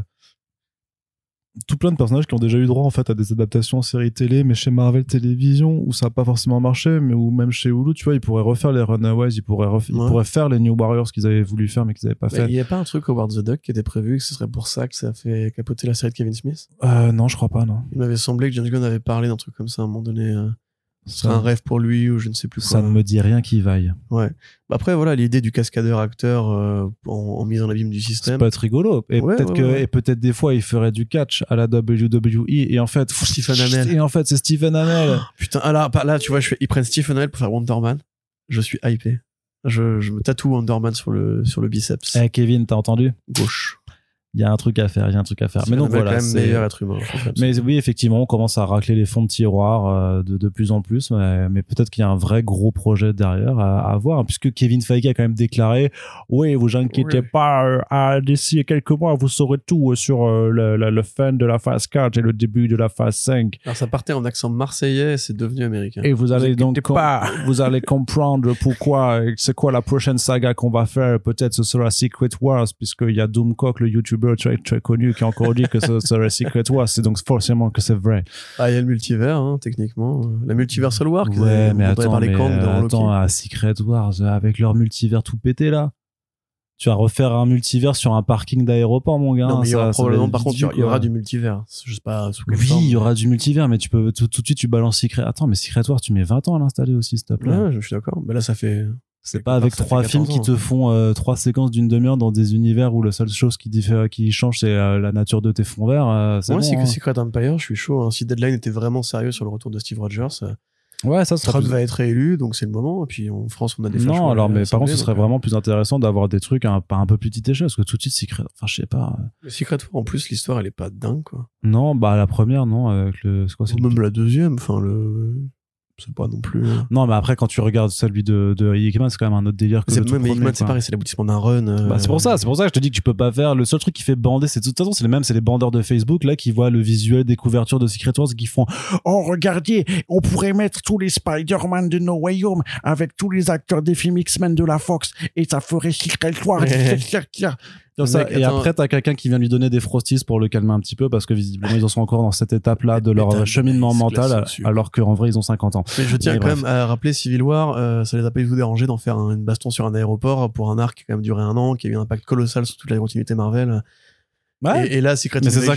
tout plein de personnages qui ont déjà eu droit en fait à des adaptations en séries télé, mais chez Marvel Télévision où ça n'a pas forcément marché, mais ou même chez Hulu, tu vois, ils pourraient refaire les Runaways, ils pourraient, ils faire les New Warriors qu'ils avaient voulu faire mais qu'ils n'avaient pas Bah, fait. Il n'y a pas un truc Howard the Duck qui était prévu que ce serait pour ça que ça a fait capoter la série de Kevin Smith? Euh, non, je crois pas, non. Il m'avait semblé que James Gunn avait parlé d'un truc comme ça à un moment donné. euh, ce serait Ça, un rêve pour lui ou je ne sais plus quoi. ça ne me dit rien qui vaille. Ouais. Bah, après, voilà, l'idée du cascadeur acteur euh, en, en mise en abîme du C'est système. pas être rigolo. Et Ouais, peut-être ouais, que, ouais. et peut-être des fois, il ferait du catch à la WWE et en fait, Stephen Amell. Et en fait, c'est Stephen Amell. Putain, ah là, pas- là, tu vois, je fais, ils prennent Stephen Amell pour faire Wonder Man. Je suis hypé. Je, je me tatoue Wonder Man sur le, sur le biceps Eh, Kevin, t'as entendu? gauche. Il y a un truc à faire, il y a un truc à faire. Mais donc voilà. quand même c'est- meilleur être humain. Mais oui, effectivement, on commence à racler les fonds de tiroir euh, de, de plus en plus, mais, mais peut-être qu'il y a un vrai gros projet derrière à, à voir, hein, puisque Kevin Feige a quand même déclaré Oui, vous inquiétez Oui. pas, euh, à- d'ici quelques mois, vous saurez tout euh, sur le, le- le fin de la phase 4 et le début de la phase 5. Alors, ça partait en accent marseillais et c'est devenu américain. Et vous allez donc pas. vous allez comprendre pourquoi, c'est quoi la prochaine saga qu'on va faire. Peut-être ce sera Secret Wars, puisqu'il y a Doomcock, le Très, très connu, qui a encore dit que ce serait Secret Wars. C'est donc forcément que c'est vrai. Ah, il y a le multivers, hein, techniquement. La multiversal war, Ouais, mais attends, mais, euh, attends, à Secret Wars, euh, avec leur multivers tout pété là. Tu vas refaire un multivers sur un parking d'aéroport, mon gars. non, mais il y aura ça- ça probablement, par contre, il y aura- du multivers. Je sais pas sous Oui, il y aura du multivers, mais tu peux tout, tout de suite tu balances Secret. Attends, mais Secret Wars, tu mets 20 ans à l'installer aussi, s'il te plaît. Ouais, je suis d'accord. Mais là, ça fait. C'est pas avec trois 14 films qui te font euh, trois séquences d'une demi-heure dans des univers où la seule chose qui, diffère, qui change, c'est euh, la nature de tes fonds verts. euh, c'est Moi, bon, c'est que hein. Secret Empire, je suis chaud. hein. Si Deadline était vraiment sérieux sur le retour de Steve Rogers, Ouais, ça Trump plus- va être élu, donc c'est le moment. Et puis en France, on a des Non, alors, mais par contre, ce serait vraiment plus intéressant d'avoir des trucs un, un peu plus petite échelle, parce que tout de suite, Secret, enfin, je sais pas. Le Secret War, en plus, l'histoire, elle est pas dingue, quoi. Non, bah, la première, non, avec quoi, le- Même la deuxième, enfin, le. C'est pas non plus. euh, Non, mais après, quand tu regardes celui de, de Hickman, c'est quand même un autre délire que C'est le mais Hickman, c'est pareil, c'est l'aboutissement d'un run. euh, Bah, c'est pour ça, c'est pour ça que je te dis que tu peux pas faire. Le seul truc qui fait bander, c'est de toute façon, c'est les mêmes, c'est les bandeurs de Facebook là qui voient le visuel des couvertures de Secret Wars et qui font Oh, regardez, on pourrait mettre tous les Spider-Man de No Way Home avec tous les acteurs des films X-Men de la Fox et ça ferait Secret War. comme Le ça. mec, et attends. après, t'as quelqu'un qui vient lui donner des frosties pour le calmer un petit peu parce que visiblement ils en sont encore dans cette étape là de leur cheminement mental alors qu'en vrai ils ont 50 ans. Mais je tiens Mais quand même à rappeler Civil War, euh, ça les a pas du tout dérangé d'en faire un- une baston sur un aéroport pour un arc qui a quand même duré un an, qui a eu un impact colossal sur toute la continuité Marvel. Et, et là, Secret Invasion,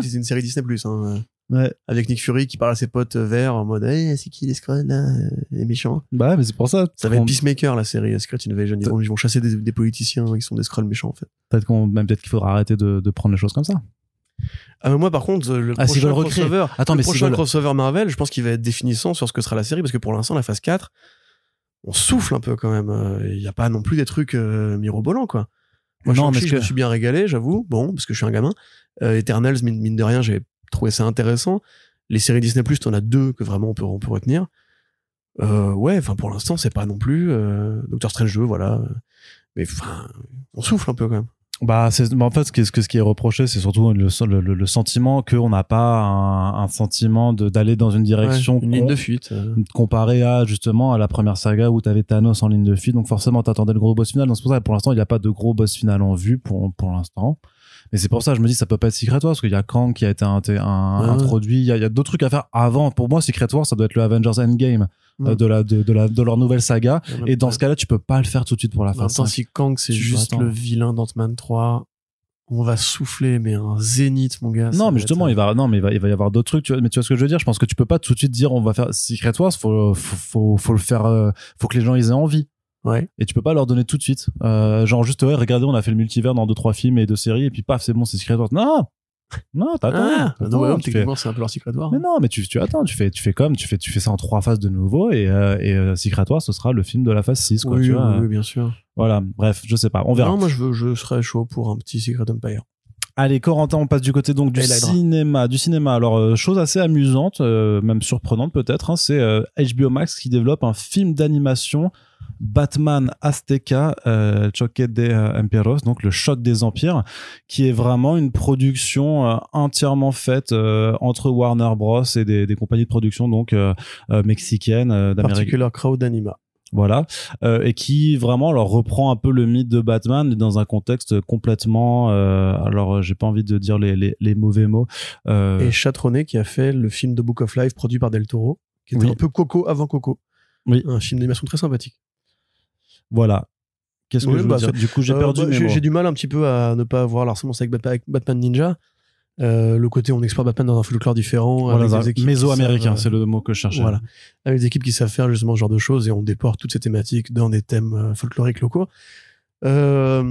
c'est une série Disney Plus, hein, Ouais. avec Nick Fury qui parle à ses potes verts en mode, hey, c'est qui les Skrulls là, euh, les méchants? Bah, mais c'est pour ça. Ça va être Peacemaker la série euh, Secret Invasion. Ils vont, ils vont chasser des, des politiciens qui sont des Skrulls méchants en fait. Peut-être qu'on, même peut-être qu'il faudra arrêter de, de prendre les choses comme ça. Ah, mais moi par contre, le Ah, prochain crossover, Attends, le mais prochain crossover Marvel, je pense qu'il va être définissant sur ce que sera la série parce que pour l'instant, la phase 4, on souffle un peu quand même. Euh, Il n'y a pas non plus des trucs euh, mirobolants quoi. Moi, Non, mais je que- me suis bien régalé, j'avoue. Bon, parce que je suis un gamin. Euh, Eternals, mine, mine de rien, j'ai trouvé ça intéressant. Les séries Disney Plus, t'en as deux que vraiment on peut, on peut retenir. Euh, ouais, enfin pour l'instant, c'est pas non plus euh, Doctor Strange 2, voilà. Mais enfin, on souffle un peu quand même. Bah, c'est, bah, en fait, ce qui est, ce que- ce qui est reproché, c'est surtout le, le, le- le sentiment qu'on n'a pas un, un sentiment de, d'aller dans une direction Ouais, une ligne de fuite. euh. comparé à justement à la première saga où t'avais Thanos en ligne de fuite donc forcément t'attendais le gros boss final donc c'est pour ça que pour l'instant il n'y a pas de gros boss final en vue pour pour l'instant mais c'est pour ça que je me dis ça peut pas être Secret Wars parce qu'il y a Kang qui a été un- un- Ouais. introduit il y a, d'autres trucs à faire avant pour moi Secret Wars ça doit être le Avengers Endgame euh, Mm. de la de, de la de leur nouvelle saga et dans ce cas-là tu peux pas le faire tout de suite pour la fin 5. si Kang c'est juste attends. le vilain d'Ant-Man 3, on va souffler, mais un zénith, mon gars. non mais justement être- il va non mais il va il va y avoir d'autres trucs tu vois, mais tu vois ce que je veux dire? Je pense que tu peux pas tout de suite dire on va faire Secret Wars faut faut faut, faut le faire euh, faut que les gens ils aient envie Ouais. et tu peux pas leur donner tout de suite euh, genre juste ouais regardez on a fait le multivers dans deux trois films et deux séries et puis paf c'est bon c'est Secret Wars non non t'attends Ah, non, ouais, tu fais- techniquement, c'est un peu leur Secret War. mais non mais tu, tu attends tu fais tu fais comme tu fais tu fais ça en trois phases de nouveau et euh, et euh, Secret Wars ce sera le film de la phase 6 quoi oui, tu vois oui, oui, bien sûr. voilà bref je sais pas on verra Non, moi, je, veux, je serais chaud pour un petit Secret Empire. Allez, Corentin, on passe du côté donc du cinéma. Du cinéma. Alors, euh, chose assez amusante, euh, même surprenante peut-être, hein, c'est euh, HBO Max qui développe un film d'animation Batman Azteca, euh, Choque de euh, Empiros, donc le choc des empires, qui est vraiment une production euh, entièrement faite euh, entre Warner Bros et des, des compagnies de production donc euh, euh, mexicaines, euh, d'Amérique Particular Crowd Anima. Voilà euh, et qui vraiment alors reprend un peu le mythe de Batman dans un contexte complètement euh, alors euh, j'ai pas envie de dire les, les, les mauvais mots euh, Et Chatronnet qui a fait le film The Book of Life produit par Del Toro, qui était Oui. un peu Coco avant Coco. Oui. Un film d'animation très sympathique. voilà qu'est-ce que Oui, je veux bah, dire? du coup j'ai perdu bah, j'ai du mal un petit peu à ne pas avoir Batman, avec Batman Ninja. Euh, le côté on explore Batman dans un folklore différent. voilà, avec des équipes qui méso-américain c'est le mot que je cherchais Voilà. Avec des équipes qui savent faire justement ce genre de choses et on déporte toutes ces thématiques dans des thèmes euh, folkloriques locaux. Euh,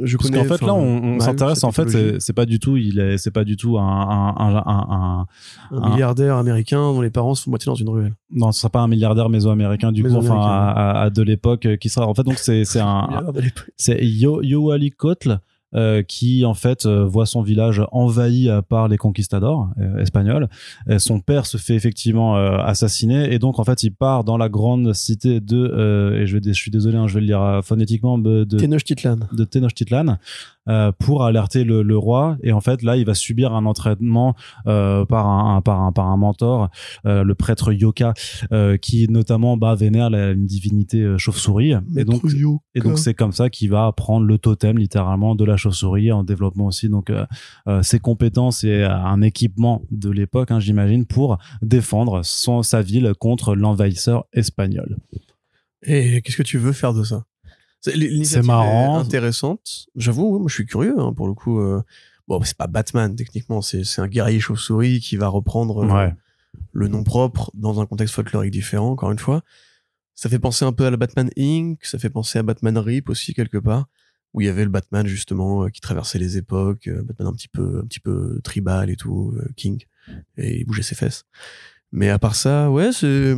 je parce connais. qu'en fait là on, s'intéresse en fait c'est pas du tout il est c'est pas du tout un un, un, un, un- un un- milliardaire américain dont les parents se font moitié dans une ruelle. non ce sera pas un milliardaire méso-américain du coup enfin à, à- à de l'époque qui sera en fait donc c'est c'est un, c'est Yo Yoali Kotl euh, qui en fait euh, voit son village envahi euh, par les conquistadors euh, espagnols. Son père se fait effectivement euh, assassiner et donc en fait il part dans la grande cité de euh, et je vais je suis désolé hein, je vais le lire phonétiquement de, Tenochtitlan. de Tenochtitlan euh, pour alerter le, le roi et en fait là il va subir un entraînement euh, par un, un- par un par un mentor euh, le prêtre Yoka euh, qui notamment bah, vénère la, une divinité euh, chauve-souris et donc Yoka. et donc c'est comme ça qu'il va prendre le totem littéralement de la chauve-souris en développement aussi donc euh, euh, ses compétences et un équipement de l'époque hein, j'imagine pour défendre son sa ville contre l'envahisseur espagnol. Et qu'est-ce que tu veux faire de ça? C'est marrant. intéressante. J'avoue, ouais, moi je suis curieux hein, pour le coup. euh, Bon, c'est pas Batman techniquement, c'est un guerrier chauve-souris qui va reprendre euh, Ouais. le nom propre dans un contexte folklorique différent. Encore une fois, ça fait penser un peu à la Batman Inc. Ça fait penser à Batman Rip aussi quelque part, où il y avait le Batman justement euh, qui traversait les époques, euh, Batman un petit peu un petit peu tribal et tout, King, et il bougeait ses fesses. Mais à part ça, ouais, c'est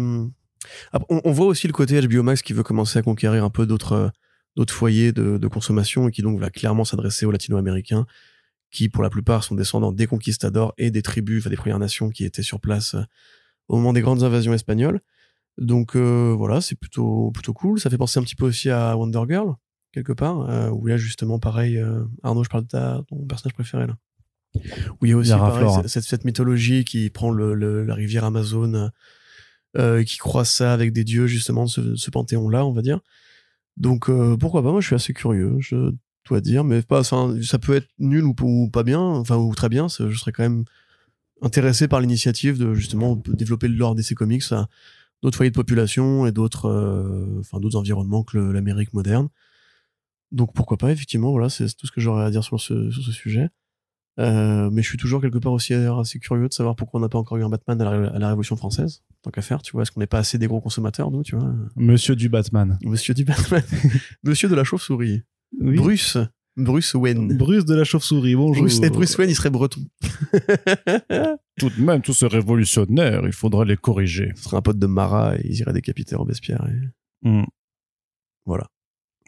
après, on, on voit aussi le côté HBO Max qui veut commencer à conquérir un peu d'autres d'autres foyers de, de consommation et qui donc va clairement s'adresser aux latino-américains qui pour la plupart sont descendants des conquistadors et des tribus, enfin des Premières Nations qui étaient sur place euh, au moment des grandes invasions espagnoles. Donc euh, voilà, c'est plutôt plutôt cool. Ça fait penser un petit peu aussi à Wonder Girl quelque part, euh, où là justement pareil, euh, Arnaud, je parle de ta, ton personnage préféré là. Où il y a aussi pareil, cette, cette, mythologie qui prend le, le- la rivière Amazon, euh, et qui croise ça avec des dieux justement de ce, ce panthéon-là, on va dire. Donc euh, pourquoi pas Moi, je suis assez curieux, je dois dire, mais pas. Ça peut être nul ou, pas bien, enfin ou très bien. Je serais quand même intéressé par l'initiative de justement développer lore d'essai comics à d'autres foyers de population et d'autres, euh, enfin environnements que l'Amérique moderne. Donc pourquoi pas Effectivement, voilà, c'est tout ce que j'aurais à dire sur ce sujet. Euh, mais je suis toujours quelque part aussi assez curieux de savoir pourquoi on n'a pas encore eu un Batman à la, à la Révolution française, tant qu'à faire, tu vois. Est-ce qu'on n'est pas assez des gros consommateurs, nous, tu vois? Monsieur du Batman. Monsieur du Batman. Monsieur de la chauve-souris. Bruce. Bruce Wayne. Bruce de la chauve-souris, bonjour. Bruce, et Bruce Wayne, il serait breton. Tout de même, tous ces révolutionnaires, il faudrait les corriger. Ce serait un pote de Marat et ils iraient décapiter Robespierre. Et... Hmm. Voilà.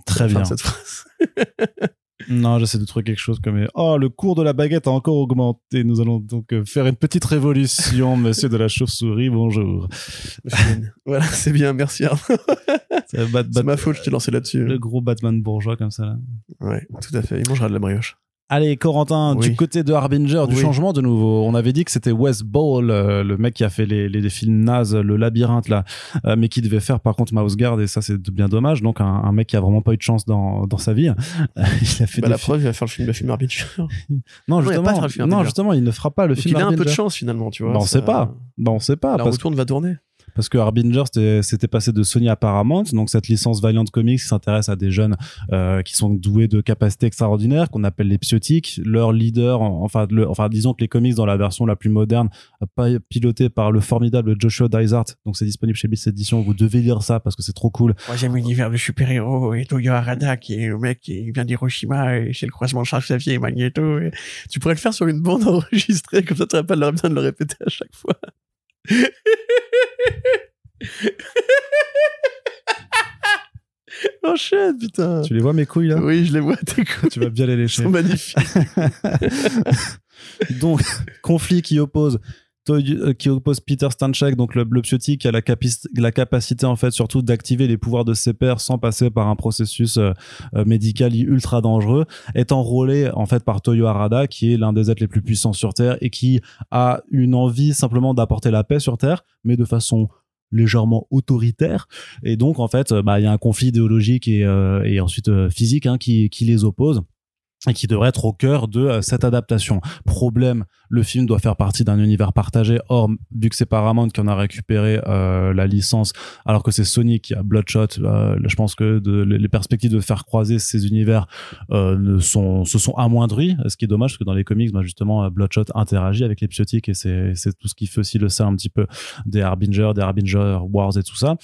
Très bien. cette phrase. Non, j'essaie de trouver quelque chose comme Oh, le cours de la baguette a encore augmenté. Nous allons donc euh, faire une petite révolution, monsieur de la chauve-souris. Bonjour. voilà, c'est bien, merci. C'est ma faute, je t'ai lancé là-dessus. le gros Batman bourgeois comme ça. Là. Ouais, tout à fait. Il mangera de la brioche. Allez, Corentin, du côté de Harbinger, du Oui. changement de nouveau. On avait dit que c'était Wes Ball, euh, le mec qui a fait les, les, les films nazes, le labyrinthe là, euh, mais qui devait faire par contre Mouse Guard et ça c'est bien dommage. Donc un, un mec qui a vraiment pas eu de chance dans, dans sa vie. Euh, il a fait Bah, des la preuve, il va faire le film, le film Arbinger. Non, il justement, non, Harbinger. justement, il ne fera pas le Donc film. il a un peu de Harbinger. chance finalement, tu vois. Bah, on sait pas. Bah, on sait pas La parce, retourne va tourner. Parce que Harbinger c'était passé de Sony à Paramount, donc cette licence Valiant Comics s'intéresse à des jeunes euh, qui sont doués de capacités extraordinaires qu'on appelle les psiotiques. Leur leader, en- enfin, le, enfin disons que les comics dans la version la plus moderne, euh, piloté par le formidable Joshua Dysart, donc c'est disponible chez Bliss Edition. Vous devez lire ça parce que c'est trop cool. Moi, j'aime l'univers de super-héros et Toyo Harada, qui est le mec qui vient d'Hiroshima et c'est le croisement de Charles Xavier et Magneto. Et... Tu pourrais le faire sur une bande enregistrée, comme ça tu n'aurais pas besoin de le répéter à chaque fois. Enchaîne, putain. Tu les vois mes couilles là? Oui, je les vois, tes couilles Tu vas bien les lécher. sont magnifiques. donc conflit qui oppose qui oppose Peter Stanchek donc le, le qui a la, capacité en fait surtout d'activer les pouvoirs de ses pairs sans passer par un processus euh, euh, médical ultra dangereux est enrôlé en fait par Toyo Harada qui est l'un des êtres les plus puissants sur Terre et qui a une envie simplement d'apporter la paix sur Terre mais de façon légèrement autoritaire et donc en fait euh, bah, il y a un conflit idéologique et, euh, ensuite euh, physique hein, qui, les oppose et qui devrait être au cœur de euh, cette adaptation. Problème, le film doit faire partie d'un univers partagé. Or, vu que c'est Paramount qui en a récupéré euh, la licence, alors que c'est Sony qui a Bloodshot, euh, je pense que de, les perspectives de faire croiser ces univers euh, ne sont, se sont amoindries. Ce qui est dommage, parce que dans les comics, bah, justement, Bloodshot interagit avec les psiotiques et c'est tout ce qui fait aussi le sel un petit peu des Harbinger, des Harbinger Wars et tout ça.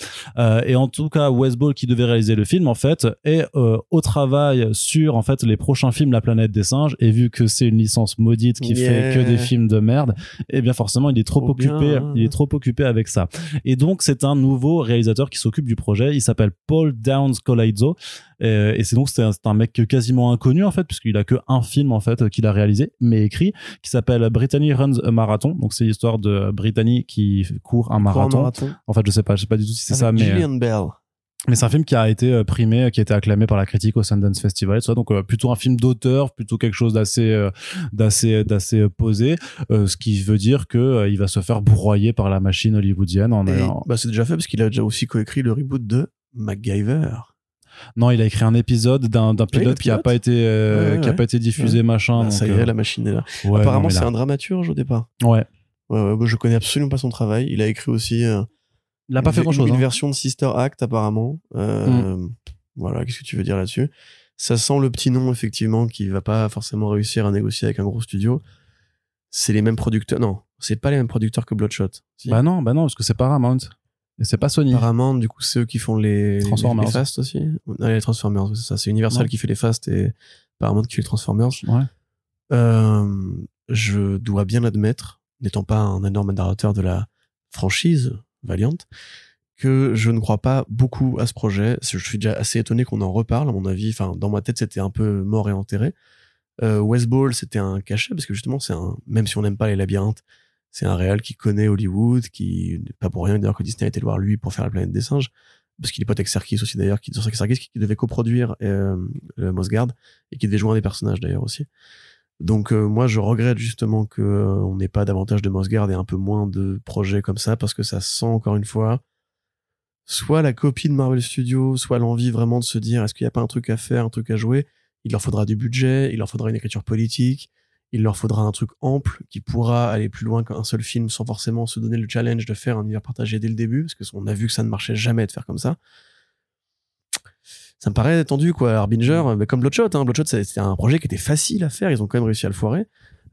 Et en tout cas, Wes Ball qui devait réaliser le film en fait est au travail sur en fait les prochains films La Planète des Singes et vu que c'est une licence maudite qui Yeah. fait que des films de merde, et bien forcément il est trop Trop occupé, bien. il est trop occupé avec ça. Et donc c'est un nouveau réalisateur qui s'occupe du projet. Il s'appelle Paul Downs Colaizo Euh, et c'est donc c'est un, mec quasiment inconnu en fait puisqu'il a que un film en fait qu'il a réalisé mais écrit qui s'appelle Brittany Runs a Marathon. Donc c'est l'histoire de Brittany qui court un marathon. marathon. En fait, je sais pas, je sais pas du tout si c'est ça, Avec mais euh, Gillian Bell. Mais c'est un film qui a été euh, primé, qui a été acclamé par la critique au Sundance Festival ça. Donc euh, plutôt un film d'auteur, plutôt quelque chose d'assez euh, d'assez d'assez euh, posé, euh, ce qui veut dire que euh, il va se faire broyer par la machine hollywoodienne en, Et, en- bah, c'est déjà fait parce qu'il a déjà aussi coécrit le reboot de MacGyver. Non, il a écrit un épisode d'un pilote qui a pilote. pas été euh, Ouais, ouais, qui a ouais. pas été diffusé machin. Ah, donc, ça y euh, est, la machine est là. Apparemment, c'est un dramaturge au départ. Ouais. Ouais, bah, je connais absolument pas son travail. Il a écrit aussi euh, Il a pas fait grand chose. une, version de Sister Act apparemment. Euh, Mm. Voilà, qu'est-ce que tu veux dire là-dessus? Ça sent le petit nom effectivement qui va pas forcément réussir à négocier avec un gros studio. C'est les mêmes producteurs. Non, c'est pas les mêmes producteurs que Bloodshot. Si. Bah non, bah non, parce que c'est Paramount et c'est pas Sony. Paramount, du coup, c'est eux qui font les Transformers. les, Fast aussi. Non, les Transformers, c'est ça. C'est Universal qui fait les Fast et Paramount qui fait les Transformers. Ouais. Euh, je dois bien l'admettre, n'étant pas un énorme adorateur de la franchise Valiant, que je ne crois pas beaucoup à ce projet. Je suis déjà assez étonné qu'on en reparle, à mon avis. Enfin, dans ma tête, c'était un peu mort et enterré. Euh, West Ball, c'était un cachet, parce que justement, c'est un, même si on n'aime pas les labyrinthes, c'est un réal qui connaît Hollywood, qui, pas pour rien d'ailleurs que Disney a été le voir lui pour faire la planète des singes, parce qu'il est pote avec Serkis aussi d'ailleurs, qui, Serkis qui devait coproduire euh, le Mossguard, et qui devait jouer un des personnages d'ailleurs aussi. Donc euh, moi je regrette justement que euh, on n'ait pas davantage de Mossguard et un peu moins de projets comme ça parce que ça sent encore une fois soit la copie de Marvel Studios, soit l'envie vraiment de se dire est-ce qu'il n'y a pas un truc à faire, un truc à jouer? Il leur faudra du budget, il leur faudra une écriture politique, il leur faudra un truc ample qui pourra aller plus loin qu'un seul film sans forcément se donner le challenge de faire un univers partagé dès le début parce que on a vu que ça ne marchait jamais de faire comme ça ça me paraît tendu quoi Harbinger. Mais comme Bloodshot hein. Bloodshot c'est- c'était un projet qui était facile à faire. Ils ont quand même réussi à le foirer.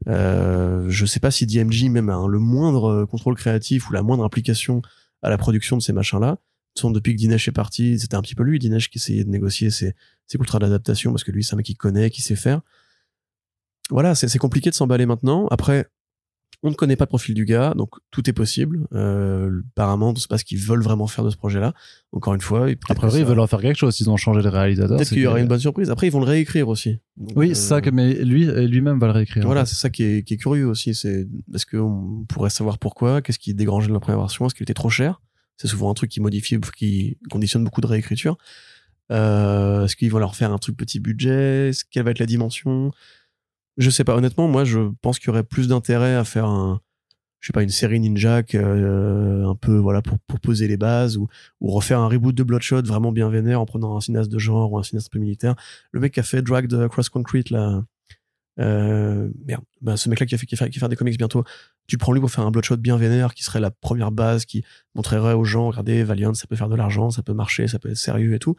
Euh, je sais pas si DMG même a un- le moindre contrôle créatif ou la moindre implication à la production de ces machins là depuis que Dinesh est parti c'était un petit peu lui Dinesh qui essayait de négocier ses, ses contrats d'adaptation parce que lui c'est un mec qui connaît qui sait faire. Voilà c'est c'est compliqué de s'emballer maintenant. Après On ne connaît pas le profil du gars, donc tout est possible. Euh, apparemment, c'est pas ce qu'ils veulent vraiment faire de ce projet-là. Encore une fois, peut-être Après, que ils ça- veulent en faire quelque chose. Ils ont changé de réalisateur. Peut-être qu'il y aura une bonne surprise. Après, ils vont le réécrire aussi. Donc, Oui, euh, c'est ça que, mais lui, lui-même va le réécrire. en Voilà, fait. c'est ça qui est, qui est curieux aussi. C'est est-ce qu'on pourrait savoir pourquoi? Qu'est-ce qui dégrangeait de la première version? Est-ce qu'il était trop cher? C'est souvent un truc qui modifie, qui conditionne beaucoup de réécriture. Euh, est-ce qu'ils vont leur faire un truc petit budget? Quelle va être la dimension? Je sais pas. Honnêtement, moi, je pense qu'il y aurait plus d'intérêt à faire un, je sais pas, une série Ninja euh, un peu voilà pour, poser les bases ou, refaire un reboot de Bloodshot vraiment bien vénère en prenant un cinéaste de genre ou un cinéaste un peu militaire. Le mec qui a fait Drag de Cross Concrete là. Euh, merde, bah, ce mec-là qui a fait qui qui fait des comics bientôt, tu prends lui pour faire un Bloodshot bien vénère qui serait la première base qui montrerait aux gens, regardez, Valiant, ça peut faire de l'argent, ça peut marcher, ça peut être sérieux et tout.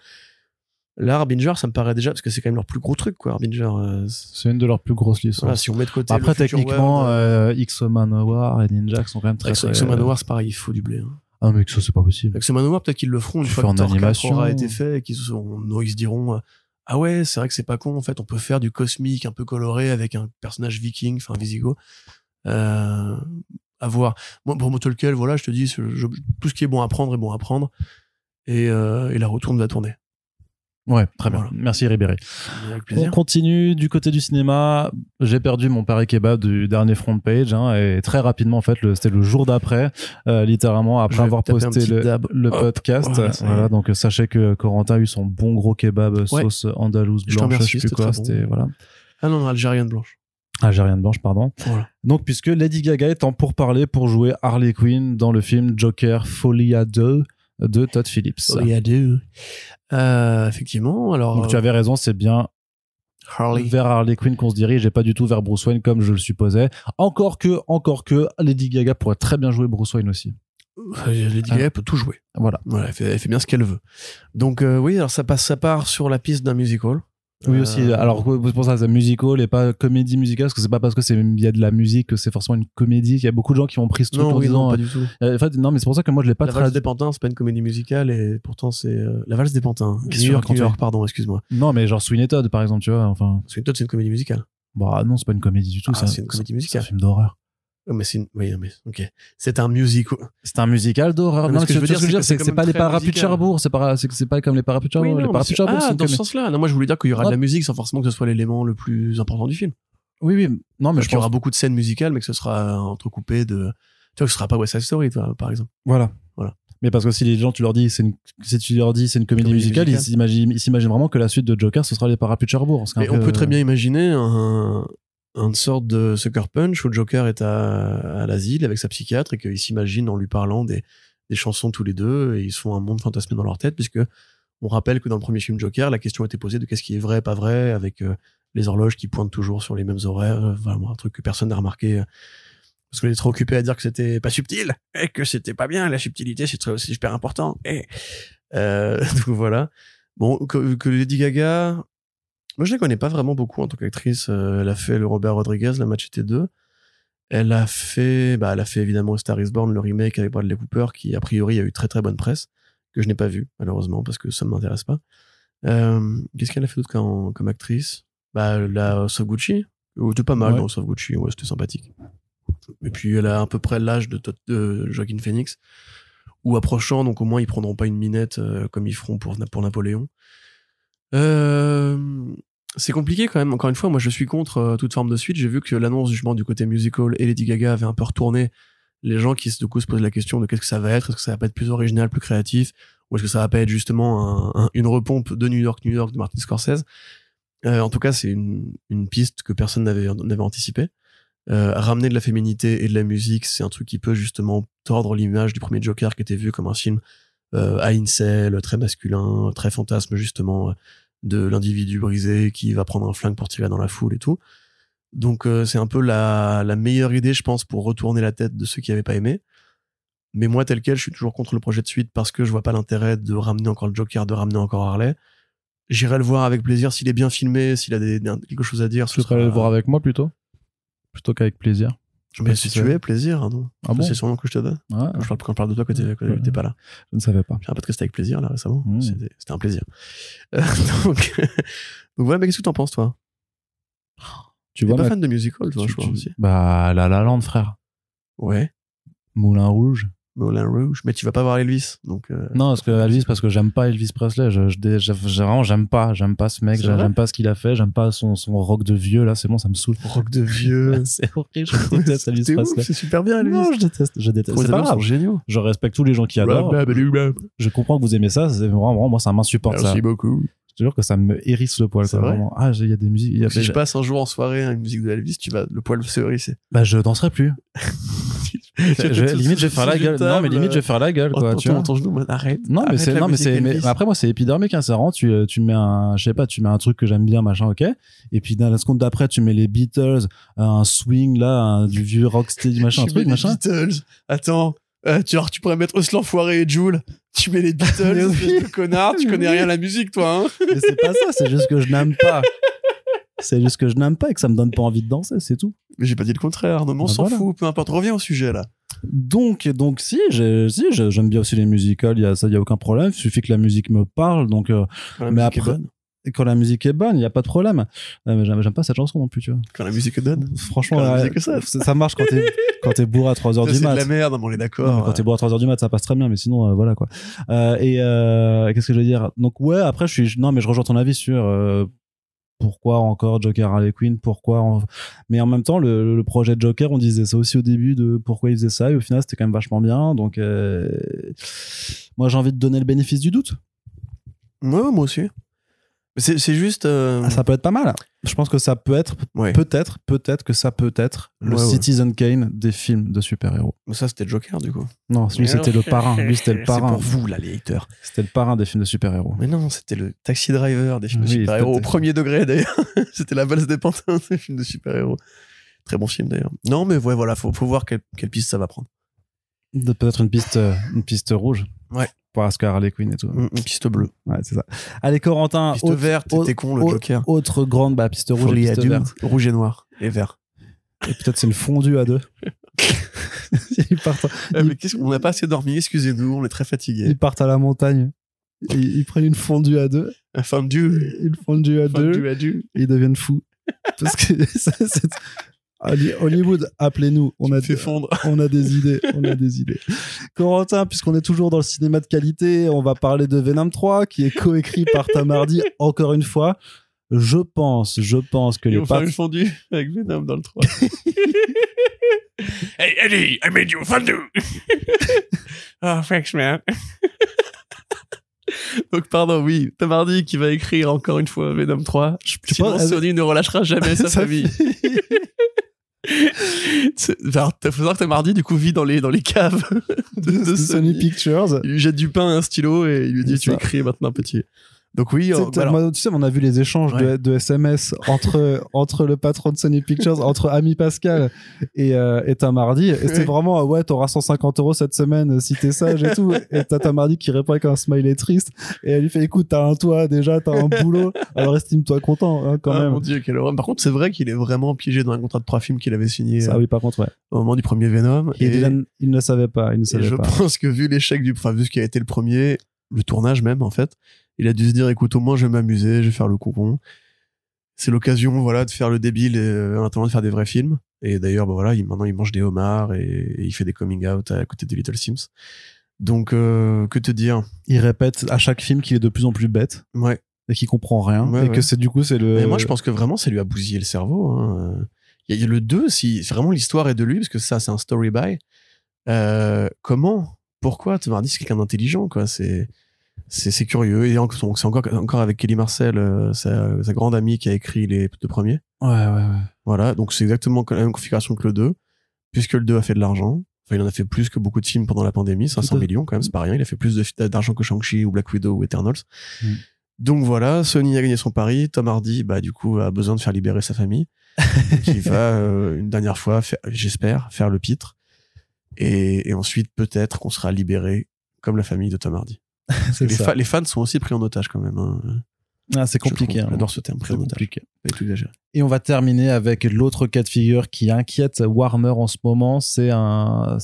Là, Harbinger, ça me paraît déjà, parce que c'est quand même leur plus gros truc, quoi, Harbinger. euh, c'est- une de leurs plus grosses licences. voilà, si on met de côté. Après, le Future techniquement, World, euh, X Manowar et Ninja sont quand même très. ce Manowar, c'est pareil, il faut du blé. Hein. Ah, mais que ça, c'est pas possible. Avec ce Manowar, peut-être qu'ils le feront une fois que Thor 4 animation. aura été fait et qu'ils ils se diront euh, Ah ouais, c'est vrai que c'est pas con, en fait, on peut faire du cosmique un peu coloré avec un personnage viking, enfin Visigo. Euh, à voir. Moi, pour Tolkien, voilà, je te dis, je- je- tout ce qui est bon à prendre est bon à prendre. Et, euh, et la retourne va tourner. Ouais, très bien. Voilà. Merci Ribéry. Avec On continue du côté du cinéma. J'ai perdu mon pari kebab du dernier front page hein, et très rapidement en fait, le- c'était le jour d'après, euh, littéralement après avoir posté le, Hop. podcast. Voilà, donc sachez que Corentin a eu son bon gros kebab Ouais. sauce andalouse blanche, je remercie, sais plus quoi. très bon. Voilà, Ah non, non, Algérienne blanche. algérienne blanche pardon. Voilà. Donc puisque Lady Gaga est en pourparler pour jouer Harley Quinn dans le film Joker Folia 2 de Todd Phillips. Il y a deux. Euh, effectivement, alors. Donc tu avais raison, c'est bien Harley. vers Harley Quinn qu'on se dirige et pas du tout vers Bruce Wayne comme je le supposais. Encore que, encore que, Lady Gaga pourrait très bien jouer Bruce Wayne aussi. Euh, Lady Gaga peut tout jouer. Voilà. Voilà, elle fait, elle fait bien ce qu'elle veut. Donc euh, oui, alors ça passe, ça part sur la piste d'un musical. Oui Euh, aussi. Alors c'est pour ça c'est musical et pas comédie musicale parce que c'est pas parce que c'est il y a de la musique que c'est forcément une comédie. Il y a beaucoup de gens qui ont pris ce truc non, en oui, disant. non, pas du tout. euh, en fait, non, mais c'est pour ça que moi je l'ai pas la valse des pantins, c'est pas une comédie musicale et pourtant c'est euh, la valse des pantins. New York, New York, pardon, excuse-moi. Non, mais genre Sweeney Todd par exemple, tu vois. Enfin, que toi, c'est une comédie musicale. bah non, c'est pas une comédie du tout. Ah, c'est une comédie C'est un musicale. film d'horreur. Oh, mais c'est une... oui, mais ok. C'est un musical. C'est un musical d'horreur. Non, ce que je veux dire, c'est que c'est pas les parapluies de. Cherbourg. C'est pas, c'est pas comme les parapluies de Cherbourg. Oui, les non, parapluies de mais Cherbourg, ah, dans ce sens-là. Non, moi, je voulais dire qu'il y aura de la musique sans forcément que ce soit l'élément le plus important du film. Oui, oui. Non, mais je qu'il y aura pense. beaucoup de scènes musicales, mais que ce sera entrecoupé de. Tu vois, que ce sera pas West Side Story, toi, par exemple. Voilà. Voilà. Mais parce que si les gens, tu leur dis, c'est une, si tu leur dis, c'est une comédie, Comédie musicale, musicale. ils s'imaginent, vraiment que la suite de Joker, ce sera les parapluies de Cherbourg. Mais on peu- peut très bien imaginer un, une sorte de Sucker Punch où Joker est à, l'asile avec sa psychiatre et qu'ils s'imaginent en lui parlant des, des chansons tous les deux et ils se font un monde fantasmé dans leur tête puisque on rappelle que dans le premier film Joker, la question était posée de qu'est-ce qui est vrai, pas vrai, avec euh, les horloges qui pointent toujours sur les mêmes horaires, euh, vraiment un truc que personne n'a remarqué. euh, parce qu'on est trop occupé à dire que c'était pas subtil et que c'était pas bien. La subtilité, c'est super important. Et, donc voilà. Bon, que, que Lady Gaga, moi, je la connais pas vraiment beaucoup en tant qu'actrice. Euh, elle a fait le Robert Rodriguez, la Machete 2. Elle a fait, bah, elle a fait évidemment Star is Born, le remake avec Bradley Cooper, qui a priori a eu très très bonne presse, que je n'ai pas vu malheureusement parce que ça ne m'intéresse pas. Euh, Qu'est-ce qu'elle a fait d'autre comme, comme actrice? Bah, la of Gucci. C'était pas mal Ouais. dans of Gucci, ouais, c'était sympathique. Et puis elle a à peu près l'âge de, Joaquin Phoenix, ou approchant, donc au moins ils prendront pas une minette euh, comme ils feront pour, pour Napoléon. C'est compliqué quand même. Encore une fois, moi je suis contre euh, toute forme de suite. J'ai vu que l'annonce justement du côté musical et Lady Gaga avait un peu retourné les gens qui du coup se posent la question de qu'est-ce que ça va être? Est-ce que ça va pas être plus original, plus créatif, ou est-ce que ça va pas être justement un- un- une repompe de New York, New York de Martin Scorsese? Euh, en tout cas, c'est une, une piste que personne n'avait n'avait anticipée. Euh, ramener de la féminité et de la musique, c'est un truc qui peut justement tordre l'image du premier Joker qui était vu comme un film euh, à incel, très masculin, très fantasme justement euh, de l'individu brisé qui va prendre un flingue pour tirer dans la foule et tout. Donc euh, c'est un peu la, la meilleure idée, je pense, pour retourner la tête de ceux qui n'avaient pas aimé. Mais moi, tel quel, je suis toujours contre le projet de suite parce que je vois pas l'intérêt de ramener encore le Joker, de ramener encore Harley. J'irai le voir avec plaisir s'il est bien filmé, s'il a des, des- quelque chose à dire. Tu serais allé le voir avec moi plutôt? Plutôt qu'avec plaisir. Je Mais si tu es, plaisir. hein, non Ah bon C'est son nom que je te donne. Ouais, Quand je parle, quand je parle de toi, quand t'es Ouais. pas là. je ne savais pas. J'ai un podcast avec plaisir là récemment. Mmh. C'était un plaisir. Euh, donc, donc voilà, mais qu'est-ce que t'en penses toi? Tu vois, pas ma- fan de musical, toi, tu- je crois tu- aussi. Bah, La La Land, frère. Ouais. Moulin Rouge. Moulin Rouge. Mais tu vas pas voir Elvis. Donc, euh, Non, parce que Elvis, parce que j'aime pas Elvis Presley. Je, je, je- je- vraiment, j'aime pas. J'aime pas ce mec. J'aime pas ce qu'il a fait. J'aime pas son, son rock de vieux. Là, c'est bon, ça me saoule. rock de vieux. c'est horrible. Je déteste Elvis Presley. c'est super bien, Elvis. Non, je déteste. Je déteste. C'est pas grave. sont géniaux. Je respecte tous les gens qui adorent. Je comprends que vous aimez ça. C'est vraiment, vraiment, moi, ça m'insupporte. Ça. Merci beaucoup. Je te jure que ça me hérisse le poil. C'est vraiment. Ah, il y a des musiques. il Y a Si je passe un jour en soirée à une musique de Elvis, tu vas le poil se hérisser. Bah, je danserai plus. Je- limite, je vais faire la gueule. Non, mais limite, je vais faire la gueule, quoi. tu vois. ton genou, arrête. Non, mais c'est, non, mais c'est, mais après, moi, c'est épidermique, hein. C'est vraiment, tu, tu mets un, je sais pas, tu mets un truc que j'aime bien, machin, ok. Et puis, dans la seconde d'après, tu mets les Beatles, un swing, là, un- du vieux rocksteady, machin, un truc, machin. Beatles. Attends. Euh, tu, alors, tu pourrais mettre Os l'enfoiré et Jules. Tu mets les Beatles, oui. espèce de connard. Tu connais rien à la musique, toi, hein. Mais c'est pas ça, c'est juste que je n'aime pas. C'est juste que je n'aime pas et que ça me donne pas envie de danser, c'est tout. Mais j'ai pas dit le contraire. Non, mais on Bah s'en voilà. fout. Peu importe. Reviens au sujet, là. Donc, donc si, si, j'ai- j'aime bien aussi les musicals, il y a ça, il y a aucun problème. Il suffit que la musique me parle, donc, euh, la Mais musique après- est bonne. et quand la musique est bonne, il y a pas de problème. Euh, mais j'aime, pas cette chanson non plus, tu vois. Quand la musique est bonne. Franchement, la ouais, musique ça. ça, marche quand t'es, quand t'es bourré à 3h Ça, du C'est de mat. la merde, mais on est d'accord. quand t'es bourré à 3h du mat, ça passe très bien, mais sinon, euh, voilà quoi. Euh, et euh, qu'est-ce que je veux dire? Donc, ouais, après, je suis. Non, mais je rejoins ton avis sur pourquoi encore Joker Harley Quinn, pourquoi. Mais en même temps, le, projet de Joker, on disait ça aussi au début de pourquoi il faisait ça, et au final, c'était quand même vachement bien. Donc, euh, moi, j'ai envie de donner le bénéfice du doute. Ouais, moi aussi. C'est c'est juste. euh, Ah, Ça peut être pas mal. Je pense que ça peut être, Ouais. peut-être, peut-être que ça peut être le Ouais, ouais. Citizen Kane des films de super-héros. Mais ça, c'était Joker, du coup. Non, lui, Mais c'était le parrain. Lui, c'était le C'est parrain. pour vous, là, les haters. C'était le parrain des films de super-héros. Mais non, c'était le taxi driver des films de super-héros au premier degré d'ailleurs. c'était la valse des pantins des films de super-héros. Très bon film d'ailleurs. Non, mais ouais, voilà, faut, faut voir quelle, quelle piste ça va prendre. De- Peut-être une piste, euh, une piste rouge. Ouais. Oscar Harley Quinn et tout. Une, une piste bleue. Ouais, c'est ça. Allez, Corentin. Piste autre, verte, t'es con, le autre- Joker. autre grande, bah, piste rouge Folie et piste deux, verte. rouge et noir et vert. Et peut-être c'est le fondu à deux. ils, partent, Eh, mais qu'est-ce qu'on n'a pas assez dormi, excusez-nous, on est très fatigués. ils partent à la montagne. Ils, ils prennent une fondue à deux. Un fondu, Une fondue à deux. fondu à deux. Et ils deviennent fous. Parce que ça, Hollywood, appelez-nous. On a, fait fondre. on a des idées, on a des idées. Corentin, puisqu'on est toujours dans le cinéma de qualité, on va parler de Venom 3, qui est coécrit par Tom Hardy, encore une fois. Je pense, je pense que Ils les pattes... une fondue avec Venom dans le 3. Hey, Eddie, I made you fondue. oh, thanks, man. Donc, pardon, oui, Tom Hardy qui va écrire encore une fois Venom 3. tu Sinon, penses- Sony ne relâchera jamais sa famille. Alors, faut savoir que Tom Hardy, du coup, vit dans les, dans les caves de, de de Sony Sony. Pictures. Il lui jette du pain, un stylo, et il lui dit Tu ça. écris maintenant, petit. Donc, oui, Tu sais, euh, alors, moi, tu sais, on a vu les échanges de, Ouais. de SMS entre, entre le patron de Sony Pictures, entre Ami Pascal et, euh, et Hardy. Et c'est Ouais. vraiment, euh, ouais, t'auras 150 euros cette semaine euh, si t'es sage et tout. Et t'as Tom Hardy qui répond avec un smiley triste. Et elle lui fait, écoute, t'as un toit déjà, t'as un boulot. Alors estime-toi content, hein, quand ah, même. mon dieu, quelle horreur. Par contre, c'est vrai qu'il est vraiment piégé dans un contrat de trois films qu'il avait signé euh, oui, par contre, ouais. au moment du premier Venom. Et Et- déjà, il ne le savait pas, il ne Et savait je pas. pense que vu l'échec du, enfin, vu ce qui a été le premier, le tournage même, en fait, il a dû se dire, écoute, au moins, je vais m'amuser, je vais faire le concon. C'est l'occasion, voilà, de faire le débile et, euh, en attendant de faire des vrais films. Et d'ailleurs, bah voilà, il, maintenant, il mange des homards et, et il fait des coming out à côté de Little Sims. Donc, euh, que te dire? Il répète à chaque film qu'il est de plus en plus bête Ouais. et qu'il comprend rien. Ouais, et que c'est du coup, c'est le. Mais moi, je pense que vraiment, ça lui a bousillé le cerveau. hein. Il y, a- le 2, si vraiment l'histoire est de lui, parce que ça, c'est un story by. Euh, comment? Pourquoi Tom Hardy, c'est quelqu'un d'intelligent, quoi? C'est c'est c'est curieux. Et c'est encore, encore avec Kelly Marcel, euh, sa, sa grande amie qui a écrit les deux premiers. Ouais, ouais, ouais. Voilà, donc c'est exactement la même configuration que le 2, puisque le 2 a fait de l'argent. Enfin, il en a fait plus que beaucoup de films pendant la pandémie, 500 Tout à fait. millions quand même, c'est pas rien. Il a fait plus de- d'argent que Shang-Chi ou Black Widow ou Eternals. Mm. Donc voilà, Sony a gagné son pari. Tom Hardy, bah du coup, a besoin de faire libérer sa famille, qui va euh, une dernière fois, j'espère, faire le pitre. Et, et ensuite, peut-être qu'on sera libéré comme la famille de Tom Hardy. Les, ça. fa- les fans sont aussi pris en otage quand même. hein. Ah, c'est compliqué. hein. J'adore ce terme, pris en otage. Et on va terminer avec l'autre cas de figure qui inquiète Warner en ce moment. C'est un,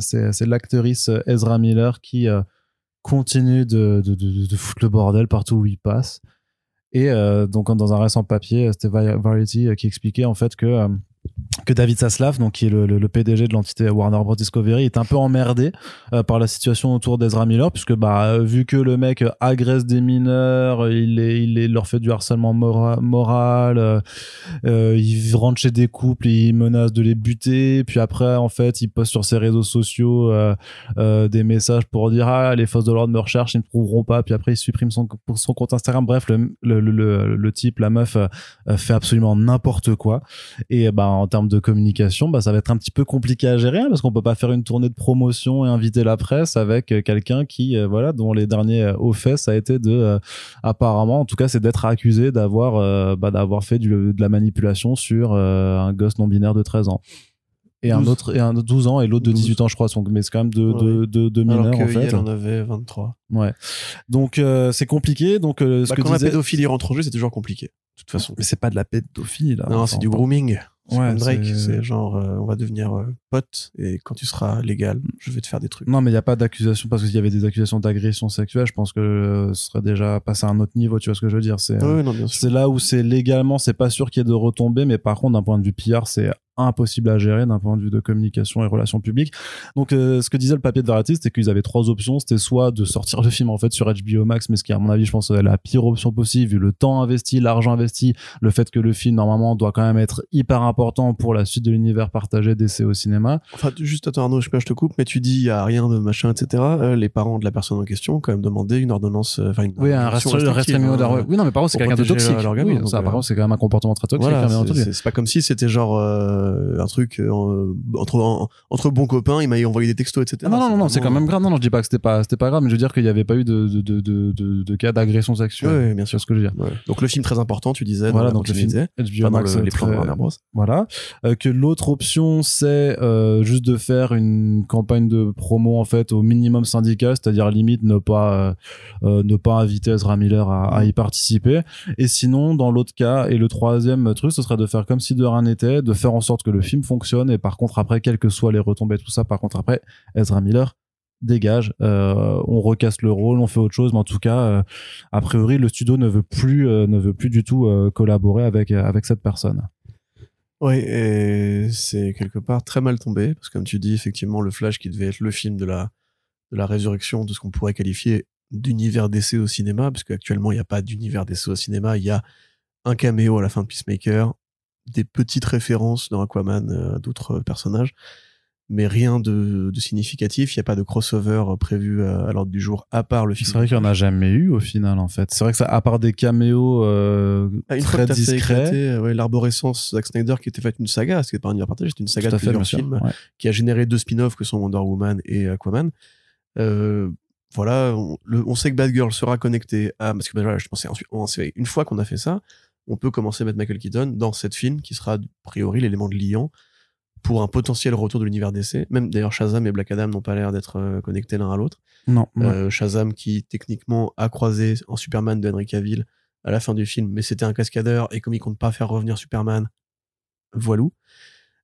c'est l'actrice Ezra Miller qui euh, continue de, de, de, de foutre le bordel partout où il passe. Et euh, donc dans un récent papier, c'était Va- Variety euh, qui expliquait en fait que euh, que David Zaslav, donc qui est le, PDG de l'entité Warner Bros Discovery, est un peu emmerdé euh, par la situation autour d'Ezra Miller, puisque bah euh, vu que le mec agresse des mineurs, il, est, il leur fait du harcèlement mora- moral, euh, euh, il rentre chez des couples, il menace de les buter, puis après en fait il poste sur ses réseaux sociaux euh, euh, des messages pour dire ah les forces de l'ordre me recherchent, ils ne trouveront pas, puis après il supprime son, son compte Instagram. Bref, le, le, type, la meuf euh, euh, fait absolument n'importe quoi. Et bah en termes de communication, bah ça va être un petit peu compliqué à gérer hein, parce qu'on peut pas faire une tournée de promotion et inviter la presse avec euh, quelqu'un qui euh, voilà dont les derniers euh, hauts faits ça a été de euh, apparemment en tout cas c'est d'être accusé d'avoir euh, bah, d'avoir fait du, de la manipulation sur un gosse non binaire de 13 ans. Et un 12. autre et un de 12 ans et l'autre de 18 ans je crois donc mais c'est quand même deux Ouais. deux deux- deux Alors mineurs en que fait. elle en avait 23. Ouais. Donc c'est compliqué donc ce Bah, que quand la pédophilie rentre en jeu, c'est toujours compliqué. De toute façon. mais c'est pas de la pédophilie là. Non, Enfin, c'est du grooming. C'est Ouais, comme Drake. c'est- genre, euh, on va devenir euh, pote et quand tu seras légal, je vais te faire des trucs. Non, mais il n'y a pas d'accusation parce qu'il y avait des accusations d'agression sexuelle. Je pense que euh, ce serait déjà passé à un autre niveau. Tu vois ce que je veux dire C'est Ouais, c'est là où c'est légalement, c'est pas sûr qu'il y ait de retombées, mais par contre, d'un point de vue PR, c'est impossible à gérer d'un point de vue de communication et relations publiques. Donc, euh, ce que disait le papier de Variety, c'était qu'ils avaient trois options. C'était soit de sortir le film en fait sur HBO Max, mais ce qui, à mon avis, je pense, est la pire option possible vu le temps investi, l'argent investi, le fait que le film normalement doit quand même être hyper important pour la suite de l'univers partagé d'essai au cinéma. Enfin, juste attends Arnaud, je, sais pas, je te coupe, mais tu dis il y a rien de machin, etc. Euh, les parents de la personne en question ont quand même demandé une ordonnance, euh, enfin une Oui, un restrictive, restreint hein. Oui, non, mais par contre, c'est quelqu'un de toxique. Oui, ça, par contre, c'est quand même un comportement très toxique, Voilà, c'est- pas comme si c'était genre euh, un truc euh, en- entre en- entre bons copains, il m'a envoyé des textos, etc. Ah non, non, non, non, c'est quand même grave. Non, non, je dis pas que c'était pas, c'était pas grave, mais je veux dire qu'il y avait pas eu de, de, de, de, de, de cas d'agression sexuelle. Ouais, bien sûr. ce que je veux dire. Ouais. Donc le film très important, tu disais. Voilà, donc le film continuité, HBO enfin, dans Max, le- les plans de très- Warner Bros. Voilà. Euh, que l'autre option, c'est euh, juste de faire une campagne de promo en fait au minimum syndical, c'est-à-dire limite ne pas euh, euh, ne pas inviter Ezra Miller à, à y participer. Et sinon, dans l'autre cas, et le troisième truc, ce serait de faire comme si de rien n'était, de faire en sorte que le film fonctionne. Et par contre, après, quelles que soient les retombées, tout ça, par contre, après, Ezra Miller dégage, euh, on recasse le rôle, on fait autre chose, mais en tout cas, euh, a priori, le studio ne veut plus, euh, ne veut plus du tout collaborer avec avec cette personne. Oui, et c'est quelque part très mal tombé, parce que comme tu dis, effectivement, le Flash qui devait être le film de la, de la résurrection de ce qu'on pourrait qualifier d'univers d'essai au cinéma, parce qu'actuellement, il n'y a pas d'univers d'essai au cinéma, il y a un caméo à la fin de Peacemaker, des petites références dans Aquaman euh, à d'autres personnages, mais rien de, de significatif, il n'y a pas de crossover euh, prévu à, à l'ordre du jour, à part le film. C'est vrai qu'il n'y en a jamais eu au final en fait. C'est vrai que ça, à part des caméos euh, Ah, une fois très que t'as fait discrets, euh, ouais, l'arborescence Zack Snyder qui était faite une saga, c'était pas un univers partagé, c'était une saga de fait, plusieurs films Ouais. qui a généré deux spin-offs que sont Wonder Woman et Aquaman. Euh, voilà, on, le- on sait que Bad Girl sera connecté à parce que bah, voilà, je pensais ensuite, on sait- une fois qu'on a fait ça, on peut commencer à mettre Michael Keaton dans cette film qui sera a priori l'élément de liant pour un potentiel retour de l'univers d'essai. Même d'ailleurs Shazam et Black Adam n'ont pas l'air d'être euh, connectés l'un à l'autre. Non. Euh, Shazam qui techniquement a croisé en Superman de Henry Cavill à la fin du film, mais c'était un cascadeur et comme il compte pas faire revenir Superman, voilou.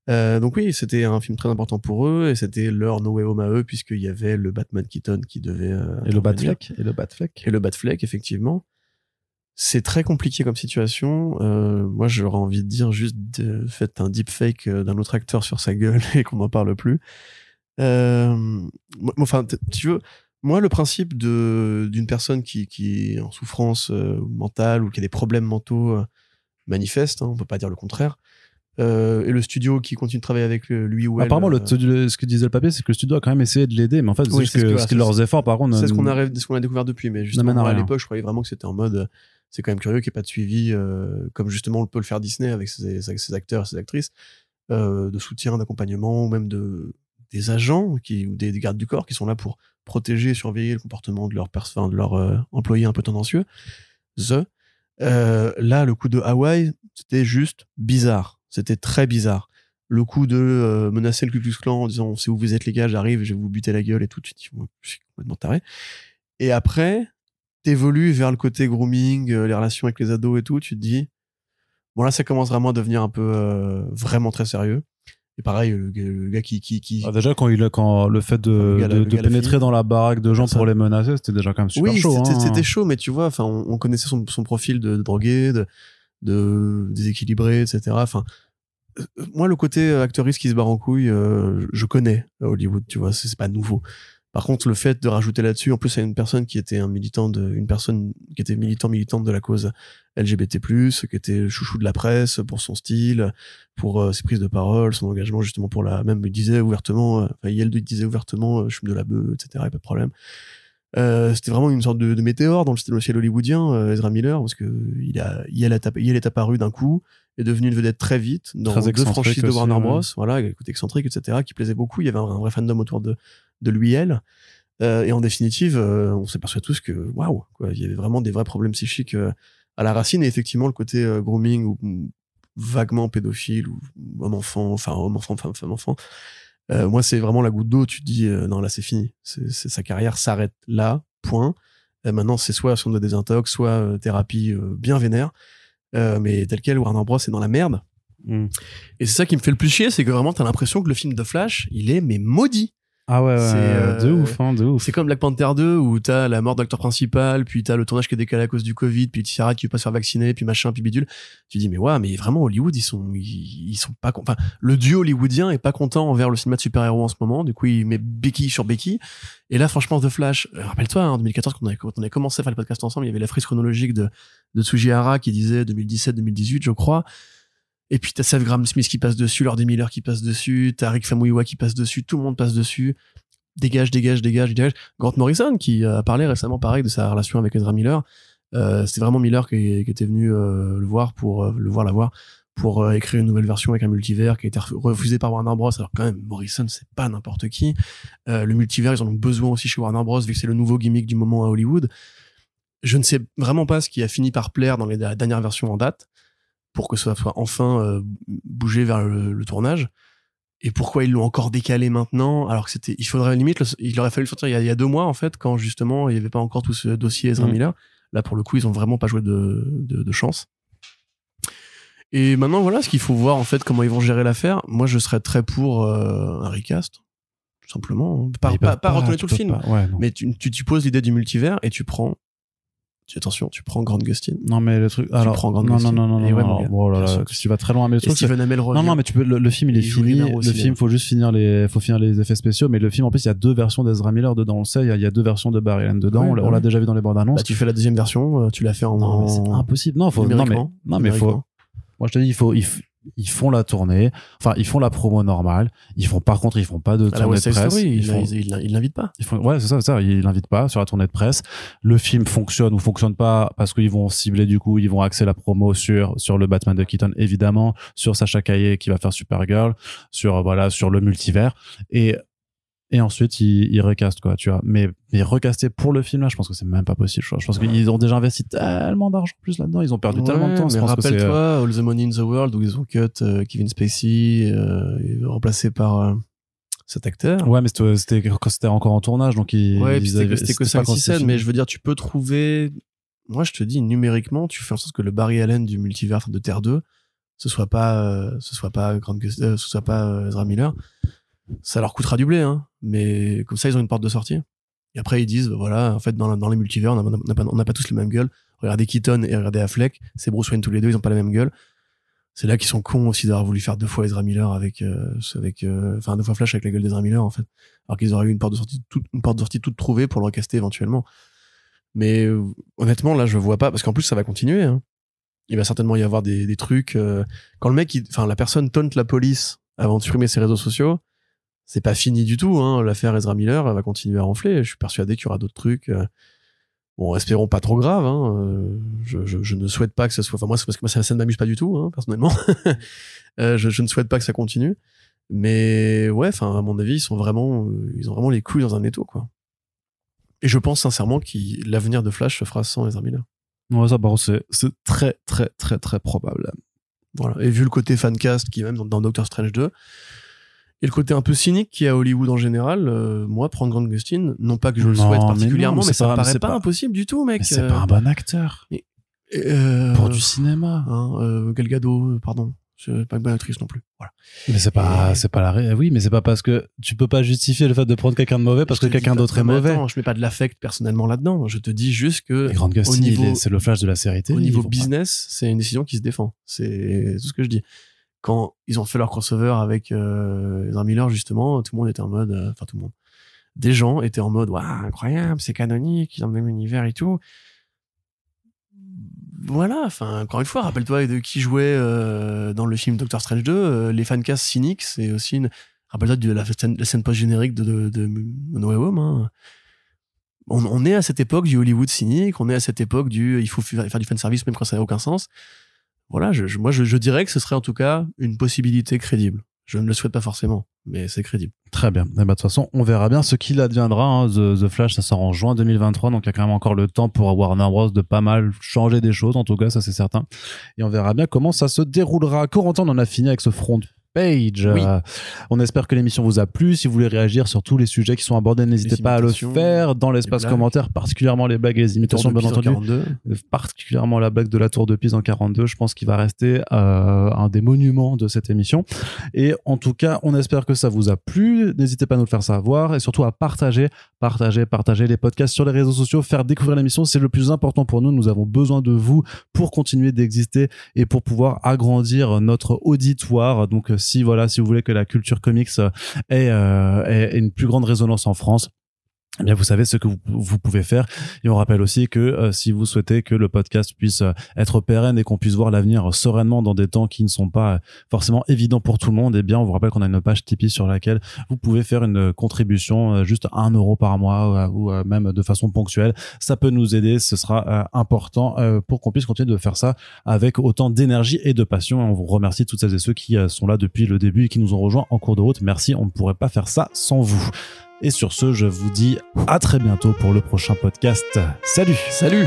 Euh, donc oui, c'était un film très important pour eux et c'était leur No Way Home à eux puisqu'il y avait le Batman Keaton qui devait euh, et le. Batfleck, et le Batfleck. et le Batfleck effectivement. C'est très compliqué comme situation. Euh, moi, j'aurais envie de dire juste de, faites un deepfake euh, d'un autre acteur sur sa gueule et qu'on n'en parle plus. Euh, enfin, tu veux, moi, le principe de d'une personne qui, qui est en souffrance euh, mentale ou qui a des problèmes mentaux euh, manifeste, hein, on peut pas dire le contraire. Euh, et le studio qui continue de travailler avec lui ou elle. Apparemment, le, euh, ce que disait le papier, c'est que le studio a quand même essayé de l'aider, mais en fait, c'est Oui, ce que, leurs efforts, par contre, C'est ce qu'on a, rêvé- ce qu'on a découvert depuis, mais justement, à l'époque, je croyais vraiment que c'était en mode, c'est quand même curieux qu'il n'y ait pas de suivi, euh, comme justement on peut le faire Disney avec ses, acteurs, ses actrices, euh, de soutien, d'accompagnement, ou même de, des agents ou des, des gardes du corps qui sont là pour protéger et surveiller le comportement de leurs de euh, employés un peu tendancieux. The. Là, le coup de Hawaï, c'était juste bizarre. C'était très bizarre. Le coup de menacer le Ku Klux en disant c'est où vous êtes les gars, j'arrive, je vais vous buter la gueule et tout. Tu dis, je suis complètement taré. Et après, t'évolues vers le côté grooming, euh, les relations avec les ados et tout. Tu te dis, bon là, ça commence vraiment à devenir un peu euh, vraiment très sérieux. Et pareil, le, gars- le gars qui, qui, qui Ah, déjà, quand, il, a- quand le fait de, Le gars, de, le pénétrer fille. dans la baraque de gens pour les menacer, c'était déjà quand même super oui, chaud. c'était hein. chaud, mais tu vois, enfin, on, on connaissait son, son profil de, de drogué, de, de déséquilibré, etc. Enfin, euh, moi, le côté acteuriste qui se barre en couille, euh, je connais à Hollywood, tu vois, c'est pas nouveau. Par contre, le fait de rajouter là-dessus, en plus, c'est une personne qui était un militant de, une personne qui était militant militante de la cause LGBT+, qui était chouchou de la presse pour son style, pour euh, ses prises de parole, son engagement justement pour la, même il disait ouvertement, euh, enfin, Yel disait ouvertement, euh, je fume de la bœuf, etc. pas de problème. Euh, c'était vraiment une sorte de, météore dans le, ciel hollywoodien, Ezra Miller, parce que il a, Yel est apparu d'un coup, est devenu une vedette très vite dans Très deux franchises de Warner ouais. Bros. Voilà, avec côté excentrique, etc., qui plaisait beaucoup. Il y avait un, un vrai fandom autour de, de lui, elle. Euh, et en définitive, euh, on s'aperçoit tous que, waouh, il y avait vraiment des vrais problèmes psychiques euh, à la racine. Et effectivement, le côté euh, grooming ou ou vaguement pédophile ou homme-enfant, enfin homme-enfant, femme, femme-enfant, moi, c'est vraiment la goutte d'eau. Tu te dis, non, là, c'est fini. C'est, c'est- sa carrière s'arrête là, point. Maintenant, c'est soit son de désintox, soit thérapie bien vénère. Euh, mais tel quel, Warner Bros. est dans la merde. Mm. Et c'est ça qui me fait le plus chier, c'est que vraiment, t'as l'impression que le film de Flash, il est mais maudit. Ah ouais, ouais, C'est, euh, de euh, ouf, hein, de ouf. C'est comme Black Panther 2 où t'as la mort de l'acteur principal, puis t'as le tournage qui est décalé à cause du Covid, puis Tiara qui veut pas se faire vacciner, puis machin, puis bidule. Tu dis mais ouais, mais vraiment Hollywood ils sont ils, ils sont pas enfin le duo hollywoodien est pas content envers le cinéma de super-héros en ce moment. Du coup il met Becky sur Becky. Et là franchement The Flash, euh, rappelle-toi hein, en 2014 quand on, avait, quand on avait commencé à faire le podcast ensemble, il y avait la frise chronologique de de Tsujihara qui disait 2017-2018 je crois. Et puis t'as Seth Graham Smith qui passe dessus, Lord Miller qui passe dessus, t'as Rick Famuyiwa qui passe dessus, tout le monde passe dessus. Dégage, dégage, dégage, dégage. Grant Morrison qui a parlé récemment pareil de sa relation avec Ezra Miller. Euh, c'était vraiment Miller qui, était venu euh, le voir pour euh, le voir la voir pour euh, écrire une nouvelle version avec un multivers qui a été ref- refusé par Warner Bros. Alors quand même Morrison c'est pas n'importe qui. Le multivers ils en ont besoin aussi chez Warner Bros vu que c'est le nouveau gimmick du moment à Hollywood. Je ne sais vraiment pas ce qui a fini par plaire dans les la dernière version en date pour que ça soit enfin euh, bougé vers le, le tournage. Et pourquoi ils l'ont encore décalé maintenant alors que c'était il faudrait limite il aurait fallu le sortir il y, a, il y a deux mois en fait quand justement il y avait pas encore tout ce dossier Ezra Mm. Miller là pour le coup ils ont vraiment pas joué de, de, de chance et maintenant voilà ce qu'il faut voir en fait comment ils vont gérer l'affaire moi je serais très pour euh, un recast tout simplement pas, Ils pas, pas retourner tout le film. Ouais, mais tu, tu, tu poses l'idée du multivers et tu prends attention tu prends Grant Gustin Non, mais le truc. Alors, prends Grant non, non, Gustin. non, non, Et non, ouais, non, oh là là, sûr. tu vas très loin, mais le truc, Steven Amell revient Non, non, mais tu peux, le, le film, il est Il fini. Le cinéma. film, faut juste finir les, faut finir les effets spéciaux. Mais le film, en plus, il y a deux versions d'Ezra Miller dedans. On le sait, il y a, il y a deux versions de Barry Allen dedans. On l'a- on l'a oui. déjà vu dans les bandes annonces. Bah, tu fais la deuxième version, euh, tu l'as fait en. non, mais c'est impossible. Non, faut, non, mais, non, mais faut, moi, je te dis, il faut, il f- ils font la tournée. Enfin, ils font la promo normale. Ils font, par contre, ils font pas de la tournée de presse. Story, ils il font, il- il- il l'invite pas. ils font- ouais, c'est ça, c'est ça. Ils l'invitent pas sur la tournée de presse. Le film fonctionne ou fonctionne pas parce qu'ils vont cibler du coup, ils vont axer la promo sur sur le Batman de Keaton évidemment, sur Sacha Caillé qui va faire Supergirl, sur voilà sur le multivers et et ensuite ils, ils recastent quoi, tu vois. Mais mais recaster pour le film là, je pense que c'est même pas possible. Je, je pense qu'ils ont déjà investi tellement d'argent en plus là-dedans, ils ont perdu tellement de temps. mais euh, rappelle-toi, All the Money in the World, où ils ont cut euh, Kevin Spacey, euh, remplacé par euh, cet acteur. Ouais, mais c'était quand c'était encore en tournage, donc ils. Ouais, c'était que, avaient- c'était que c'était pas 5 quand 6 c'était scènes, mais je veux dire, tu peux trouver. Moi, je te dis, numériquement, tu fais en sorte que le Barry Allen du multivers de Terre 2, ce soit pas, ce soit pas Grant Gus- euh, ce soit pas Ezra Miller. Ça leur coûtera du blé, hein. Mais comme ça, ils ont une porte de sortie. Et après, ils disent, voilà, en fait, dans, dans les multivers, on n'a pas, tous la même gueule. Regardez Keaton et regardez Affleck, c'est Bruce Wayne tous les deux, ils ont pas la même gueule. C'est là qu'ils sont cons aussi d'avoir voulu faire deux fois Ezra Miller avec, euh, avec, euh, enfin, deux fois Flash avec la gueule d'Ezra Miller, en fait. Alors qu'ils auraient eu une porte de sortie toute, une porte de sortie toute trouvée pour le recaster éventuellement. Mais euh, honnêtement, là, je vois pas, parce qu'en plus, ça va continuer. Hein. Il va certainement y avoir des, des trucs. euh, quand le mec, enfin, la personne taunte la police avant de supprimer ses réseaux sociaux, c'est pas fini du tout. Hein. L'affaire Ezra Miller elle va continuer à ronfler. Je suis persuadé qu'il y aura d'autres trucs. euh, Bon, espérons pas trop grave. Hein. euh, Je, je, je ne souhaite pas que ce soit. Enfin, moi, c'est parce que moi, ça, ça ne m'amuse pas du tout, hein, personnellement. Euh, je, je ne souhaite pas que ça continue. Mais ouais, enfin, à mon avis, ils sont vraiment, ils ont vraiment les couilles dans un étau, quoi. Et je pense sincèrement que l'avenir de Flash se fera sans Ezra Miller. Ouais, ça, par contre, c'est c'est très, très, très, très probable. Voilà. Et vu le côté fancast qui est même dans, dans Doctor Strange 2, et le côté un peu cynique qu'il y a à Hollywood en général, euh, moi, prendre Grant Gustin, non pas que je le souhaite mais particulièrement, non, mais, ça pas- me paraît pas, pas- impossible du tout, mec. Mais c'est Euh, pas un bon acteur. euh, Pour du cinéma. hein, Gal Gadot, pardon. C'est pas une bonne actrice non plus. Voilà. Mais c'est pas, Et- c'est pas la ré... Oui, mais c'est pas parce que tu peux pas justifier le fait de prendre quelqu'un de mauvais parce Je que quelqu'un d'autre est mauvais. attends, je mets pas de l'affect personnellement là-dedans. Je te dis juste que Grant Gustin, c'est le flash de la série télé. au niveau business, c'est une décision qui se défend. C'est tout ce que je dis. Quand ils ont fait leur crossover avec euh, Ezra Miller justement, tout le monde était en mode, euh, enfin tout le monde, des gens étaient en mode, waouh, incroyable, c'est canonique, ils ont le même univers et tout. Voilà, enfin encore une fois, rappelle-toi de qui jouait euh, dans le film Doctor Strange 2, euh, les fancasts cyniques, c'est aussi une. Rappelle-toi de la scène, la scène post-générique de, de, de Way Home. hein. On, est à cette époque du Hollywood cynique, on est à cette époque du il faut faire faire du fanservice même quand ça n'a aucun sens. Voilà, je, moi je, dirais que ce serait en tout cas une possibilité crédible. Je ne le souhaite pas forcément, mais c'est crédible. Très bien. Eh ben, De toute façon, on verra bien ce qu'il adviendra. hein. The, Flash, ça sort en juin 2023, donc il y a quand même encore le temps pour Warner Bros. de pas mal changer des choses, en tout cas, ça c'est certain. Et on verra bien comment ça se déroulera. Corentin, on en a fini avec ce front page. Oui. Euh, on espère que l'émission vous a plu. Si vous voulez réagir sur tous les sujets qui sont abordés, n'hésitez pas à le faire dans l'espace commentaire, particulièrement les blagues et les imitations, bien entendu. En 42. Euh, particulièrement la blague de la tour de Pise en 42. Je pense qu'il va rester euh, un des monuments de cette émission. Et en tout cas, on espère que ça vous a plu. N'hésitez pas à nous le faire savoir et surtout à partager, partager, partager les podcasts sur les réseaux sociaux, faire découvrir l'émission. C'est le plus important pour nous. Nous avons besoin de vous pour continuer d'exister et pour pouvoir agrandir notre auditoire. Donc, si voilà, si vous voulez que la culture comics euh, ait, euh, ait une plus grande résonance en France, eh bien, vous savez ce que vous, pouvez faire. Et on rappelle aussi que euh, si vous souhaitez que le podcast puisse euh, être pérenne et qu'on puisse voir l'avenir sereinement dans des temps qui ne sont pas euh, forcément évidents pour tout le monde, eh bien, on vous rappelle qu'on a une page Tipeee sur laquelle vous pouvez faire une contribution juste un euro par mois ou même de façon ponctuelle. Ça peut nous aider. Ce sera important pour qu'on puisse continuer de faire ça avec autant d'énergie et de passion. Et on vous remercie toutes celles et ceux qui sont là depuis le début et qui nous ont rejoints en cours de route. Merci. On ne pourrait pas faire ça sans vous. Et sur ce, je vous dis à très bientôt pour le prochain podcast. Salut Salut